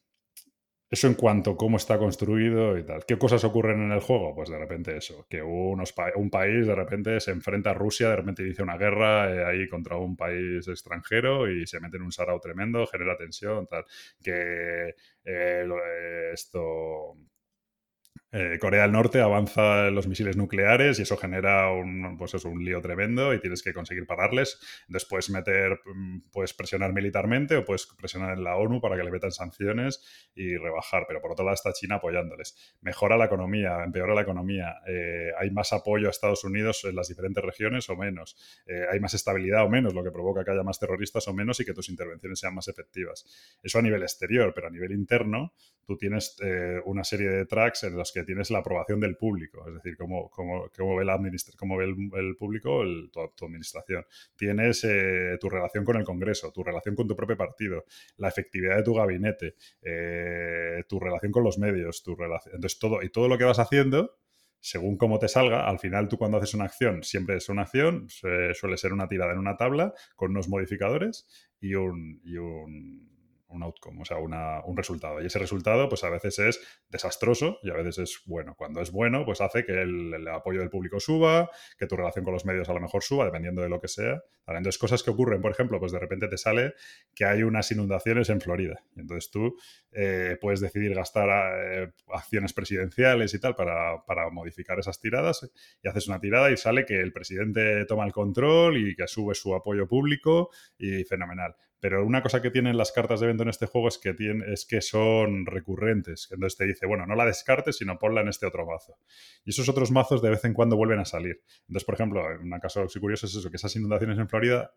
eso en cuanto a cómo está construido y tal. ¿Qué cosas ocurren en el juego? Pues de repente eso, que un país de repente se enfrenta a Rusia, de repente inicia una guerra eh, ahí contra un país extranjero y se mete en un sarao tremendo, genera tensión, tal. Que eh, esto eh, Corea del Norte avanza los misiles nucleares y eso genera un, pues eso, un lío tremendo y tienes que conseguir pararles. Después meter, mm, puedes presionar militarmente o puedes presionar en la ONU para que le metan sanciones y rebajar. Pero por otro lado está China apoyándoles. Mejora la economía, empeora la economía. Eh, hay más apoyo a Estados Unidos en las diferentes regiones o menos. Eh, hay más estabilidad o menos, lo que provoca que haya más terroristas o menos y que tus intervenciones sean más efectivas. Eso a nivel exterior, pero a nivel interno, tú tienes una serie de tracks en los que tienes la aprobación del público, es decir, cómo, cómo, cómo ve, la cómo ve el, público el, tu, administración. Tienes eh, tu relación con el Congreso, tu relación con tu propio partido, la efectividad de tu gabinete, eh, tu relación con los medios, tu relación. Entonces, todo, y todo lo que vas haciendo según cómo te salga, al final tú cuando haces una acción, siempre es una acción, suele ser una tirada en una tabla con unos modificadores y un, y un un outcome, o sea, un resultado. Y ese resultado, pues a veces es desastroso y a veces es bueno. Cuando es bueno, pues hace que el, apoyo del público suba, que tu relación con los medios a lo mejor suba, dependiendo de lo que sea. Entonces, cosas que ocurren, por ejemplo, pues de repente te sale que hay unas inundaciones en Florida. Y entonces tú eh, puedes decidir gastar eh, acciones presidenciales y tal para, para modificar esas tiradas y haces una tirada y sale que el presidente toma el control y que sube su apoyo público y fenomenal. Pero una cosa que tienen las cartas de evento en este juego es que, tiene, es que son recurrentes. Entonces te dice, bueno, no la descartes, sino ponla en este otro mazo. Y esos otros mazos de vez en cuando vuelven a salir. Entonces, por ejemplo, un caso curioso es eso, que esas inundaciones en Florida,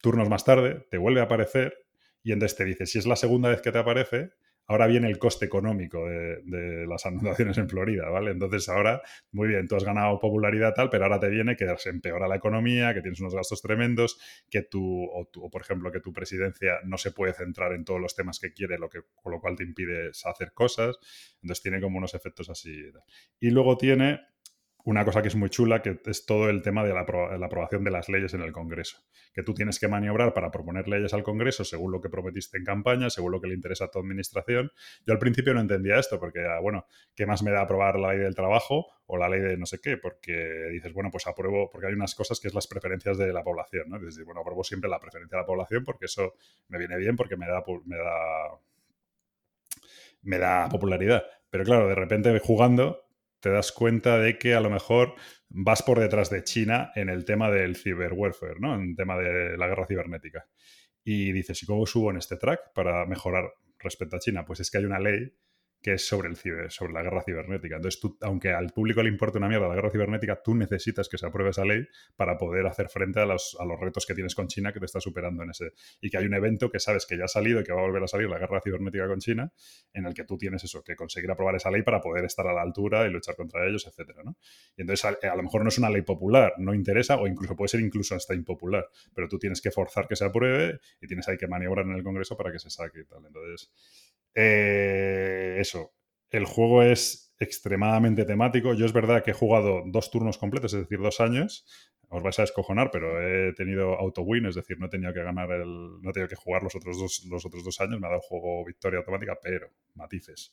turnos más tarde, te vuelve a aparecer y entonces te dice, si es la segunda vez que te aparece, ahora viene el coste económico de, las anulaciones en Florida, ¿vale? Entonces ahora, muy bien, tú has ganado popularidad tal, pero ahora te viene que se empeora la economía, que tienes unos gastos tremendos, que tú, o, por ejemplo, que tu presidencia no se puede centrar en todos los temas que quiere, lo que, con lo cual te impide hacer cosas. Entonces tiene como unos efectos así. Y luego tiene una cosa que es muy chula, que es todo el tema de la, aprobación de las leyes en el Congreso. Que tú tienes que maniobrar para proponer leyes al Congreso según lo que prometiste en campaña, según lo que le interesa a tu administración. Yo al principio no entendía esto, porque, ah, bueno, ¿qué más me da aprobar la ley del trabajo o la ley de no sé qué? Porque dices, bueno, pues apruebo, porque hay unas cosas que es las preferencias de la población, ¿no? Dices, bueno, apruebo siempre la preferencia de la población porque eso me viene bien, porque me da, me da, me da popularidad. Pero claro, de repente jugando te das cuenta de que a lo mejor vas por detrás de China en el tema del cyberwarfare, ¿no? En el tema de la guerra cibernética. Y dices, ¿y cómo subo en este track para mejorar respecto a China? Pues es que hay una ley que es sobre, el ciber- sobre la guerra cibernética. Entonces, tú, aunque al público le importe una mierda la guerra cibernética, tú necesitas que se apruebe esa ley para poder hacer frente a los, a los retos que tienes con China que te está superando en ese. Y que hay un evento que sabes que ya ha salido y que va a volver a salir, la guerra cibernética con China, en el que tú tienes eso, que conseguir aprobar esa ley para poder estar a la altura y luchar contra ellos, etcétera, ¿no? Y entonces a, a lo mejor no es una ley popular, no interesa, o incluso puede ser incluso hasta impopular, pero tú tienes que forzar que se apruebe y tienes ahí que maniobrar en el Congreso para que se saque y tal. Entonces, eh, eso, el juego es extremadamente temático. Yo es verdad que he jugado dos turnos completos, es decir, dos años. Os vais a descojonar, pero he tenido auto-win, es decir, no he tenido que ganar el. No he tenido que jugar los otros dos, los otros dos años. Me ha dado juego victoria automática, pero matices.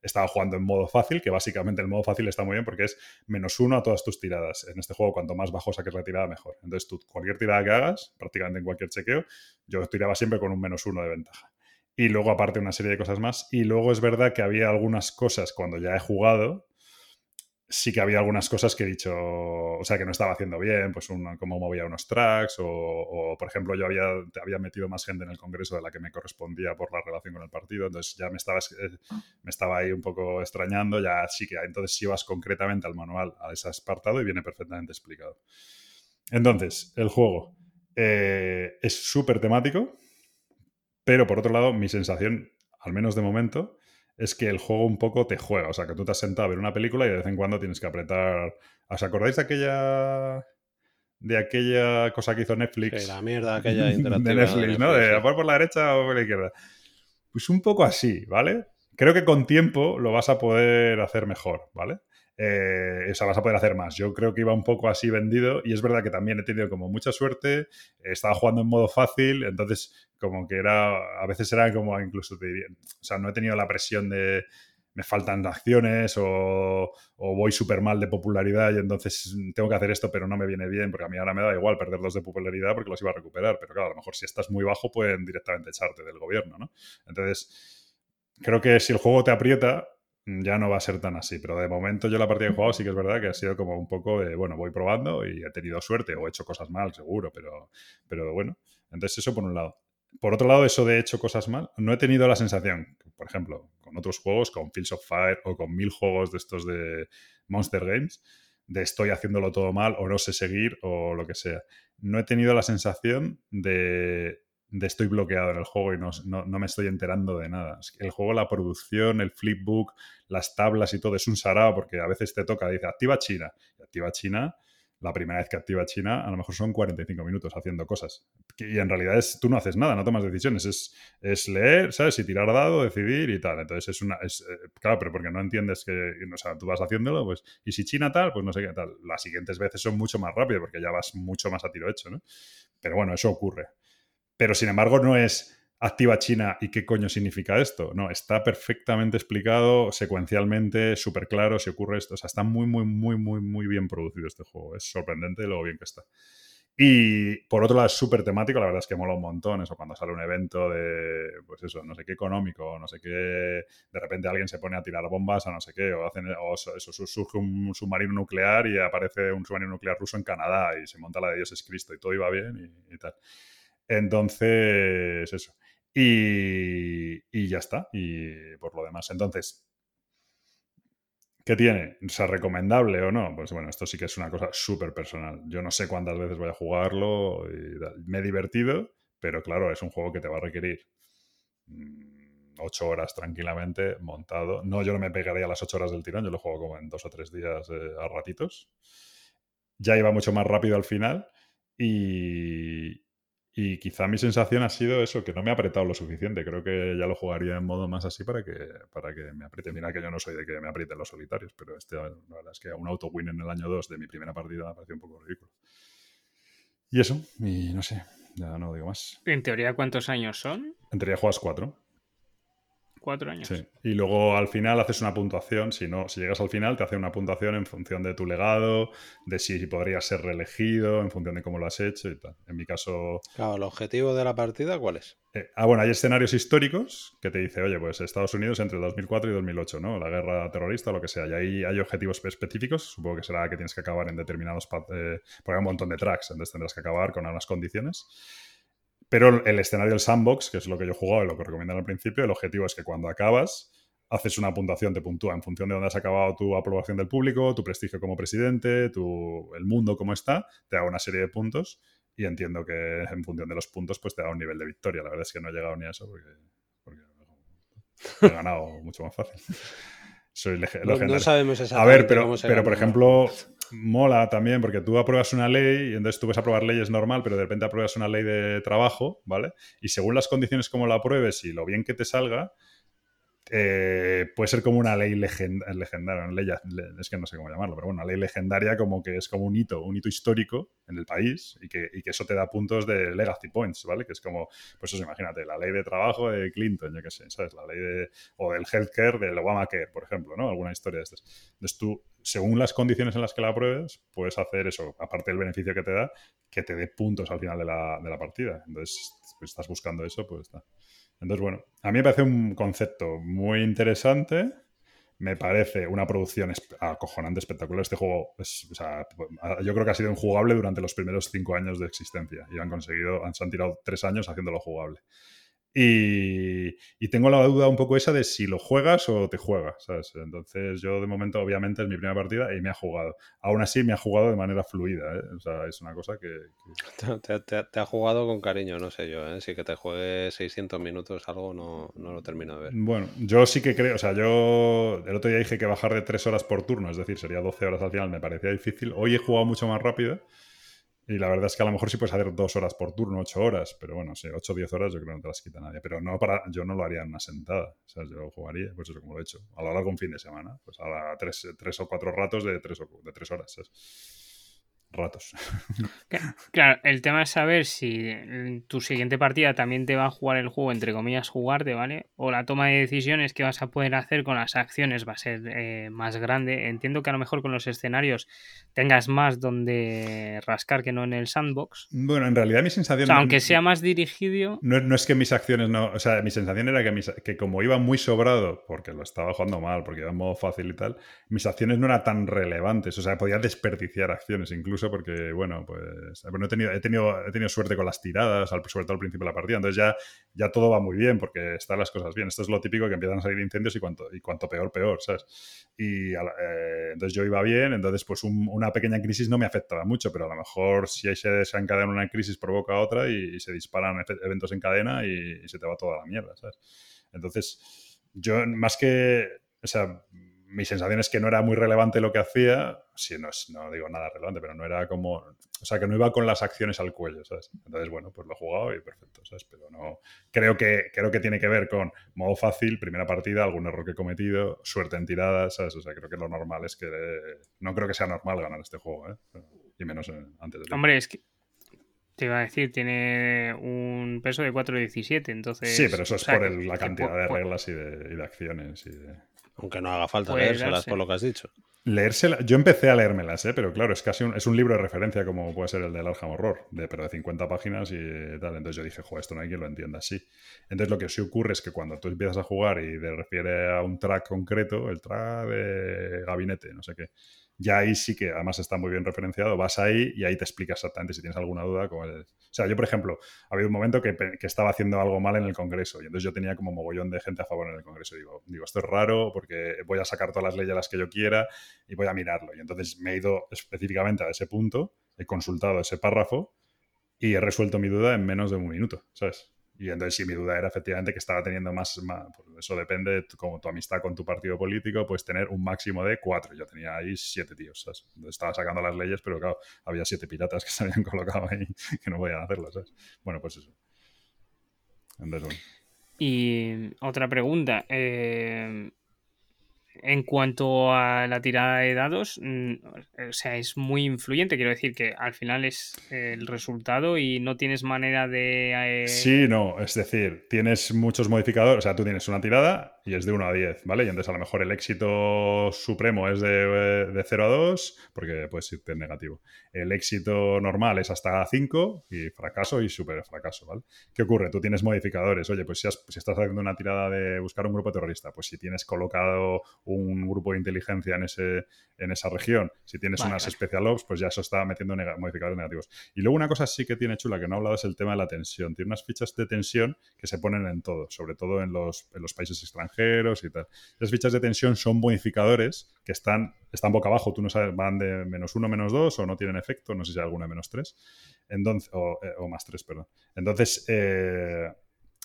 Estaba jugando en modo fácil, que básicamente el modo fácil está muy bien porque es menos uno a todas tus tiradas. En este juego, cuanto más bajo saques la tirada, mejor. Entonces, tú, cualquier tirada que hagas, prácticamente en cualquier chequeo, yo tiraba siempre con un menos uno de ventaja. Y luego, aparte, una serie de cosas más. Y luego es verdad que había algunas cosas cuando ya he jugado. Sí que había algunas cosas que he dicho, o sea, que no estaba haciendo bien, pues un, cómo movía unos tracks, o, o, por ejemplo, yo había, había metido más gente en el Congreso de la que me correspondía por la relación con el partido, entonces ya me estaba, eh, me estaba ahí un poco extrañando, ya sí que entonces si vas concretamente al manual, a ese apartado y viene perfectamente explicado. Entonces, el juego eh, es súper temático, pero por otro lado, mi sensación, al menos de momento, es que el juego un poco te juega. O sea, que tú te has sentado a ver una película y de vez en cuando tienes que apretar. ¿Os acordáis de aquella. de aquella cosa que hizo Netflix? Sí, la mierda aquella [laughs] de interactiva. Netflix, ¿no? De por la derecha o por la izquierda. Pues un poco así, ¿vale? Creo que con tiempo lo vas a poder hacer mejor, ¿vale? Eh, o sea, vas a poder hacer más. Yo creo que iba un poco así vendido y es verdad que también he tenido como mucha suerte. Estaba jugando en modo fácil, entonces como que era, a veces era como incluso, te o sea, no he tenido la presión de me faltan acciones o, o voy súper mal de popularidad y entonces tengo que hacer esto pero no me viene bien porque a mí ahora me da igual perder dos de popularidad porque los iba a recuperar, pero claro, a lo mejor si estás muy bajo pueden directamente echarte del gobierno, ¿no? Entonces, creo que si el juego te aprieta, ya no va a ser tan así. Pero de momento yo la partida que he jugado sí que es verdad que ha sido como un poco de, bueno, voy probando y he tenido suerte o he hecho cosas mal, seguro, pero, pero bueno. Entonces eso por un lado. Por otro lado, eso de he hecho cosas mal, no he tenido la sensación, por ejemplo, con otros juegos, con Fields of Fire o con mil juegos de estos de Monster Games, de estoy haciéndolo todo mal o no sé seguir o lo que sea. No he tenido la sensación de, de estoy bloqueado en el juego y no, no, no, me estoy enterando de nada. El juego, la producción, el flipbook, las tablas y todo es un sarao porque a veces te toca, dice, activa China. Y activa China, la primera vez que activa China, a lo mejor son 45 minutos haciendo cosas. Y en realidad es, tú no haces nada, no tomas decisiones, es, es leer, ¿sabes? Y tirar dado, decidir y tal. Entonces es una... Es, eh, claro, pero porque no entiendes que, o sea, tú vas haciéndolo, pues, y si China tal, pues no sé qué tal. Las siguientes veces son mucho más rápido porque ya vas mucho más a tiro hecho, ¿no? Pero bueno, eso ocurre. Pero sin embargo no es activa China y qué coño significa esto. No, está perfectamente explicado secuencialmente, súper claro si ocurre esto. O sea, está muy, muy, muy, muy, muy bien producido este juego. Es sorprendente lo bien que está. Y por otro lado es súper temático, la verdad es que mola un montón eso cuando sale un evento de, pues eso, no sé qué económico, no sé qué, de repente alguien se pone a tirar bombas a no sé qué, o, hacen, o eso, surge un submarino nuclear y aparece un submarino nuclear ruso en Canadá y se monta la de Dios es Cristo y todo iba bien y, y tal. Entonces, eso. Y, y, ya está. Y por lo demás. Entonces, ¿qué tiene? O recomendable o no. Pues bueno, esto sí que es una cosa súper personal. Yo no sé cuántas veces voy a jugarlo. me he divertido, pero claro, es un juego que te va a requerir ocho horas tranquilamente montado. No, yo no me pegaría las ocho horas del tirón. Yo lo juego como en dos o tres días eh, a ratitos. Ya iba mucho más rápido al final. Y, y quizá mi sensación ha sido eso, que no me ha apretado lo suficiente. Creo que ya lo jugaría en modo más así para que, para que me apriete. Mira que yo no soy de que me aprieten los solitarios, pero este, la verdad es que un auto-win en el año 2 de mi primera partida me pareció un poco ridículo. Y eso, y no sé, ya no digo más. En teoría, ¿cuántos años son? En teoría juegas cuatro. Cuatro años. Sí. Y luego al final haces una puntuación. Si no, si llegas al final, te hace una puntuación en función de tu legado, de si podrías ser reelegido, en función de cómo lo has hecho y tal. En mi caso. Claro, ¿el objetivo de la partida cuál es? Eh, ah, bueno, hay escenarios históricos que te dice, oye, pues Estados Unidos entre 2004 y 2008, ¿no? La guerra terrorista o lo que sea. Y ahí hay objetivos específicos. Supongo que será que tienes que acabar en determinados. Eh, porque hay un montón de tracks, entonces tendrás que acabar con unas condiciones. Pero el escenario del sandbox, que es lo que yo he jugado y lo que recomiendan al principio, el objetivo es que cuando acabas haces una puntuación, te puntúa en función de dónde has acabado tu aprobación del público, tu prestigio como presidente, tu, el mundo como está, te da una serie de puntos y entiendo que en función de los puntos pues te da un nivel de victoria. La verdad es que no he llegado ni a eso porque, porque he ganado mucho más fácil. Soy No, no sabemos A exactamente ver, pero, cómo se pero por ejemplo, mola también porque tú apruebas una ley y entonces tú vas a aprobar leyes normal, pero de repente apruebas una ley de trabajo, ¿vale? Y según las condiciones como la apruebes y lo bien que te salga, eh, puede ser como una ley legend- legendaria, una ley, le- es que no sé cómo llamarlo, pero bueno, una ley legendaria como que es como un hito, un hito histórico en el país y que, y que eso te da puntos de legacy points, ¿vale? Que es como, pues eso, imagínate, la ley de trabajo de Clinton, yo qué sé, ¿sabes? La ley de, o del healthcare del Obamacare, por ejemplo, ¿no? Alguna historia de estas. Entonces tú, según las condiciones en las que la apruebes, puedes hacer eso, aparte del beneficio que te da, que te dé puntos al final de la, de la partida. Entonces, pues estás buscando eso, pues está. Entonces, bueno, a mí me parece un concepto muy interesante. Me parece una producción acojonante, espectacular. Este juego, yo creo que ha sido injugable durante los primeros cinco años de existencia y han conseguido, han, se han tirado tres años haciéndolo jugable. Y, y tengo la duda un poco esa de si lo juegas o te juegas, ¿sabes? Entonces yo de momento obviamente es mi primera partida y me ha jugado. Aún así me ha jugado de manera fluida, ¿eh? O sea, es una cosa que... que- [laughs] Te, te- te ha jugado con cariño, no sé yo, ¿eh? Si que te juegue 600 minutos algo no, no lo termino de ver. Bueno, yo sí que creo, o sea, yo el otro día dije que bajar de 3 horas por turno, es decir, sería 12 horas al final, me parecía difícil. Hoy he jugado mucho más rápido y la verdad es que a lo mejor sí puedes hacer 2 horas por turno, 8 horas, pero bueno, sí, 8 o 10 horas yo creo que no te las quita nadie. Pero no para, yo no lo haría en una sentada, o sea, yo jugaría, pues eso como lo he hecho, a lo largo un fin de semana, pues a 3, o 4 ratos de 3 de tres horas, ¿sabes? Ratos. [laughs] Claro, el tema es saber si en tu siguiente partida también te va a jugar el juego, entre comillas, jugarte, ¿vale? O la toma de decisiones que vas a poder hacer con las acciones va a ser eh, más grande. Entiendo que a lo mejor con los escenarios tengas más donde rascar que no en el sandbox. Bueno, en realidad mi sensación... O sea, aunque sea más dirigido, No, no es que mis acciones no. O sea, mi sensación era que, mis- que como iba muy sobrado, porque lo estaba jugando mal, porque iba en modo fácil y tal, mis acciones no eran tan relevantes. O sea, podía desperdiciar acciones incluso porque, bueno, pues. No he, tenido, he, tenido, he tenido suerte con las tiradas, al, sobre todo al principio de la partida. Entonces ya, ya todo va muy bien porque están las cosas bien. Esto es lo típico que empiezan a salir incendios y cuanto, y cuanto peor, peor, ¿sabes? Y eh, entonces yo iba bien, entonces pues un- una pequeña crisis no me afectaba mucho, pero a lo mejor si ahí se desencadena una crisis provoca otra y, y se disparan eventos en cadena y, y se te va toda la mierda, ¿sabes? Entonces, yo más que, o sea, mi sensación es que no era muy relevante lo que hacía, sí, no, es- no digo nada relevante, pero no era como, o sea, que no iba con las acciones al cuello, ¿sabes? Entonces, bueno, pues lo he jugado y perfecto, ¿sabes? Pero no, creo que, creo que tiene que ver con modo fácil, primera partida, algún error que he cometido, suerte en tiradas, ¿sabes? O sea, creo que lo normal es que, no creo que sea normal ganar este juego, ¿eh? Y menos eh, antes de hombre, es que te iba a decir, tiene un peso de 4,17, entonces... Sí, pero eso o es sea, por el- la cantidad de reglas y de, y de acciones y de... Aunque no haga falta Puede leérselas por lo que has dicho. Leérsela, yo empecé a leérmelas, ¿eh? pero claro, es casi un, es un libro de referencia como puede ser el del Arkham Horror, de, pero de 50 páginas y tal. Entonces yo dije, joder, esto no hay quien lo entienda así. Entonces lo que sí ocurre es que cuando tú empiezas a jugar y te refiere a un track concreto, el track de gabinete, no sé qué, ya ahí sí que además está muy bien referenciado, vas ahí y ahí te explica exactamente si tienes alguna duda. Como el- O sea, yo por ejemplo, ha habido un momento que, que estaba haciendo algo mal en el Congreso y entonces yo tenía como mogollón de gente a favor en el Congreso. Digo, digo, esto es raro porque voy a sacar todas las leyes las que yo quiera y voy a mirarlo. Y entonces me he ido específicamente a ese punto, he consultado ese párrafo y he resuelto mi duda en menos de un minuto, ¿sabes? Y entonces si mi duda era efectivamente que estaba teniendo más, más pues eso depende de tu- como tu amistad con tu partido político, pues tener un máximo de cuatro. Yo tenía ahí siete tíos, ¿sabes? Estaba sacando las leyes, pero claro, había siete piratas que se habían [laughs] colocado ahí que no podían hacerlo, ¿sabes? Bueno, pues eso. Entonces, bueno. Y otra pregunta. eh, en cuanto a la tirada de dados, mm, o sea, es muy influyente. Quiero decir que al final es el resultado y no tienes manera de. eh, Sí, no, es decir, tienes muchos modificadores, o sea, tú tienes una tirada y es de 1 a 10, ¿vale? Y entonces a lo mejor el éxito supremo es de, de 0 a 2, porque puedes irte en negativo. El éxito normal es hasta 5 y fracaso y super fracaso, ¿vale? ¿Qué ocurre? Tú tienes modificadores. Oye, pues si, estás haciendo una tirada de buscar un grupo terrorista, pues si tienes colocado un grupo de inteligencia en, ese, en esa región. Si tienes Vale, unas vale. Special Ops, pues ya eso está metiendo modificadores negativos. Y luego una cosa sí que tiene chula, que no he hablado, es el tema de la tensión. Tiene unas fichas de tensión que se ponen en todo, sobre todo en los, en los países extranjeros y tal. Esas fichas de tensión son bonificadores que están, están boca abajo, tú no sabes, van de menos uno, menos dos o no tienen efecto, no sé si hay alguna menos tres, Entonces, o, eh, o más tres, perdón. Entonces, eh,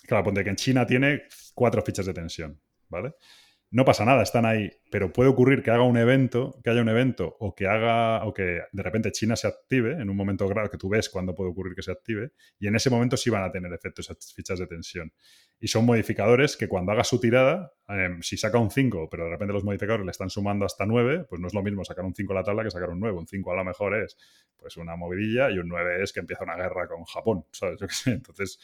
claro, ponte que en China tiene cuatro fichas de tensión, ¿vale? No pasa nada, están ahí, pero puede ocurrir que haga un evento, que haya un evento o que haga, o que de repente China se active en un momento grave que tú ves cuando puede ocurrir que se active, y en ese momento sí van a tener efecto esas fichas de tensión. Y son modificadores que cuando haga su tirada, eh, si saca un 5, pero de repente los modificadores le están sumando hasta 9, pues no es lo mismo sacar un 5 a la tabla que sacar un 9. Un 5 a lo mejor es pues una movidilla y un 9 es que empieza una guerra con Japón, ¿sabes? [laughs] Yo qué sé. Entonces,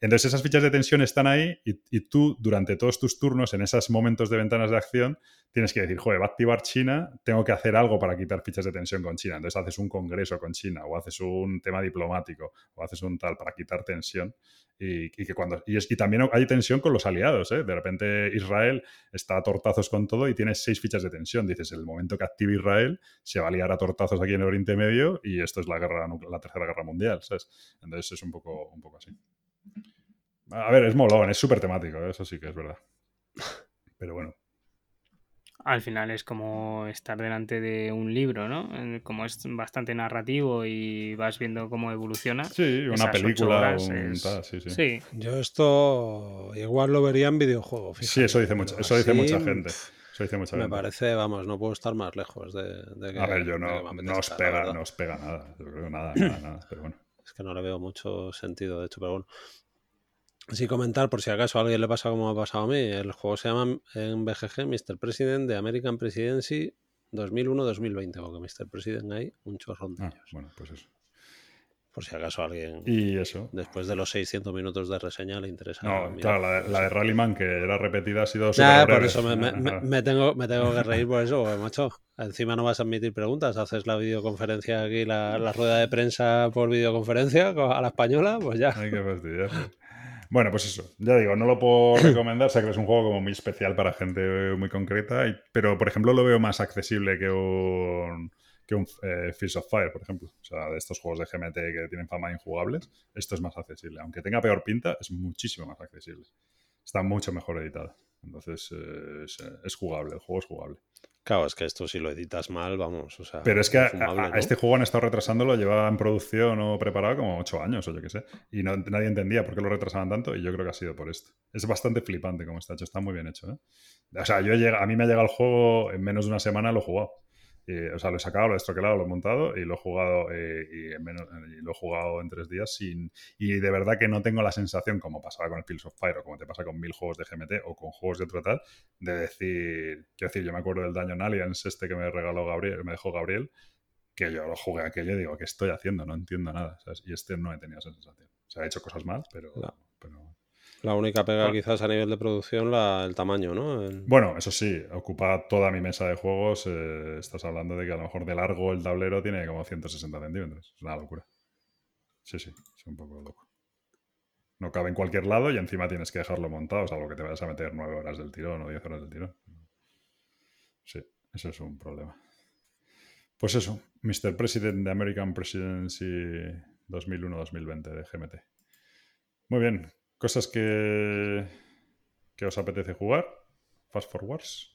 entonces esas fichas de tensión están ahí y, tú durante todos tus turnos, en esos momentos de ventanas de acción, tienes que decir, joder, va a activar China, tengo que hacer algo para quitar fichas de tensión con China. Entonces haces un congreso con China o haces un tema diplomático o haces un tal para quitar tensión. Y, que cuando y, también hay tensión con los aliados, ¿eh? De repente Israel está a tortazos con todo y tiene seis fichas de tensión. Dices, el momento que active Israel, se va a liar a tortazos aquí en el Oriente Medio y esto es la guerra, la tercera guerra mundial, ¿sabes? Entonces es un poco, un poco así. A ver, es molón, es súper temático, eso sí que es verdad. Pero bueno. Al final es como estar delante de un libro, ¿no? Como es bastante narrativo y vas viendo cómo evoluciona. Sí, una película, horas un es- tal, sí, sí. Sí, Yo esto igual lo vería en videojuego. Sí, eso dice, mucha, eso dice así, mucha gente. Eso dice mucha Me gente. parece, vamos, no puedo estar más lejos de, de que. A ver, yo no, no os pega, no os pega nada. Yo creo nada, nada, nada. Pero bueno. Es que no le veo mucho sentido, de hecho, pero bueno. Sí comentar, por si acaso a alguien le pasa como ha pasado a mí, el juego se llama en BGG Mr. President de American Presidency 2001-2020, porque Mr. President hay un chorrón de Ah, ellos. bueno, pues eso. Por si acaso a alguien, Y eso. después de los 600 minutos de reseña, le interesa. No, claro, la de, la de Rallyman, que era repetida, ha sido Nah, por eso me, me- me- [laughs] me tengo, me tengo que reír por eso, porque, macho. Encima no vas a admitir preguntas, haces la videoconferencia aquí, la, la rueda de prensa por videoconferencia co- a la española, pues ya. Hay que fastidiar. [laughs] Bueno, pues eso. Ya digo, no lo puedo [laughs] recomendar. Sé que es un juego como muy especial para gente muy concreta. y- pero, por ejemplo, lo veo más accesible que un, que un eh, Fields of Fire, por ejemplo. O sea, de estos juegos de GMT que tienen fama de injugables, esto es más accesible. Aunque tenga peor pinta, es muchísimo más accesible. Está mucho mejor editada. Entonces, eh, es, es jugable. El juego es jugable. Claro, es que esto si lo editas mal, vamos, o sea. Pero es que a, infumable, a- a ¿no? este juego han estado retrasándolo, lleva en producción o preparado como ocho años o yo qué sé. Y no, nadie entendía por qué lo retrasaban tanto y yo creo que ha sido por esto. Es bastante flipante como está hecho, está muy bien hecho. ¿eh? O sea, yo he llega- a mí me ha llegado el juego en menos de una semana, lo he jugado. Y, o sea, lo he sacado, lo he estroquelado, lo he montado y lo he jugado eh, y, en menos- y lo he jugado en tres días sin y de verdad que no tengo la sensación como pasaba con el Fields of Fire o como te pasa con mil juegos de GMT o con juegos de otro tal de decir, quiero decir, yo me acuerdo del Dungeon Aliens este que me regaló Gabriel, me dejó Gabriel, que yo lo jugué aquello y digo, ¿qué estoy haciendo? No entiendo nada. ¿sabes? Y este no he tenido esa sensación. O sea, he hecho cosas mal, pero... No. pero- La única pega Ah. quizás a nivel de producción, la, el tamaño, ¿no? El- Bueno, eso sí, ocupa toda mi mesa de juegos. eh, estás hablando de que a lo mejor de largo el tablero tiene como 160 centímetros. Es una locura. Sí, sí, es un poco loco. No cabe en cualquier lado y encima tienes que dejarlo montado, salvo que te vayas a meter 9 horas del tirón o 10 horas del tirón. Sí, eso es un problema. Pues eso, Mr. President de American Presidency 2001-2020 de GMT. Muy bien, cosas que, que os apetece jugar. Fast Forwards.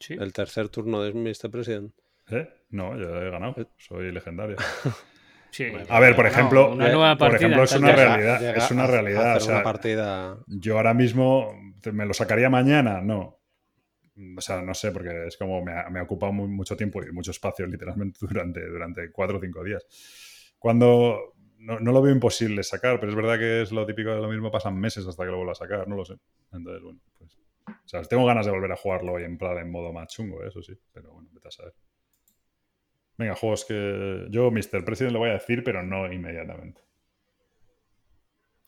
sí. El tercer turno de Mr. President. ¿Eh? No, ya he ganado. Soy legendario. [laughs] sí. A ver, por No, ejemplo, una eh, nueva por partida, ejemplo, es una realidad, Llega es una realidad, o sea, una partida. Yo ahora mismo me lo sacaría mañana, no. O sea, no sé, porque es como me ha, me ha ocupado mu- mucho tiempo y mucho espacio literalmente [laughs] durante, durante cuatro o cinco días. Cuando no, no lo veo imposible sacar, pero es verdad que es lo típico de lo mismo, pasan meses hasta que lo vuelva a sacar, no lo sé. Entonces, bueno, pues. O sea, tengo ganas de volver a jugarlo hoy en plan en modo más chungo, eso sí, pero bueno, vete a saber. Venga, juegos que. Yo, Mr. President, lo voy a decir, pero no inmediatamente.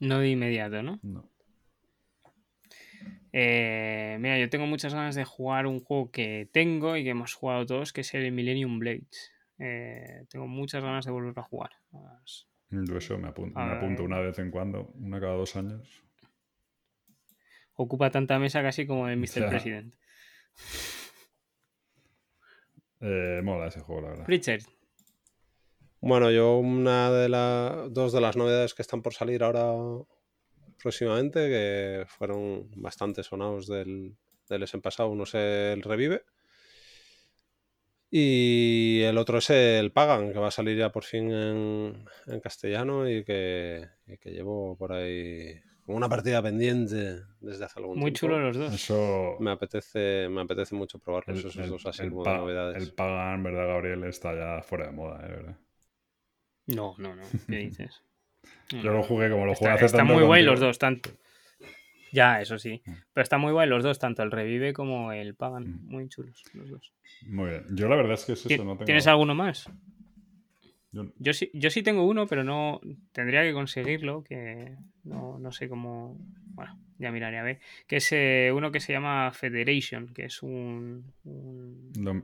No de inmediato, ¿no? No. Eh, mira, yo tengo muchas ganas de jugar un juego que tengo y que hemos jugado todos, que es el Millennium Blades. Eh, tengo muchas ganas de volver a jugar. Yo eso me apunto, me apunto una vez en cuando, una cada dos años. ocupa tanta mesa casi como el Mr. [laughs] Ya. President. Eh, mola ese juego, la verdad. Richard, Bueno, yo una de las dos de las novedades que están por salir ahora próximamente, que fueron bastante sonados del, del ESEN pasado, uno es el Revive y el otro es el Pagan, que va a salir ya por fin en, en castellano y que, y que llevo por ahí como una partida pendiente desde hace algún muy tiempo. chulo los dos. Eso. Me apetece, me apetece mucho probarlos el, esos el- dos así el como de novedades. el Pagan, ¿verdad, Gabriel? Está ya fuera de moda, ¿eh? ¿verdad? No, no, no. ¿Qué dices? [laughs] Yo lo jugué como lo jugué Está, hace está tanto muy guay contigo. los dos, tanto. Ya, eso sí. Mm. Pero está muy guay los dos, tanto el Revive como el Pagan. Mm. Muy chulos los dos. Muy bien. Yo la verdad es que es eso, no tengo... ¿Tienes alguno más? Yo- Yo sí, yo sí tengo uno, pero no tendría que conseguirlo, que no, no sé cómo... Bueno, ya miraré a ver. Que es eh, uno que se llama Federation, que es un,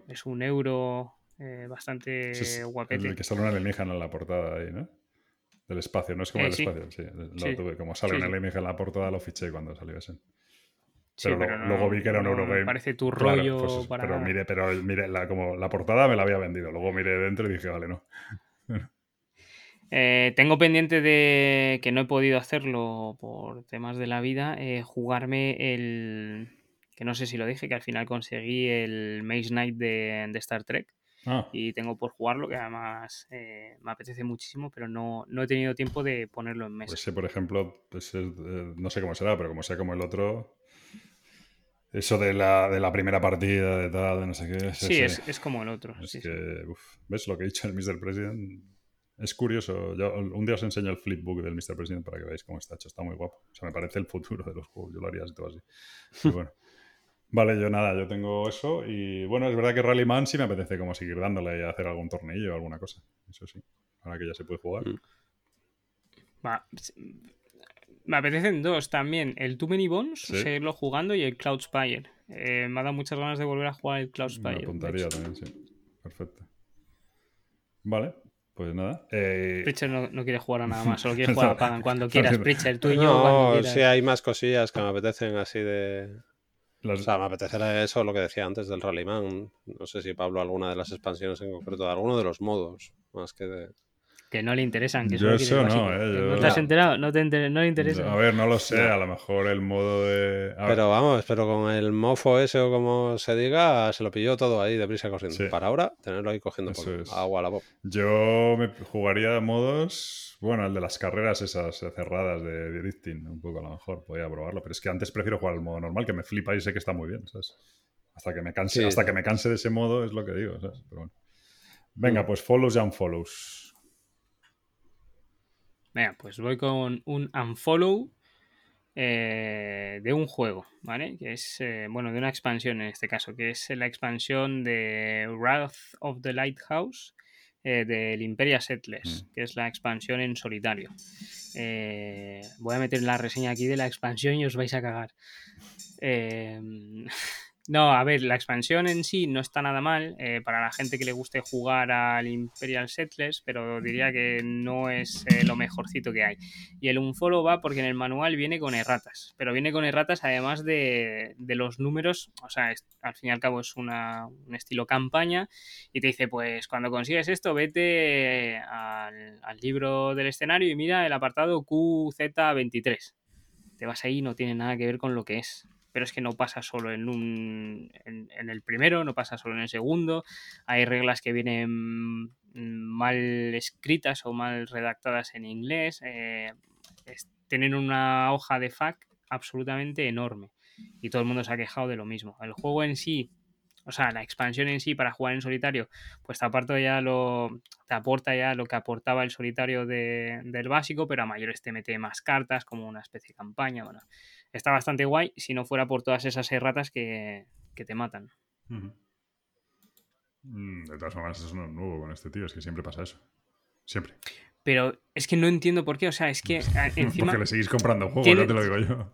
es un euro eh, bastante es guapete. el que sale un alienígena en la portada ahí, ¿no? Del espacio, no es como Eh, el sí. espacio, sí. Lo Sí. tuve, como sale Sí, un sí. alienígena en la portada, lo fiché cuando salió ese. Pero luego vi que era un no Eurogame. Parece tu Claro, rollo pues eso, para pero nada. mire, pero mire, la, como la portada me la había vendido. Luego miré dentro y dije, vale, no. [laughs] Eh, tengo pendiente de que no he podido hacerlo por temas de la vida, eh, jugarme el... que no sé si lo dije, que al final conseguí el Maze Knight de, de Star Trek Ah, y tengo por jugarlo, que además eh, me apetece muchísimo, pero no, no he tenido tiempo de ponerlo en mesa. pues ese, por ejemplo, ese, eh, no sé cómo será, pero como sea como el otro. Eso de la, de la primera partida, de tal, de no sé qué. ese- sí, es, es como el otro. Es sí, sí. que, uf, ¿ves lo que he dicho el Mr. President? Es curioso. Yo un día os enseño el flipbook del Mr. President para que veáis cómo está hecho. Está muy guapo. O sea, me parece el futuro de los juegos. Yo lo haría así, todo así. Pero bueno. Vale, yo nada, yo tengo eso. Y bueno, es verdad que Rallyman sí me apetece como seguir dándole y hacer algún tornillo o alguna cosa. Eso sí. Ahora que ya se puede jugar. Mm. Va, Me apetecen dos también. El Too Many Bones, Sí. seguirlo jugando, y el Cloud Spire. Eh, me ha dado muchas ganas de volver a jugar el Cloud Me Spire. de apuntaría también, sí. Perfecto. Vale, pues nada. Eh, Pritchard no, no quiere jugar a nada más, solo [laughs] quiere jugar a Pagan cuando quieras, Pritchard, tú y yo cuando No, quieras. sí hay más cosillas que me apetecen así de... O sea, me apetecerá eso, lo que decía antes del Rallyman. No sé si Pablo alguna de las expansiones en concreto, de alguno de los modos, más que de... Que no le interesan, que Yo eso no, eh, yo- ¿No te has enterado? No, te enter- no le interesa. a ver, no lo sé. No. A lo mejor el modo de. a ver, Pero vamos, pero con el mofo ese o como se diga, se lo pilló todo ahí deprisa corriendo. Sí. Para ahora, tenerlo ahí cogiendo es. agua a la boca. Yo me jugaría modos. Bueno, el de las carreras esas cerradas de, de drifting, un poco a lo mejor. Podría probarlo. Pero es que antes prefiero jugar el modo normal, que me flipa y sé que está muy bien, ¿sabes? Hasta que me canse, Sí, hasta sí. que me canse de ese modo, es lo que digo, ¿sabes? Pero bueno. Venga, Mm. pues follows y unfollows. Venga, pues voy con un unfollow eh, de un juego, ¿vale? Que es, eh, bueno, de una expansión en este caso, que es la expansión de Wrath of the Lighthouse eh, del Imperia Settlers, Mm. que es la expansión en solitario. Eh, voy a meter la reseña aquí de la expansión y os vais a cagar. [laughs] Eh, no, a ver, la expansión en sí no está nada mal eh, para la gente que le guste jugar al Imperial Settlers, pero diría que no es eh, lo mejorcito que hay. Y el unfollow va porque en el manual viene con erratas, pero viene con erratas además de, de los números, o sea, al fin y al cabo es una, un estilo campaña y te dice, pues cuando consigues esto, vete al, al libro del escenario y mira el apartado QZ23. Te vas ahí no tiene nada que ver con lo que es. Pero es que no pasa solo en, un, en, el primero, no pasa solo en el segundo. Hay reglas que vienen mal escritas o mal redactadas en inglés. eh, tienen una hoja de FAQ absolutamente enorme. Y todo el mundo se ha quejado de lo mismo. El juego en sí, o sea, la expansión en sí para jugar en solitario, pues te aporta ya lo, te aporta ya lo que aportaba el solitario de- del básico, pero a mayores te mete más cartas, como una especie de campaña. Bueno, está bastante guay si no fuera por todas esas erratas que, que te matan. Mm, De todas maneras, eso no es nuevo con este tío, es que siempre pasa eso. Siempre. Pero es que no entiendo por qué, o sea, es que a- [laughs] encima... Porque le seguís comprando juegos, tiene- ya te lo digo yo.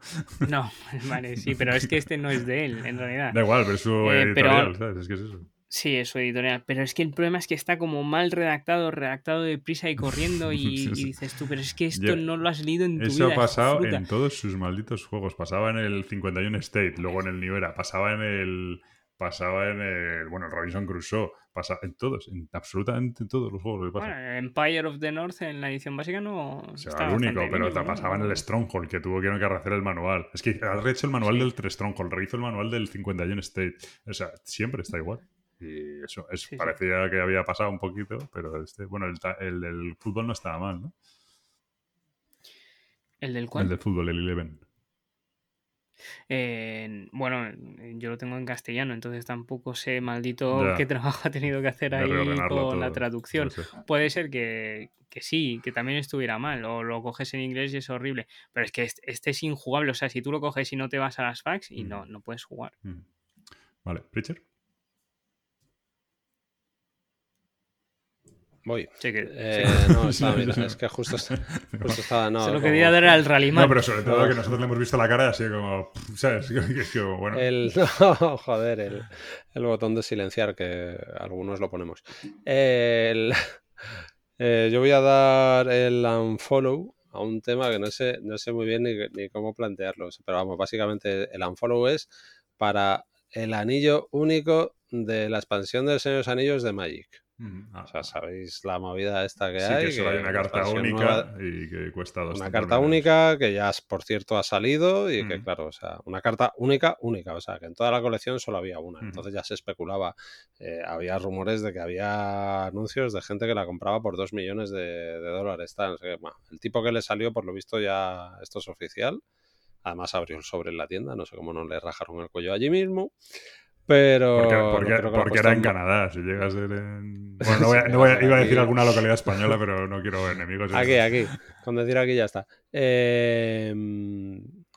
No, [laughs] vale, sí, pero es que este no es de él, en realidad. Da igual, pero es su Eh, pero- editorial, ¿sabes? Es que es eso. Sí, es su editorial. Pero es que el problema es que está como mal redactado, redactado deprisa y corriendo. [laughs] Y, Sí, sí. y dices tú, pero es que esto Yo- no lo has leído en tu Eso vida. ha pasado fruta". en todos sus malditos juegos. Pasaba en el 51 State, luego en el New Era, pasaba en el. Pasaba en el. Bueno, el Robinson Crusoe. Pasaba en todos, en absolutamente todos los juegos que pasa. Bueno, Empire of the North en la edición básica no. O sea, el único, pero bien, te ¿no? pasaba en el Stronghold, que tuvo que rehacer el manual. Es que has rehecho el manual del 3 Stronghold, rehizo el manual del 51 State. O sea, siempre está igual. Y eso, es, Sí, sí. parecía que había pasado un poquito, pero este, bueno, el, el del fútbol no estaba mal, ¿no? ¿El del cual? El del fútbol, el 11. Eh, bueno, yo lo tengo en castellano, entonces tampoco sé maldito Ya. qué trabajo ha tenido que hacer ahí con la traducción. puede ser. Puede ser que, que sí, que también estuviera mal, o lo coges en inglés y es horrible, pero es que este, este es injugable, o sea, si tú lo coges y no te vas a las fax y no, Mm. no puedes jugar. Mm. Vale, Preacher. Voy. Sí que, Eh, sí. no, estaba Sí, mirando, sí. es que [laughs] justo, justo estaba. No, [laughs] Se lo como- quería dar al rally No, pero sobre todo que nosotros le hemos visto la cara así como, ¿sabes? [laughs] Que es como, bueno, El, no, joder, el, el botón de silenciar, que algunos lo ponemos. El- eh, yo voy a dar el unfollow a un tema que no sé, no sé muy bien ni, ni cómo plantearlo. Pero vamos, básicamente el unfollow es para el anillo único de la expansión del Señor de los Anillos de Magic. Ah, O sea, sabéis la movida esta que sí, hay. que solo hay que una carta única nueva- y que cuesta dos una carta única que ya, por cierto, ha salido y que, claro, o sea, una carta única, única, o sea, que en toda la colección solo había una. Entonces ya se especulaba, eh, había rumores de que había anuncios de gente que la compraba por dos millones de, de dólares. tal, el tipo que le salió, por lo visto, ya esto es oficial. Además abrió el sobre en la tienda, no sé cómo no le rajaron el cuello allí mismo. Pero Porque, porque- porque era en Canadá. Si llega a ser en. Bueno, no voy a, no voy a- iba a decir alguna localidad española, pero no quiero enemigos. Aquí, aquí. Con decir aquí ya está. Eh,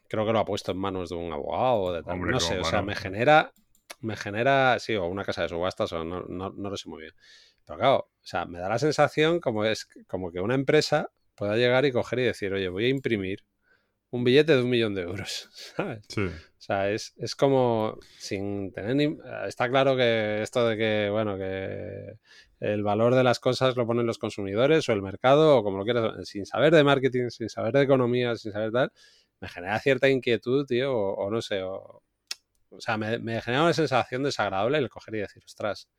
creo que lo ha puesto en manos de un abogado o de tal. Hombre, no sé, o sea, me genera. Me genera. Sí, o una casa de subastas, o no, no, no lo sé muy bien. Pero claro, o sea, me da la sensación como es como que una empresa pueda llegar y coger y decir, oye, voy a imprimir un billete de un millón de euros. [laughs] ¿Sabes? Sí. O sea, es, es como sin tener ni... Está claro que esto de que, bueno, que el valor de las cosas lo ponen los consumidores o el mercado o como lo quieras, sin saber de marketing, sin saber de economía, sin saber tal, me genera cierta inquietud, tío, o, o no sé, o, o sea, me, me genera una sensación desagradable el coger y decir, ostras,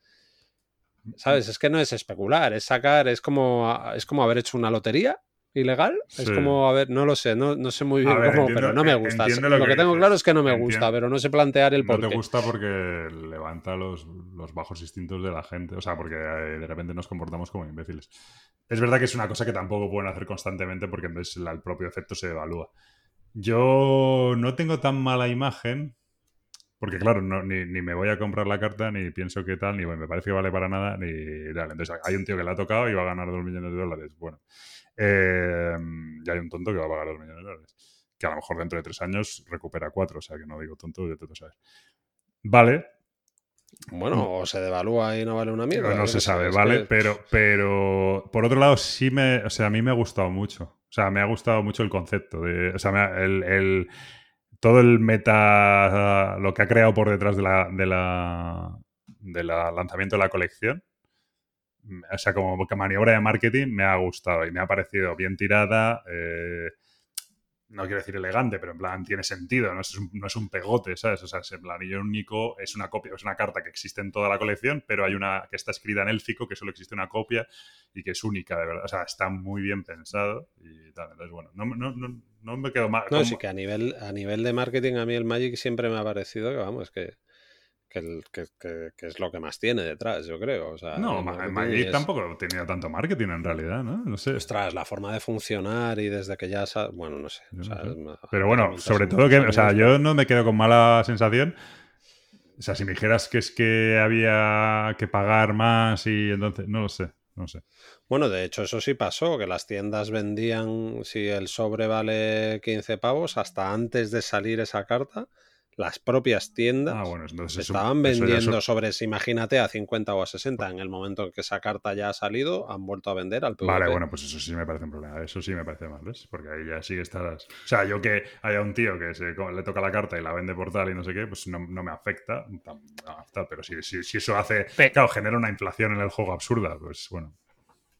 ¿sabes? Es que no es especular, es sacar, es como, es como haber hecho una lotería ilegal, es como, a ver, no lo sé, no, no sé muy bien ver, cómo, entiendo- pero no me gusta. Lo, lo que, que tengo claro es que no me Entiendo. gusta, pero no sé plantear el No por te qué. gusta porque levanta los, los bajos instintos de la gente. O sea, porque eh, de repente nos comportamos como imbéciles. Es verdad que es una cosa que tampoco pueden hacer constantemente porque entonces la- el propio efecto se evalúa. Yo no tengo tan mala imagen. Porque, claro, no- ni, ni me voy a comprar la carta, ni pienso que tal, ni me parece que vale para nada, ni tal. Entonces, hay un tío que le ha tocado y va a ganar dos millones de dólares. Bueno. Eh, y hay un tonto que va a pagar dos millones de dólares. Que a lo mejor dentro de tres años recupera cuatro. O sea, que no digo tonto, yo te lo sabes. Vale, Bueno, o se devalúa y no vale una mierda. no, se sabe, es ¿vale? que- Pero, pero por otro lado, sí me. O sea, a mí me ha gustado mucho. O sea, me ha gustado mucho el concepto. De, o sea, me ha- el, el- todo el meta. Lo que ha creado por detrás de la. De la del lanzamiento de la colección. O sea, como maniobra de marketing me ha gustado y me ha parecido bien tirada. eh, no quiero decir elegante, pero en plan tiene sentido, no es un, no es un pegote, ¿sabes? O sea, es en plan anillo único es una copia, es una carta que existe en toda la colección, pero hay una que está escrita en élfico, que solo existe una copia y que es única, de verdad. O sea, está muy bien pensado y tal. Entonces, bueno, no, no, no, no me quedo mal. No, sí que a nivel, a nivel de marketing a mí el Magic siempre me ha parecido que, vamos, que, que, el- que- que- que es lo que más tiene detrás, yo creo. O sea, no, el Ma- marketing Magic es- tampoco tenía tanto marketing en realidad, ¿no? No sé. Ostras, la forma de funcionar y desde que ya... Bueno, no sé. No sé. Pero bueno, sobre todo que, o sea, yo no me quedo con mala sensación. O sea, si me dijeras que es que había que pagar más y entonces, no lo sé, no sé. Bueno, de hecho, eso sí pasó, que las tiendas vendían, si el sobre vale 15 pavos, hasta antes de salir esa carta, las propias tiendas Ah, bueno, entonces eso- estaban eso ya vendiendo es- sobres, imagínate, a 50 o a 60. En el momento en que esa carta ya ha salido, han vuelto a vender al PVP. Vale, bueno, pues eso sí me parece un problema. Eso sí me parece mal, ¿ves? Porque ahí ya sí que estás. O sea, yo que haya un tío que se, le toca la carta y la vende por tal y no sé qué, pues no, no me afecta. no, pero si, si, si eso hace. Pe- claro, genera una inflación en el juego absurda, pues bueno.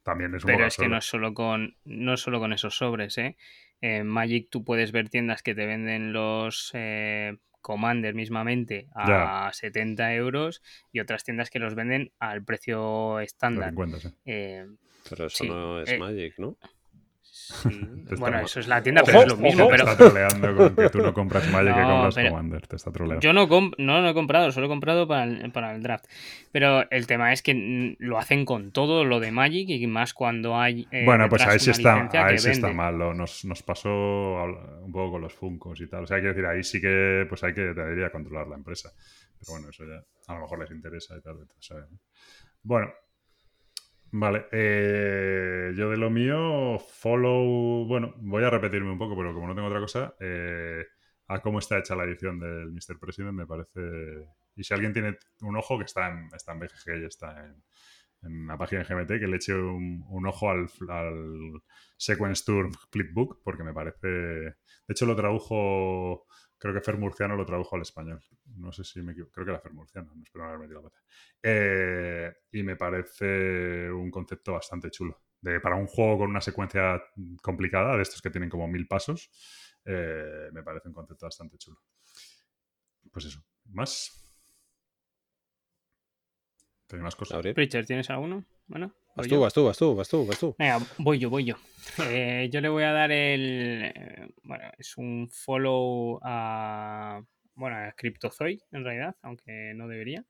También es un Pero es que no es solo con, no es solo con esos sobres, ¿eh? En Magic tú puedes ver tiendas que te venden los eh, Commander mismamente a 70 euros y otras tiendas que los venden al precio estándar. 50, sí. Eh, Pero eso sí, no es eh, Magic, ¿no? Sí. Bueno, eso es la tienda, Ojo, pero es lo ojo, mismo. Te Pero está troleando con que tú no compras Magic que No, compras pero- Commander. Te está troleando. Yo no, comp- no lo he comprado, solo he comprado para el, para el draft. Pero el tema es que lo hacen con todo lo de Magic y más cuando hay. eh, Bueno, pues ahí sí está, ahí que sí está mal. Nos, nos pasó un poco con los Funcos y tal. O sea, quiero decir, ahí sí que pues hay que debería controlar la empresa. Pero bueno, eso ya a lo mejor les interesa y tal. ¿no? Bueno, vale. eh, yo de lo mío, follow. Bueno, voy a repetirme un poco, pero como no tengo otra cosa, eh, a cómo está hecha la edición del Mr. President me parece. Y si alguien tiene un ojo que está en, está en BGG y está en, la página de GMT, que le eche un, un ojo al, al Sequence Tour Flipbook, porque me parece. De hecho, lo tradujo. Creo que Fer Murciano lo tradujo al español. No sé si me equivoco. Creo que era Fer Murciano, no espero no haber metido la pata. Eh, y me parece un concepto bastante chulo. De, para un juego con una secuencia complicada, de estos que tienen como mil pasos, eh, me parece un concepto bastante chulo. Pues eso. ¿Más? ¿Tenéis más cosas? Preacher, ¿tienes alguno? Bueno, Vas tú, vas tú, vas tú, vas tú, vas tú. Venga, voy yo, voy yo. [laughs] Eh, yo le voy a dar el. eh, Bueno, es un follow a. Bueno, a Cryptozoid, en realidad, aunque no debería.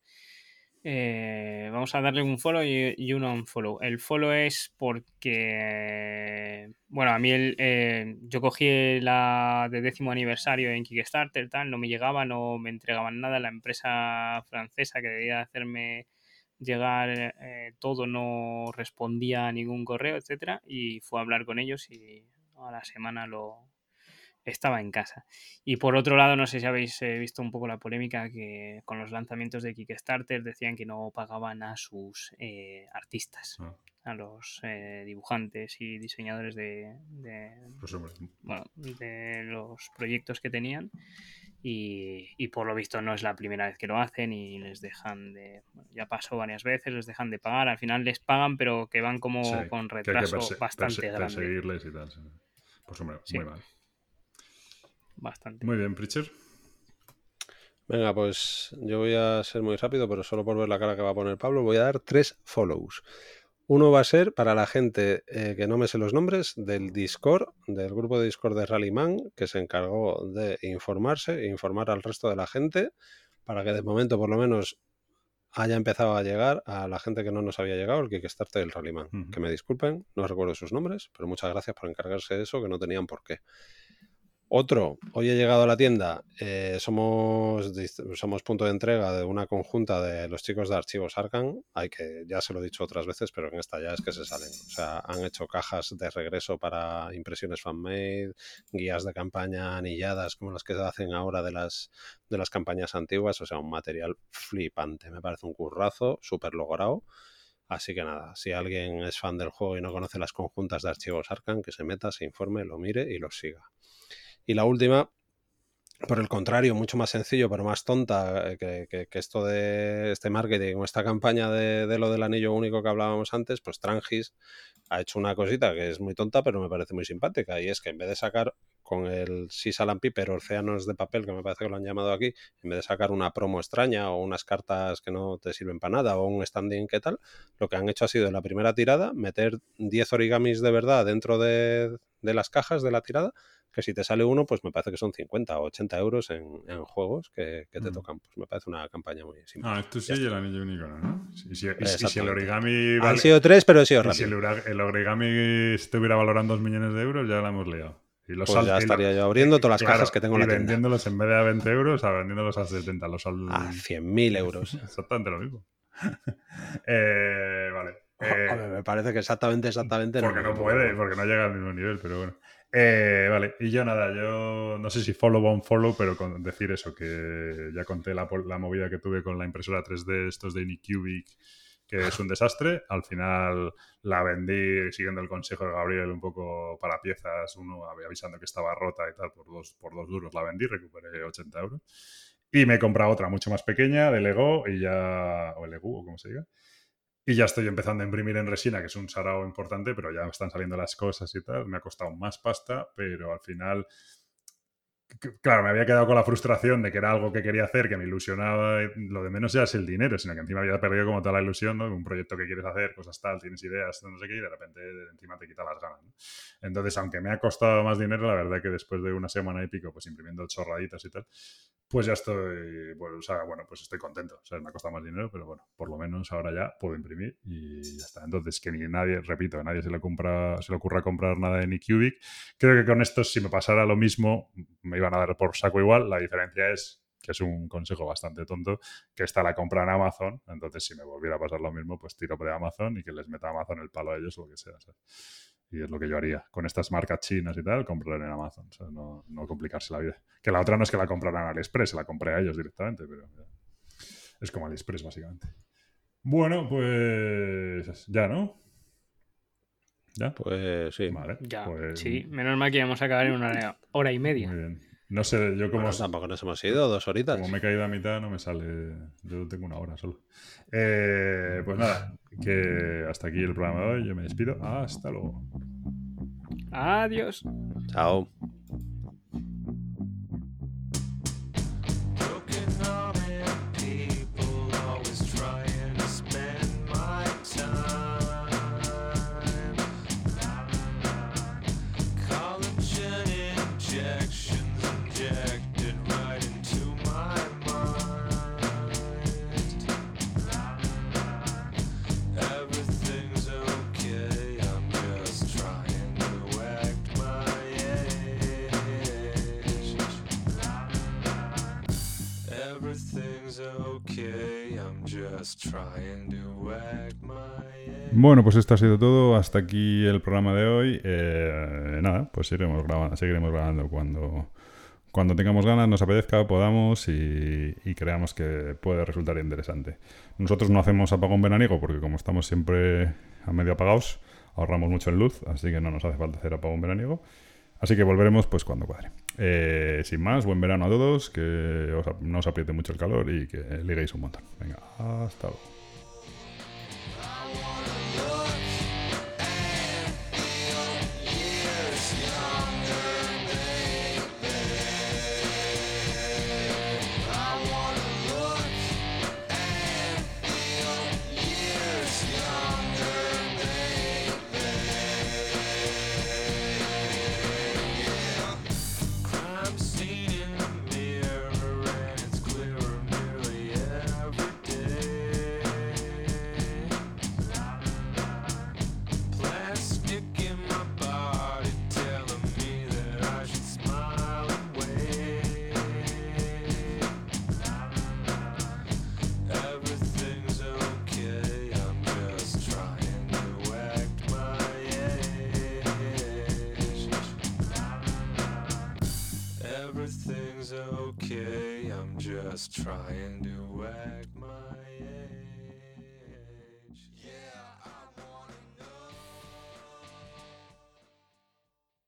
Eh, vamos a darle un follow y, y un unfollow. El follow es porque. Bueno, a mí el, eh, yo cogí la de décimo aniversario en Kickstarter, tal, no me llegaba, no me entregaban nada. La empresa francesa que debía hacerme llegar eh, todo, no respondía a ningún correo, etcétera, y fue a hablar con ellos y a la semana lo estaba en casa. Y por otro lado, no sé si habéis eh, visto un poco la polémica que con los lanzamientos de Kickstarter decían que no pagaban a sus eh, artistas, Ah, a los eh, dibujantes y diseñadores de, de, pues hombre, bueno, de los proyectos que tenían y, y por lo visto no es la primera vez que lo hacen y les dejan de, bueno, ya pasó varias veces, les dejan de pagar, al final les pagan pero que van como sí, con que que retraso perse- bastante grande, perseguirles y tal. sí. Pues hombre, Sí. muy mal. bastante. Muy bien, Preacher. Venga, pues yo voy a ser muy rápido, pero solo por ver la cara que va a poner Pablo, voy a dar tres follows. Uno va a ser para la gente eh, que no me sé los nombres del Discord, del grupo de Discord de Rallyman, que se encargó de informarse e informar al resto de la gente para que de momento por lo menos haya empezado a llegar a la gente que no nos había llegado el Kickstarter del Rallyman. Que me disculpen, no recuerdo sus nombres, pero muchas gracias por encargarse de eso, que no tenían por qué. Otro, hoy he llegado a la tienda, eh, somos, somos punto de entrega de una conjunta de los chicos de archivos Arcan, hay que, ya se lo he dicho otras veces, pero en esta ya es que se salen. O sea, han hecho cajas de regreso para impresiones fanmade, guías de campaña anilladas como las que se hacen ahora de las, de las campañas antiguas, o sea, un material flipante, me parece un currazo, súper logrado. Así que nada, si alguien es fan del juego y no conoce las conjuntas de archivos Arcan, que se meta, se informe, lo mire y los siga. Y la última, por el contrario, mucho más sencillo, pero más tonta eh, que, que- esto de este marketing o esta campaña de, de lo del anillo único que hablábamos antes, pues Trangis ha hecho una cosita que es muy tonta, pero me parece muy simpática. Y es que en vez de sacar con el Sisal and Piper océanos de papel, que me parece que lo han llamado aquí, en vez de sacar una promo extraña o unas cartas que no te sirven para nada o un standing que tal, lo que han hecho ha sido en la primera tirada meter 10 origamis de verdad dentro de, de las cajas de la tirada que si te sale uno, pues me parece que son 50 o 80 euros en, en juegos que, que te Mm. tocan. Pues me parece una campaña muy Ah, simpática. esto sí y el anillo único, ¿no? Y si, y y el origami Han sido tres, pero he sido y si el, rápido. origami estuviera valorando 2 millones de euros, ya la hemos liado. Y los Pues ya y estaría yo abriendo todas las claro, cajas que tengo en y la tienda. vendiéndolos en vez de a 20 euros, a vendiéndolos a 70. Los al... A 100.000 euros. [laughs] Exactamente lo mismo. [laughs] Eh, vale. Eh, me parece que exactamente, exactamente porque no puede, porque no llega al mismo nivel, pero bueno. Eh, vale, y yo nada, yo no sé si follow on follow, pero con decir eso, que ya conté la, la movida que tuve con la impresora 3D, estos de Anycubic, que es un desastre. Al final la vendí siguiendo el consejo de Gabriel un poco para piezas, uno avisando que estaba rota y tal, por dos, por dos duros la vendí, recuperé 80 euros. Y me he comprado otra mucho más pequeña de Lego y ya, o Lego, o como se diga. Y ya estoy empezando a imprimir en resina, que es un sarao importante, pero ya están saliendo las cosas y tal. Me ha costado más pasta, pero al final, claro, me había quedado con la frustración de que era algo que quería hacer, que me ilusionaba. y Lo de menos ya es el dinero, sino que encima había perdido como toda la ilusión, ¿no? Un proyecto que quieres hacer, cosas tal, tienes ideas, no sé qué, y de repente encima te quita las ganas. Entonces, aunque me ha costado más dinero, la verdad que después de una semana y pico, pues imprimiendo chorraditas y tal, pues ya estoy, pues, o sea, bueno, pues estoy contento. O sea, me ha costado más dinero, pero bueno, por lo menos ahora ya puedo imprimir y ya está. Entonces, que ni nadie, repito, a nadie se le, compra, se le ocurra comprar nada en eCubic. Creo que con estos, si me pasara lo mismo, me iban a dar por saco igual. La diferencia es que es un consejo bastante tonto, que está la compra en Amazon. Entonces, si me volviera a pasar lo mismo, pues tiro de Amazon y que les meta Amazon el palo a ellos o lo que sea. Y es lo que yo haría. Con estas marcas chinas y tal, comprar en Amazon. O sea, no, no complicarse la vida. Que la otra no es que la compraran AliExpress, se la compré a ellos directamente, pero ya. es como AliExpress, básicamente. Bueno, pues ya, ¿no? ¿Ya? Pues sí. Vale. Ya, pues, sí. Menos mal que íbamos a acabar en una hora, hora y media. Muy bien. No sé, yo como, Bueno, tampoco nos hemos ido, dos horitas. como me he caído a mitad, no me sale. Yo tengo una hora solo. Eh, pues nada, que hasta aquí el programa de hoy. Yo me despido. Hasta luego. Adiós. Chao. Bueno, pues esto ha sido todo. Hasta aquí el programa de hoy. Eh, nada, pues iremos grabando, seguiremos grabando cuando, cuando tengamos ganas, nos apetezca, podamos y, y creamos que puede resultar interesante. Nosotros no hacemos apagón veraniego porque como estamos siempre a medio apagados, ahorramos mucho en luz, así que no nos hace falta hacer apagón veraniego. Así que volveremos pues cuando cuadre. Eh, sin más, buen verano a todos, que no os apriete mucho el calor y que liguéis un montón. Venga, hasta luego.